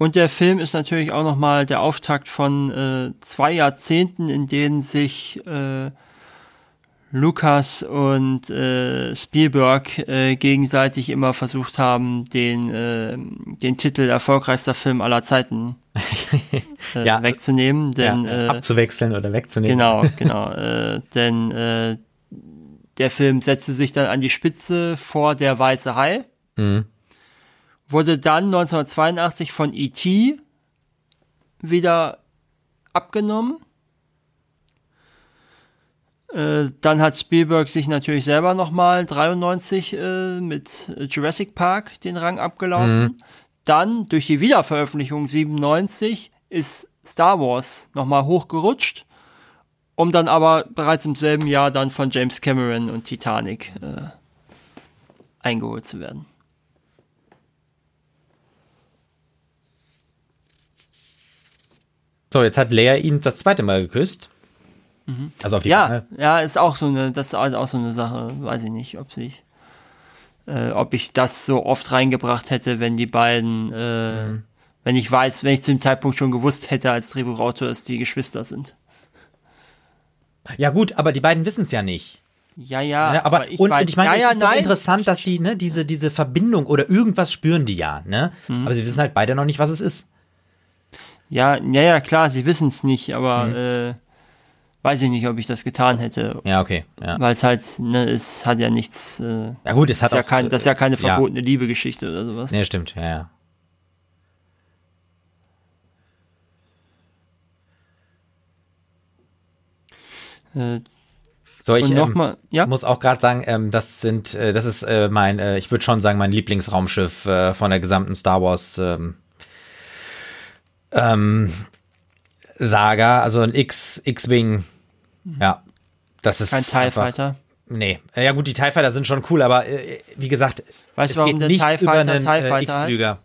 Und der Film ist natürlich auch nochmal der Auftakt von äh, zwei Jahrzehnten, in denen sich äh, Lucas und äh, Spielberg äh, gegenseitig immer versucht haben, den, äh, den Titel erfolgreichster Film aller Zeiten äh, ja, wegzunehmen. Denn, ja, äh, abzuwechseln oder wegzunehmen. Genau, genau. äh, denn äh, der Film setzte sich dann an die Spitze vor Der Weiße Hai. Mhm. Wurde dann 1982 von E.T. wieder abgenommen äh, dann hat Spielberg sich natürlich selber nochmal 93 äh, mit Jurassic Park den Rang abgelaufen. Mhm. Dann durch die Wiederveröffentlichung 97 ist Star Wars nochmal hochgerutscht, um dann aber bereits im selben Jahr dann von James Cameron und Titanic äh, eingeholt zu werden. So, jetzt hat Lea ihn das zweite Mal geküsst. Mhm. Also auf die ja, Kanal. ja, ist auch so eine, das ist auch so eine Sache. Weiß ich nicht, ob sich, äh, ob ich das so oft reingebracht hätte, wenn die beiden, äh, mhm. wenn ich weiß, wenn ich zu dem Zeitpunkt schon gewusst hätte als Drehbuchautor, dass die Geschwister sind. Ja gut, aber die beiden wissen es ja nicht. Ja, ja. ja aber, aber ich und, und, ich meine, ja, es ja, ist nein. doch interessant, dass die, ne, diese, diese Verbindung oder irgendwas spüren die ja, ne? Mhm. Aber sie wissen halt beide noch nicht, was es ist. Ja, ja, ja, klar, sie wissen es nicht, aber mhm. äh, weiß ich nicht, ob ich das getan hätte. Ja, okay. Ja. Weil es halt, ne, es hat ja nichts. Äh, ja, gut, es hat ja kein, das ist ja keine verbotene ja. Liebegeschichte oder sowas. Nee, stimmt, ja, ja. Äh, so, ich ähm, mal, ja? muss auch gerade sagen, ähm, das sind, äh, das ist äh, mein, äh, ich würde schon sagen, mein Lieblingsraumschiff äh, von der gesamten Star Wars ähm, ähm, Saga, also ein X, X-Wing. Ja, das ist. Kein TIE Fighter. Nee, ja gut, die TIE Fighter sind schon cool, aber äh, wie gesagt, weißt es warum geht der TIE Fighter, über einen TIE äh, X-Flüger.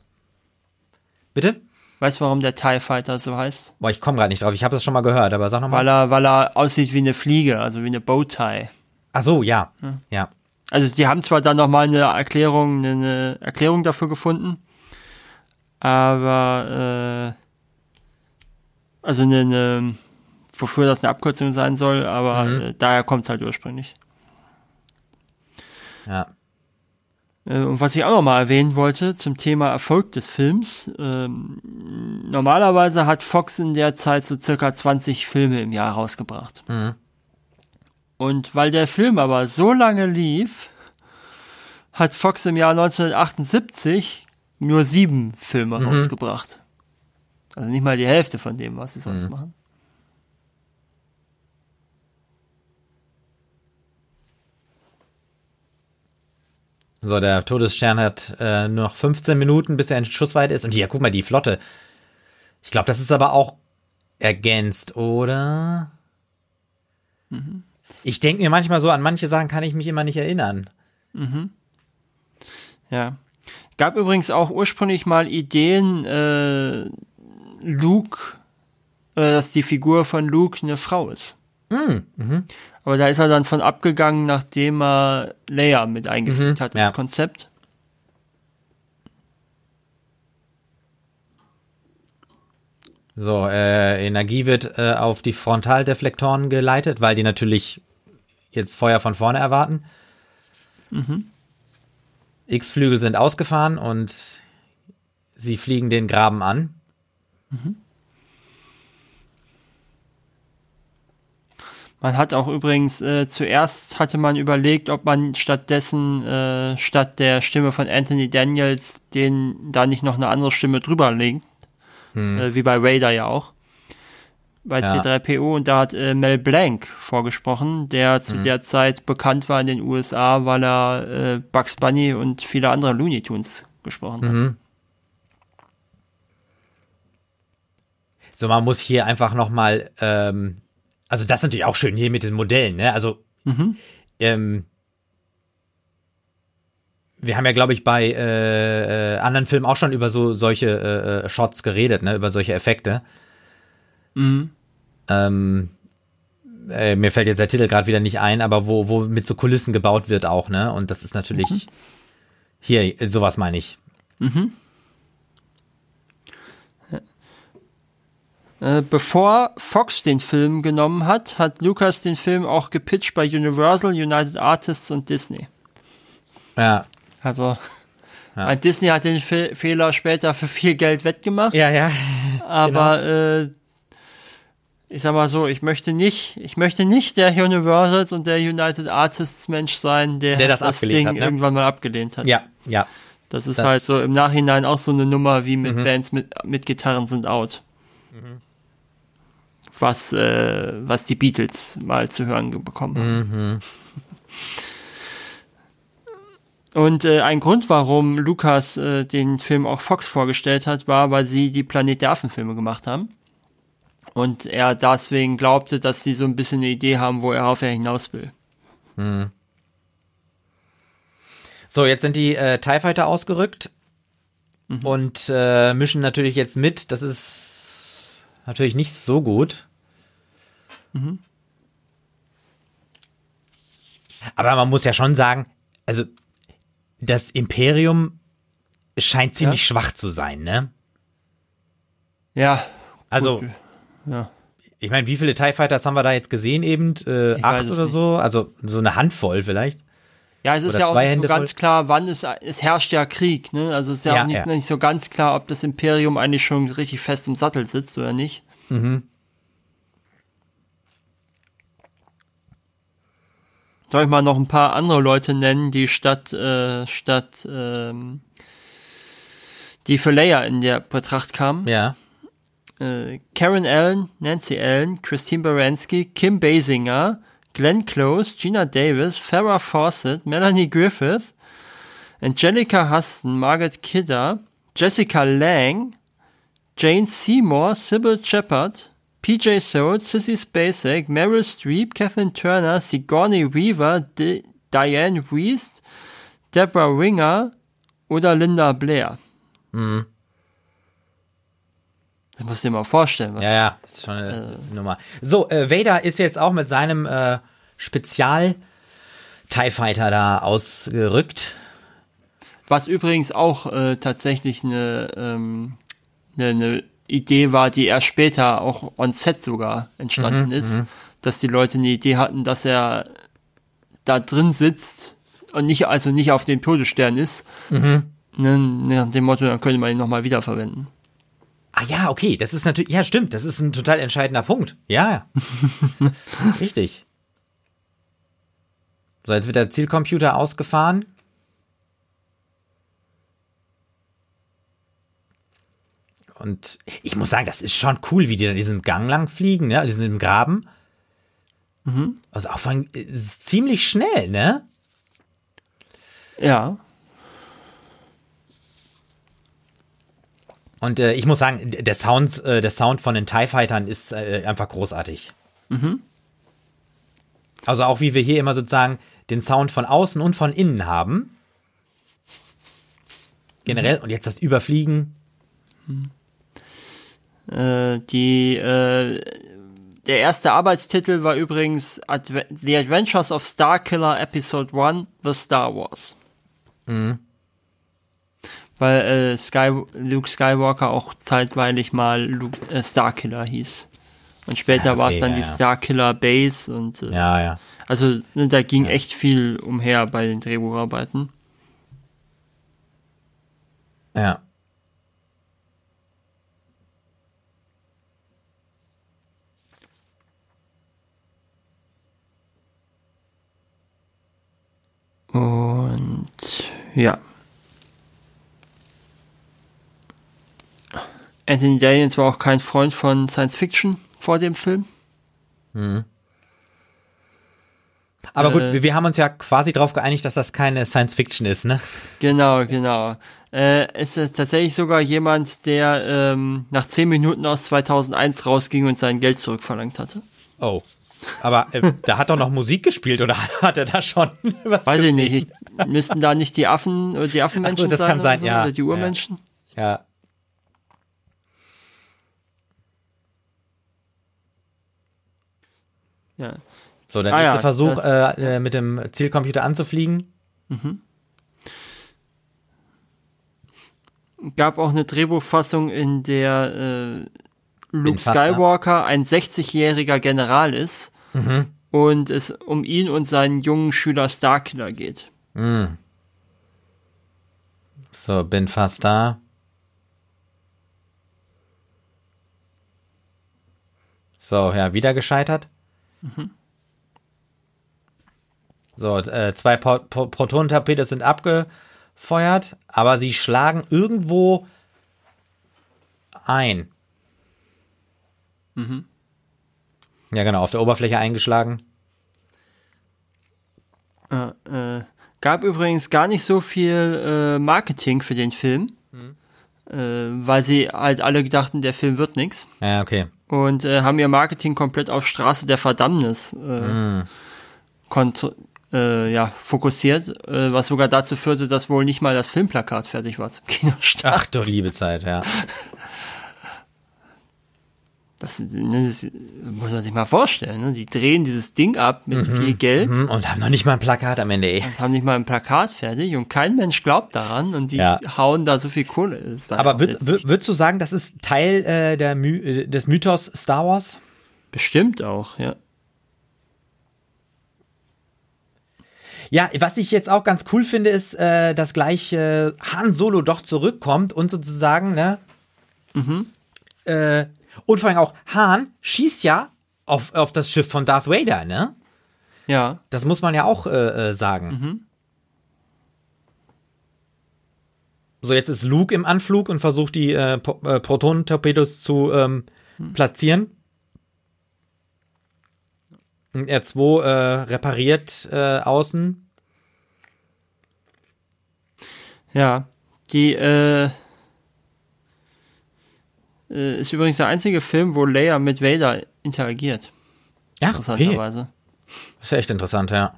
Bitte? Weißt du, warum der TIE Fighter so heißt? Boah, ich komme gerade nicht drauf. Ich habe das schon mal gehört, aber sag nochmal. Weil er, weil er aussieht wie eine Fliege, also wie eine Bowtie. Ach so, ja. ja. ja. Also die haben zwar dann nochmal eine Erklärung, eine Erklärung dafür gefunden, aber äh, also eine, eine, wofür das eine Abkürzung sein soll, aber mhm. äh, daher kommt es halt ursprünglich. Ja. Äh, und was ich auch noch mal erwähnen wollte zum Thema Erfolg des Films. Ähm, normalerweise hat Fox in der Zeit so circa 20 Filme im Jahr rausgebracht. Mhm. Und weil der Film aber so lange lief, hat Fox im Jahr 1978 nur sieben Filme mhm. rausgebracht. Also nicht mal die Hälfte von dem, was sie sonst mhm. machen. So, der Todesstern hat äh, nur noch 15 Minuten, bis er in Schussweite ist. Und hier, guck mal, die Flotte. Ich glaube, das ist aber auch ergänzt, oder? Mhm. Ich denke mir manchmal so, an manche Sachen kann ich mich immer nicht erinnern. Mhm. Ja. Gab übrigens auch ursprünglich mal Ideen, äh, Luke, äh, dass die Figur von Luke eine Frau ist. Mm, mhm. Aber da ist er dann von abgegangen, nachdem er Leia mit eingefügt mhm, hat ins ja. Konzept. So, äh, Energie wird äh, auf die Frontaldeflektoren geleitet, weil die natürlich jetzt Feuer von vorne erwarten. Mhm. X-Flügel sind ausgefahren und sie fliegen den Graben an. Mhm. Man hat auch übrigens, äh, zuerst hatte man überlegt, ob man stattdessen, äh, statt der Stimme von Anthony Daniels, den da nicht noch eine andere Stimme drüber legt. Hm. Äh, wie bei Raider ja auch. Bei ja. C3PO und da hat äh, Mel Blanc vorgesprochen, der zu hm. der Zeit bekannt war in den USA, weil er äh, Bugs Bunny und viele andere Looney Tunes gesprochen hat. Mhm. So, man muss hier einfach noch mal, ähm, also das ist natürlich auch schön hier mit den Modellen, ne? Also, mhm. ähm, wir haben ja, glaube ich, bei äh, äh, anderen Filmen auch schon über so solche äh, äh, Shots geredet, ne? Über solche Effekte. Mhm. Ähm, äh, mir fällt jetzt der Titel gerade wieder nicht ein, aber wo, wo mit so Kulissen gebaut wird auch, ne? Und das ist natürlich mhm. hier, sowas meine ich. Mhm. Äh, bevor Fox den Film genommen hat, hat Lucas den Film auch gepitcht bei Universal, United Artists und Disney. Ja. Also, ja. Disney hat den Fe Fehler später für viel Geld wettgemacht. Ja, ja. Aber genau. äh, ich sag mal so, ich möchte nicht, ich möchte nicht der Universals und der United Artists Mensch sein, der, der das, das Ding hat, ne? irgendwann mal abgelehnt hat. Ja, ja. Das ist das halt so im Nachhinein auch so eine Nummer wie mit mhm. Bands mit, mit Gitarren sind out. Mhm was, äh, was die Beatles mal zu hören bekommen haben. Mhm. Und äh, ein Grund, warum Lukas äh, den Film auch Fox vorgestellt hat, war, weil sie die Planet der Affen-Filme gemacht haben. Und er deswegen glaubte, dass sie so ein bisschen eine Idee haben, worauf er hinaus will. Mhm. So, jetzt sind die äh, TIE Fighter ausgerückt mhm. und äh, mischen natürlich jetzt mit. Das ist natürlich nicht so gut. Mhm. Aber man muss ja schon sagen, also das Imperium scheint ziemlich ja. schwach zu sein, ne? Ja. Also, gut. ja. Ich meine, wie viele TIE Fighters haben wir da jetzt gesehen eben? Äh, acht oder nicht. so? Also so eine Handvoll vielleicht? Ja, es ist ja auch nicht so ganz voll. klar, wann es, es herrscht ja Krieg, ne? Also es ist ja, ja auch nicht, ja. nicht so ganz klar, ob das Imperium eigentlich schon richtig fest im Sattel sitzt oder nicht. Mhm. Soll ich mal noch ein paar andere Leute nennen, die statt, äh, statt ähm, die für Leia in der Betracht kamen? Ja. Äh, Karen Allen, Nancy Allen, Christine Baranski, Kim Basinger, Glenn Close, Gina Davis, Farrah Fawcett, Melanie Griffith, Angelica Huston, Margaret Kidder, Jessica Lang, Jane Seymour, Sybil Shepard, PJ Soul, Sissy Spacek, Meryl Streep, Kathleen Turner, Sigourney Weaver, D Diane Wiest, Deborah Winger oder Linda Blair. Mhm. Das musst du dir mal vorstellen. ja, ja, ist schon eine äh, Nummer. So, äh, Vader ist jetzt auch mit seinem äh, Spezial TIE Fighter da ausgerückt. Was übrigens auch äh, tatsächlich eine, ähm, eine, eine Idee war, die erst später auch on set sogar entstanden mhm, ist, mhm. dass die Leute eine Idee hatten, dass er da drin sitzt und nicht, also nicht auf dem Todesstern ist. Mhm. Ne, nach dem Motto, dann könnte man ihn nochmal wiederverwenden. Ah ja, okay, das ist natürlich, ja stimmt, das ist ein total entscheidender Punkt. Ja, richtig. So, jetzt wird der Zielcomputer ausgefahren. Und ich muss sagen, das ist schon cool, wie die da diesen Gang lang fliegen, ne? Die sind im Graben. Mhm. Also auch von, ziemlich schnell, ne? Ja. Und äh, ich muss sagen, der Sound, äh, der Sound von den TIE Fightern ist äh, einfach großartig. Mhm. Also auch wie wir hier immer sozusagen den Sound von außen und von innen haben. Generell. Mhm. Und jetzt das Überfliegen. Mhm. Die, äh, der erste Arbeitstitel war übrigens Adve The Adventures of Starkiller Episode 1, The Star Wars. Mhm. Weil äh, Sky, Luke Skywalker auch zeitweilig mal Luke, äh, Starkiller hieß. Und später okay, war es dann ja, die Starkiller Base und äh, ja, ja. Also ne, da ging ja. echt viel umher bei den Drehbucharbeiten. Ja. Und ja. Anthony Daniels war auch kein Freund von Science Fiction vor dem Film. Mhm. Aber gut, äh, wir haben uns ja quasi darauf geeinigt, dass das keine Science Fiction ist, ne? Genau, genau. Äh, es ist tatsächlich sogar jemand, der ähm, nach zehn Minuten aus 2001 rausging und sein Geld zurückverlangt hatte. Oh. Aber äh, da hat doch noch Musik gespielt oder hat er da schon was Weiß gesehen? ich nicht. Müssten da nicht die Affen oder die Affenmenschen so, das sein? Kann sein so, ja. Oder die Urmenschen? Ja. Ja. Ja. So, der ah, nächste ja, Versuch, das, äh, mit dem Zielcomputer anzufliegen. Mhm. Gab auch eine Drehbuchfassung, in der äh, Luke Skywalker ein 60-jähriger General ist mhm. und es um ihn und seinen jungen Schüler Starkiller geht. Mhm. So, bin fast da. So, ja, wieder gescheitert. Mhm. So, äh, zwei po po Protonentorpedos sind abgefeuert, aber sie schlagen irgendwo ein. Mhm. Ja, genau, auf der Oberfläche eingeschlagen. Äh, äh, gab übrigens gar nicht so viel äh, Marketing für den Film, mhm. weil sie halt alle dachten, der Film wird nichts. Ja, okay. Und äh, haben ihr Marketing komplett auf Straße der Verdammnis mhm. ja, fokussiert, was sogar dazu führte, dass wohl nicht mal das Filmplakat fertig war zum Kinostart. Ach du liebe Zeit, ja. Das, ne, das, muss man sich mal vorstellen. Ne? Die drehen dieses Ding ab mit mhm, viel Geld. Mhm, und haben noch nicht mal ein Plakat am Ende. Und haben nicht mal ein Plakat fertig und kein Mensch glaubt daran und die ja. hauen da so viel Kohle. Aber würd, würdest du sagen, das ist Teil äh, der My des Mythos Star Wars? Bestimmt auch, ja. Ja, was ich jetzt auch ganz cool finde, ist, äh, dass gleich äh, Han Solo doch zurückkommt und sozusagen, ne? Mhm. Äh, und vor allem auch, Han schießt ja auf, auf das Schiff von Darth Vader, ne? Ja. Das muss man ja auch äh, äh, sagen. Mhm. So, jetzt ist Luke im Anflug und versucht die äh, äh Protonentorpedos zu ähm, mhm. platzieren. R2 äh, repariert äh, außen. Ja, die äh, äh, ist übrigens der einzige Film, wo Leia mit Vader interagiert. Ja, interessanterweise. Okay. ist echt interessant, ja.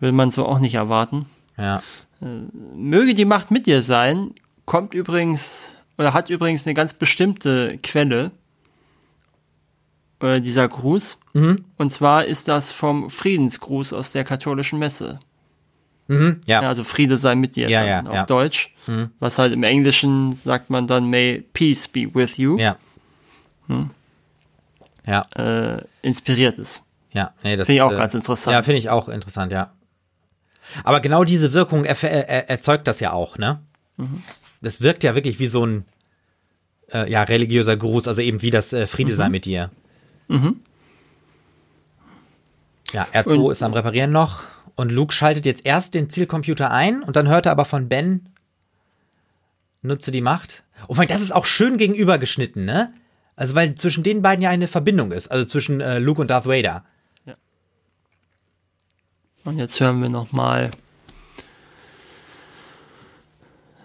Will man so auch nicht erwarten. Ja. Äh, möge die Macht mit dir sein, kommt übrigens oder hat übrigens eine ganz bestimmte Quelle, äh, dieser Gruß. Mhm. Und zwar ist das vom Friedensgruß aus der katholischen Messe. Mhm, ja. ja. Also Friede sei mit dir ja, ja, auf. Deutsch. Mhm. Was halt im Englischen sagt man dann May Peace be with you. Ja. Hm. Ja. Äh, inspiriert ist. Ja, nee, das finde ich auch äh, ganz interessant. Ja, finde ich auch interessant, ja. Aber genau diese Wirkung er, er, erzeugt das ja auch, ne? Mhm. Das wirkt ja wirklich wie so ein äh, ja, religiöser Gruß, also eben wie das äh, Friede mhm. sei mit dir. Mhm. Ja, R2 Und, ist am Reparieren noch. Und Luke schaltet jetzt erst den Zielcomputer ein und dann hört er aber von Ben, nutze die Macht. Und das ist auch schön gegenüber geschnitten, ne? Also weil zwischen den beiden ja eine Verbindung ist, also zwischen äh, Luke und Darth Vader. Ja. Und jetzt hören wir noch mal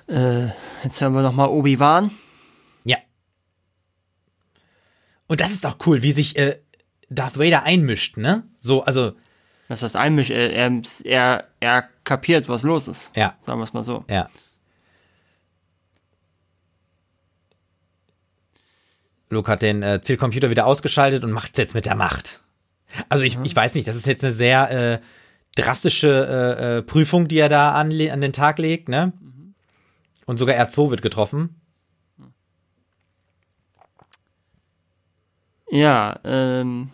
äh, jetzt hören wir noch mal Obi-Wan. Ja. Und das ist auch cool, wie sich äh, Darth Vader einmischt, ne? So, also was heißt einmisch? Er, er, er, er kapiert, was los ist. Ja. Sagen wir es mal so. Ja. Luke hat den äh, Zielcomputer wieder ausgeschaltet und macht es jetzt mit der Macht. Also ich, mhm. ich weiß nicht, das ist jetzt eine sehr äh, drastische äh, äh, Prüfung, die er da an, an den Tag legt, ne? Mhm. Und sogar R2 wird getroffen. Ja, ähm,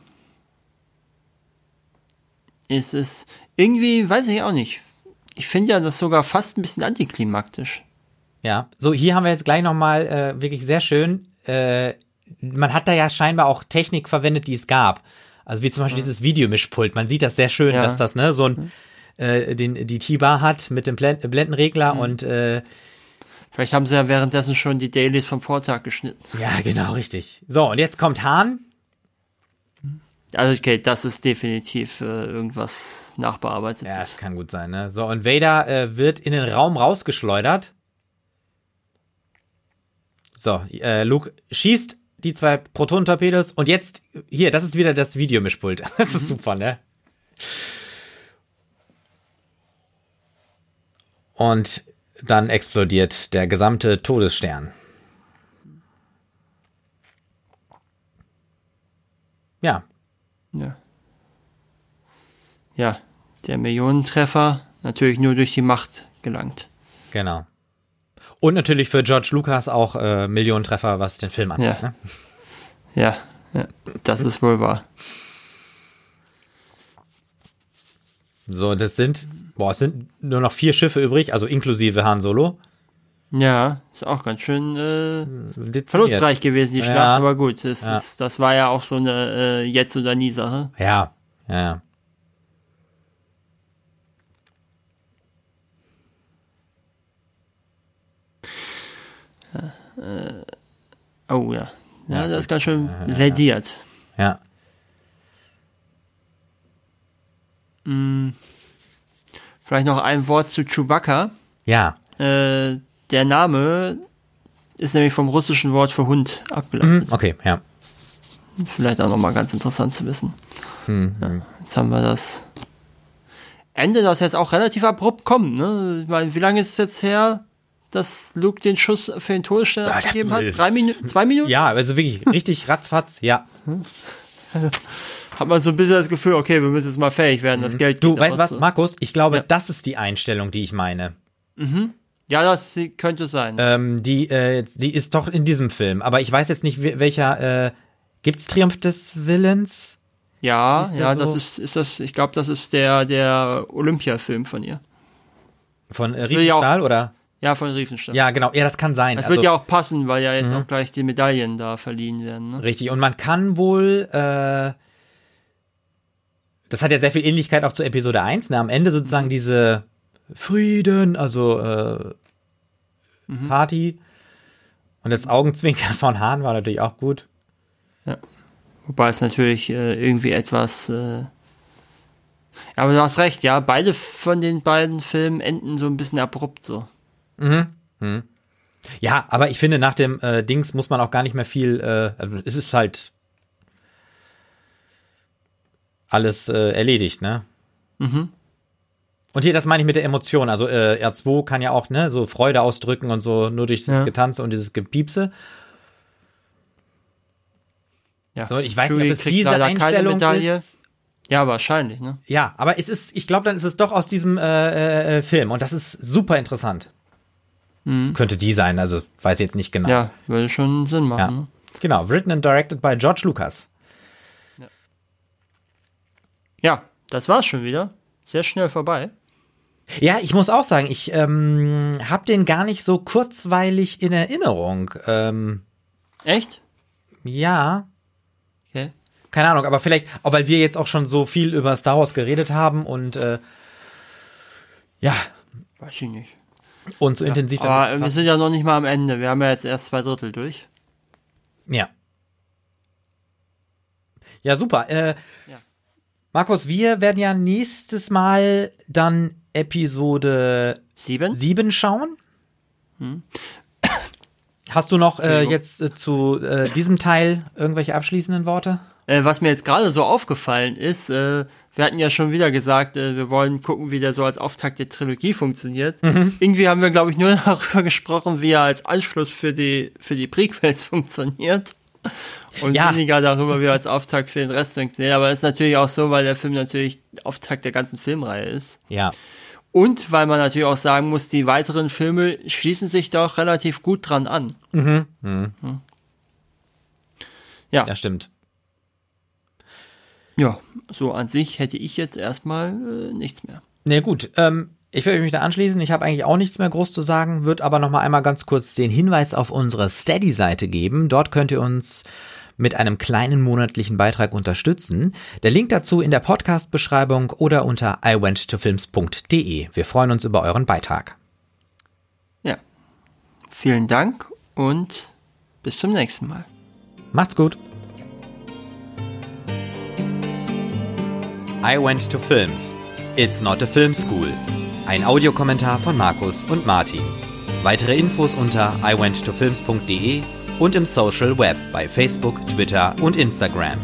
ist es irgendwie, weiß ich auch nicht. Ich finde ja das sogar fast ein bisschen antiklimaktisch. Ja, so hier haben wir jetzt gleich nochmal äh, wirklich sehr schön. Äh, man hat da ja scheinbar auch Technik verwendet, die es gab. Also wie zum Beispiel ja. dieses Videomischpult. Man sieht das sehr schön, ja. dass das ne so ein äh, den die T-Bar hat mit dem Blend Blendenregler mhm. und äh, Vielleicht haben sie ja währenddessen schon die Dailies vom Vortag geschnitten. Ja, genau, richtig. So, und jetzt kommt Hahn also okay, das ist definitiv äh, irgendwas nachbearbeitet. Ja, das kann gut sein, ne? So, und Vader äh, wird in den Raum rausgeschleudert. So, äh, Luke schießt die zwei Protonentorpedos und jetzt, hier, das ist wieder das Videomischpult. Das ist mhm. super, ne? Und dann explodiert der gesamte Todesstern. Ja, ja. Ja, der Millionentreffer natürlich nur durch die Macht gelangt. Genau. Und natürlich für George Lucas auch äh, Millionentreffer, was den Film angeht. Ja. Ne? Ja, ja das ist wohl wahr. So, das sind, boah, es sind nur noch vier Schiffe übrig, also inklusive Han Solo. Ja, ist auch ganz schön äh, verlustreich gewesen, die Schlacht, ja. aber gut, das, ja. ist, das war ja auch so eine äh, Jetzt- oder Nie-Sache. Ja, ja. Äh, oh ja. Ja, das ist ganz schön ja, lädiert. Ja. Hm. Vielleicht noch ein Wort zu Chewbacca. Ja. Äh, der Name ist nämlich vom russischen Wort für Hund abgeleitet. Mhm, okay, ja. Vielleicht auch nochmal ganz interessant zu wissen. Mhm. Ja, jetzt haben wir das Ende, das jetzt auch relativ abrupt kommt. Ne? Ich meine, wie lange ist es jetzt her, dass Luke den Schuss für den Todesstern ja, abgegeben hat? Drei Minuten? Zwei Minuten? Ja, also wirklich richtig ratzfatz, ja. hat man so ein bisschen das Gefühl, okay, wir müssen jetzt mal fähig werden, das mhm. Geld. Du weißt was, Markus? Ich glaube, ja. das ist die Einstellung, die ich meine. Mhm. Ja, das könnte sein. Ähm, die, äh, die ist doch in diesem Film, aber ich weiß jetzt nicht, welcher. Äh, gibt's Triumph des Willens? Ja, ja, so? das ist, ist das. Ich glaube, das ist der der Olympia-Film von ihr. Von äh, Riefenstahl oder? Ja, von Riefenstahl. Ja, genau. Ja, das kann sein. Das also, wird ja auch passen, weil ja jetzt mhm. auch gleich die Medaillen da verliehen werden. Ne? Richtig. Und man kann wohl. Äh, das hat ja sehr viel Ähnlichkeit auch zu Episode 1, ne? Am Ende sozusagen diese Frieden, also äh, mhm. Party. Und das Augenzwinkern von Hahn war natürlich auch gut. Ja. Wobei es natürlich äh, irgendwie etwas. Äh aber du hast recht, ja. Beide von den beiden Filmen enden so ein bisschen abrupt so. Mhm. mhm. Ja, aber ich finde, nach dem äh, Dings muss man auch gar nicht mehr viel. Äh, also es ist halt alles äh, erledigt, ne? Mhm. Und hier, das meine ich mit der Emotion. Also äh, R2 kann ja auch ne, so Freude ausdrücken und so nur durch dieses ja. Getanze und dieses Gepiepse. Ja. So, ich weiß nicht, ob es diese Einstellung ist. Ja, wahrscheinlich, ne? Ja, aber es ist, ich glaube, dann ist es doch aus diesem äh, äh, Film und das ist super interessant. Mhm. könnte die sein, also weiß jetzt nicht genau. Ja, würde schon Sinn machen. Ja. Ne? Genau, written and directed by George Lucas. Ja. ja, das war's schon wieder. Sehr schnell vorbei. Ja, ich muss auch sagen, ich ähm, habe den gar nicht so kurzweilig in Erinnerung. Ähm, Echt? Ja. Okay. Keine Ahnung, aber vielleicht, auch weil wir jetzt auch schon so viel über Star Wars geredet haben und äh, ja. Weiß ich nicht. Und so ja, intensiv. Aber wir sind ja noch nicht mal am Ende. Wir haben ja jetzt erst zwei Drittel durch. Ja. Ja, super. Äh, ja. Markus, wir werden ja nächstes Mal dann Episode 7, 7 schauen. Hm. Hast du noch äh, jetzt äh, zu äh, diesem Teil irgendwelche abschließenden Worte? Äh, was mir jetzt gerade so aufgefallen ist, äh, wir hatten ja schon wieder gesagt, äh, wir wollen gucken, wie der so als Auftakt der Trilogie funktioniert. Mhm. Irgendwie haben wir, glaube ich, nur darüber gesprochen, wie er als Anschluss für die, für die Prequels funktioniert. Und ja. weniger darüber, wie er als Auftakt für den Rest funktioniert. Aber es ist natürlich auch so, weil der Film natürlich Auftakt der ganzen Filmreihe ist. Ja. Und weil man natürlich auch sagen muss, die weiteren Filme schließen sich doch relativ gut dran an. Mhm. mhm. Ja. Ja, stimmt. Ja, so an sich hätte ich jetzt erstmal äh, nichts mehr. Na nee, gut, ähm, ich würde mich da anschließen. Ich habe eigentlich auch nichts mehr groß zu sagen, würde aber noch mal einmal ganz kurz den Hinweis auf unsere Steady-Seite geben. Dort könnt ihr uns mit einem kleinen monatlichen Beitrag unterstützen. Der Link dazu in der Podcast-Beschreibung oder unter iwenttofilms.de. Wir freuen uns über euren Beitrag. Ja, vielen Dank und bis zum nächsten Mal. Macht's gut. I Went to Films. It's not a film school. Ein Audiokommentar von Markus und Martin. Weitere Infos unter iwenttofilms.de und im Social Web bei Facebook, Twitter und Instagram.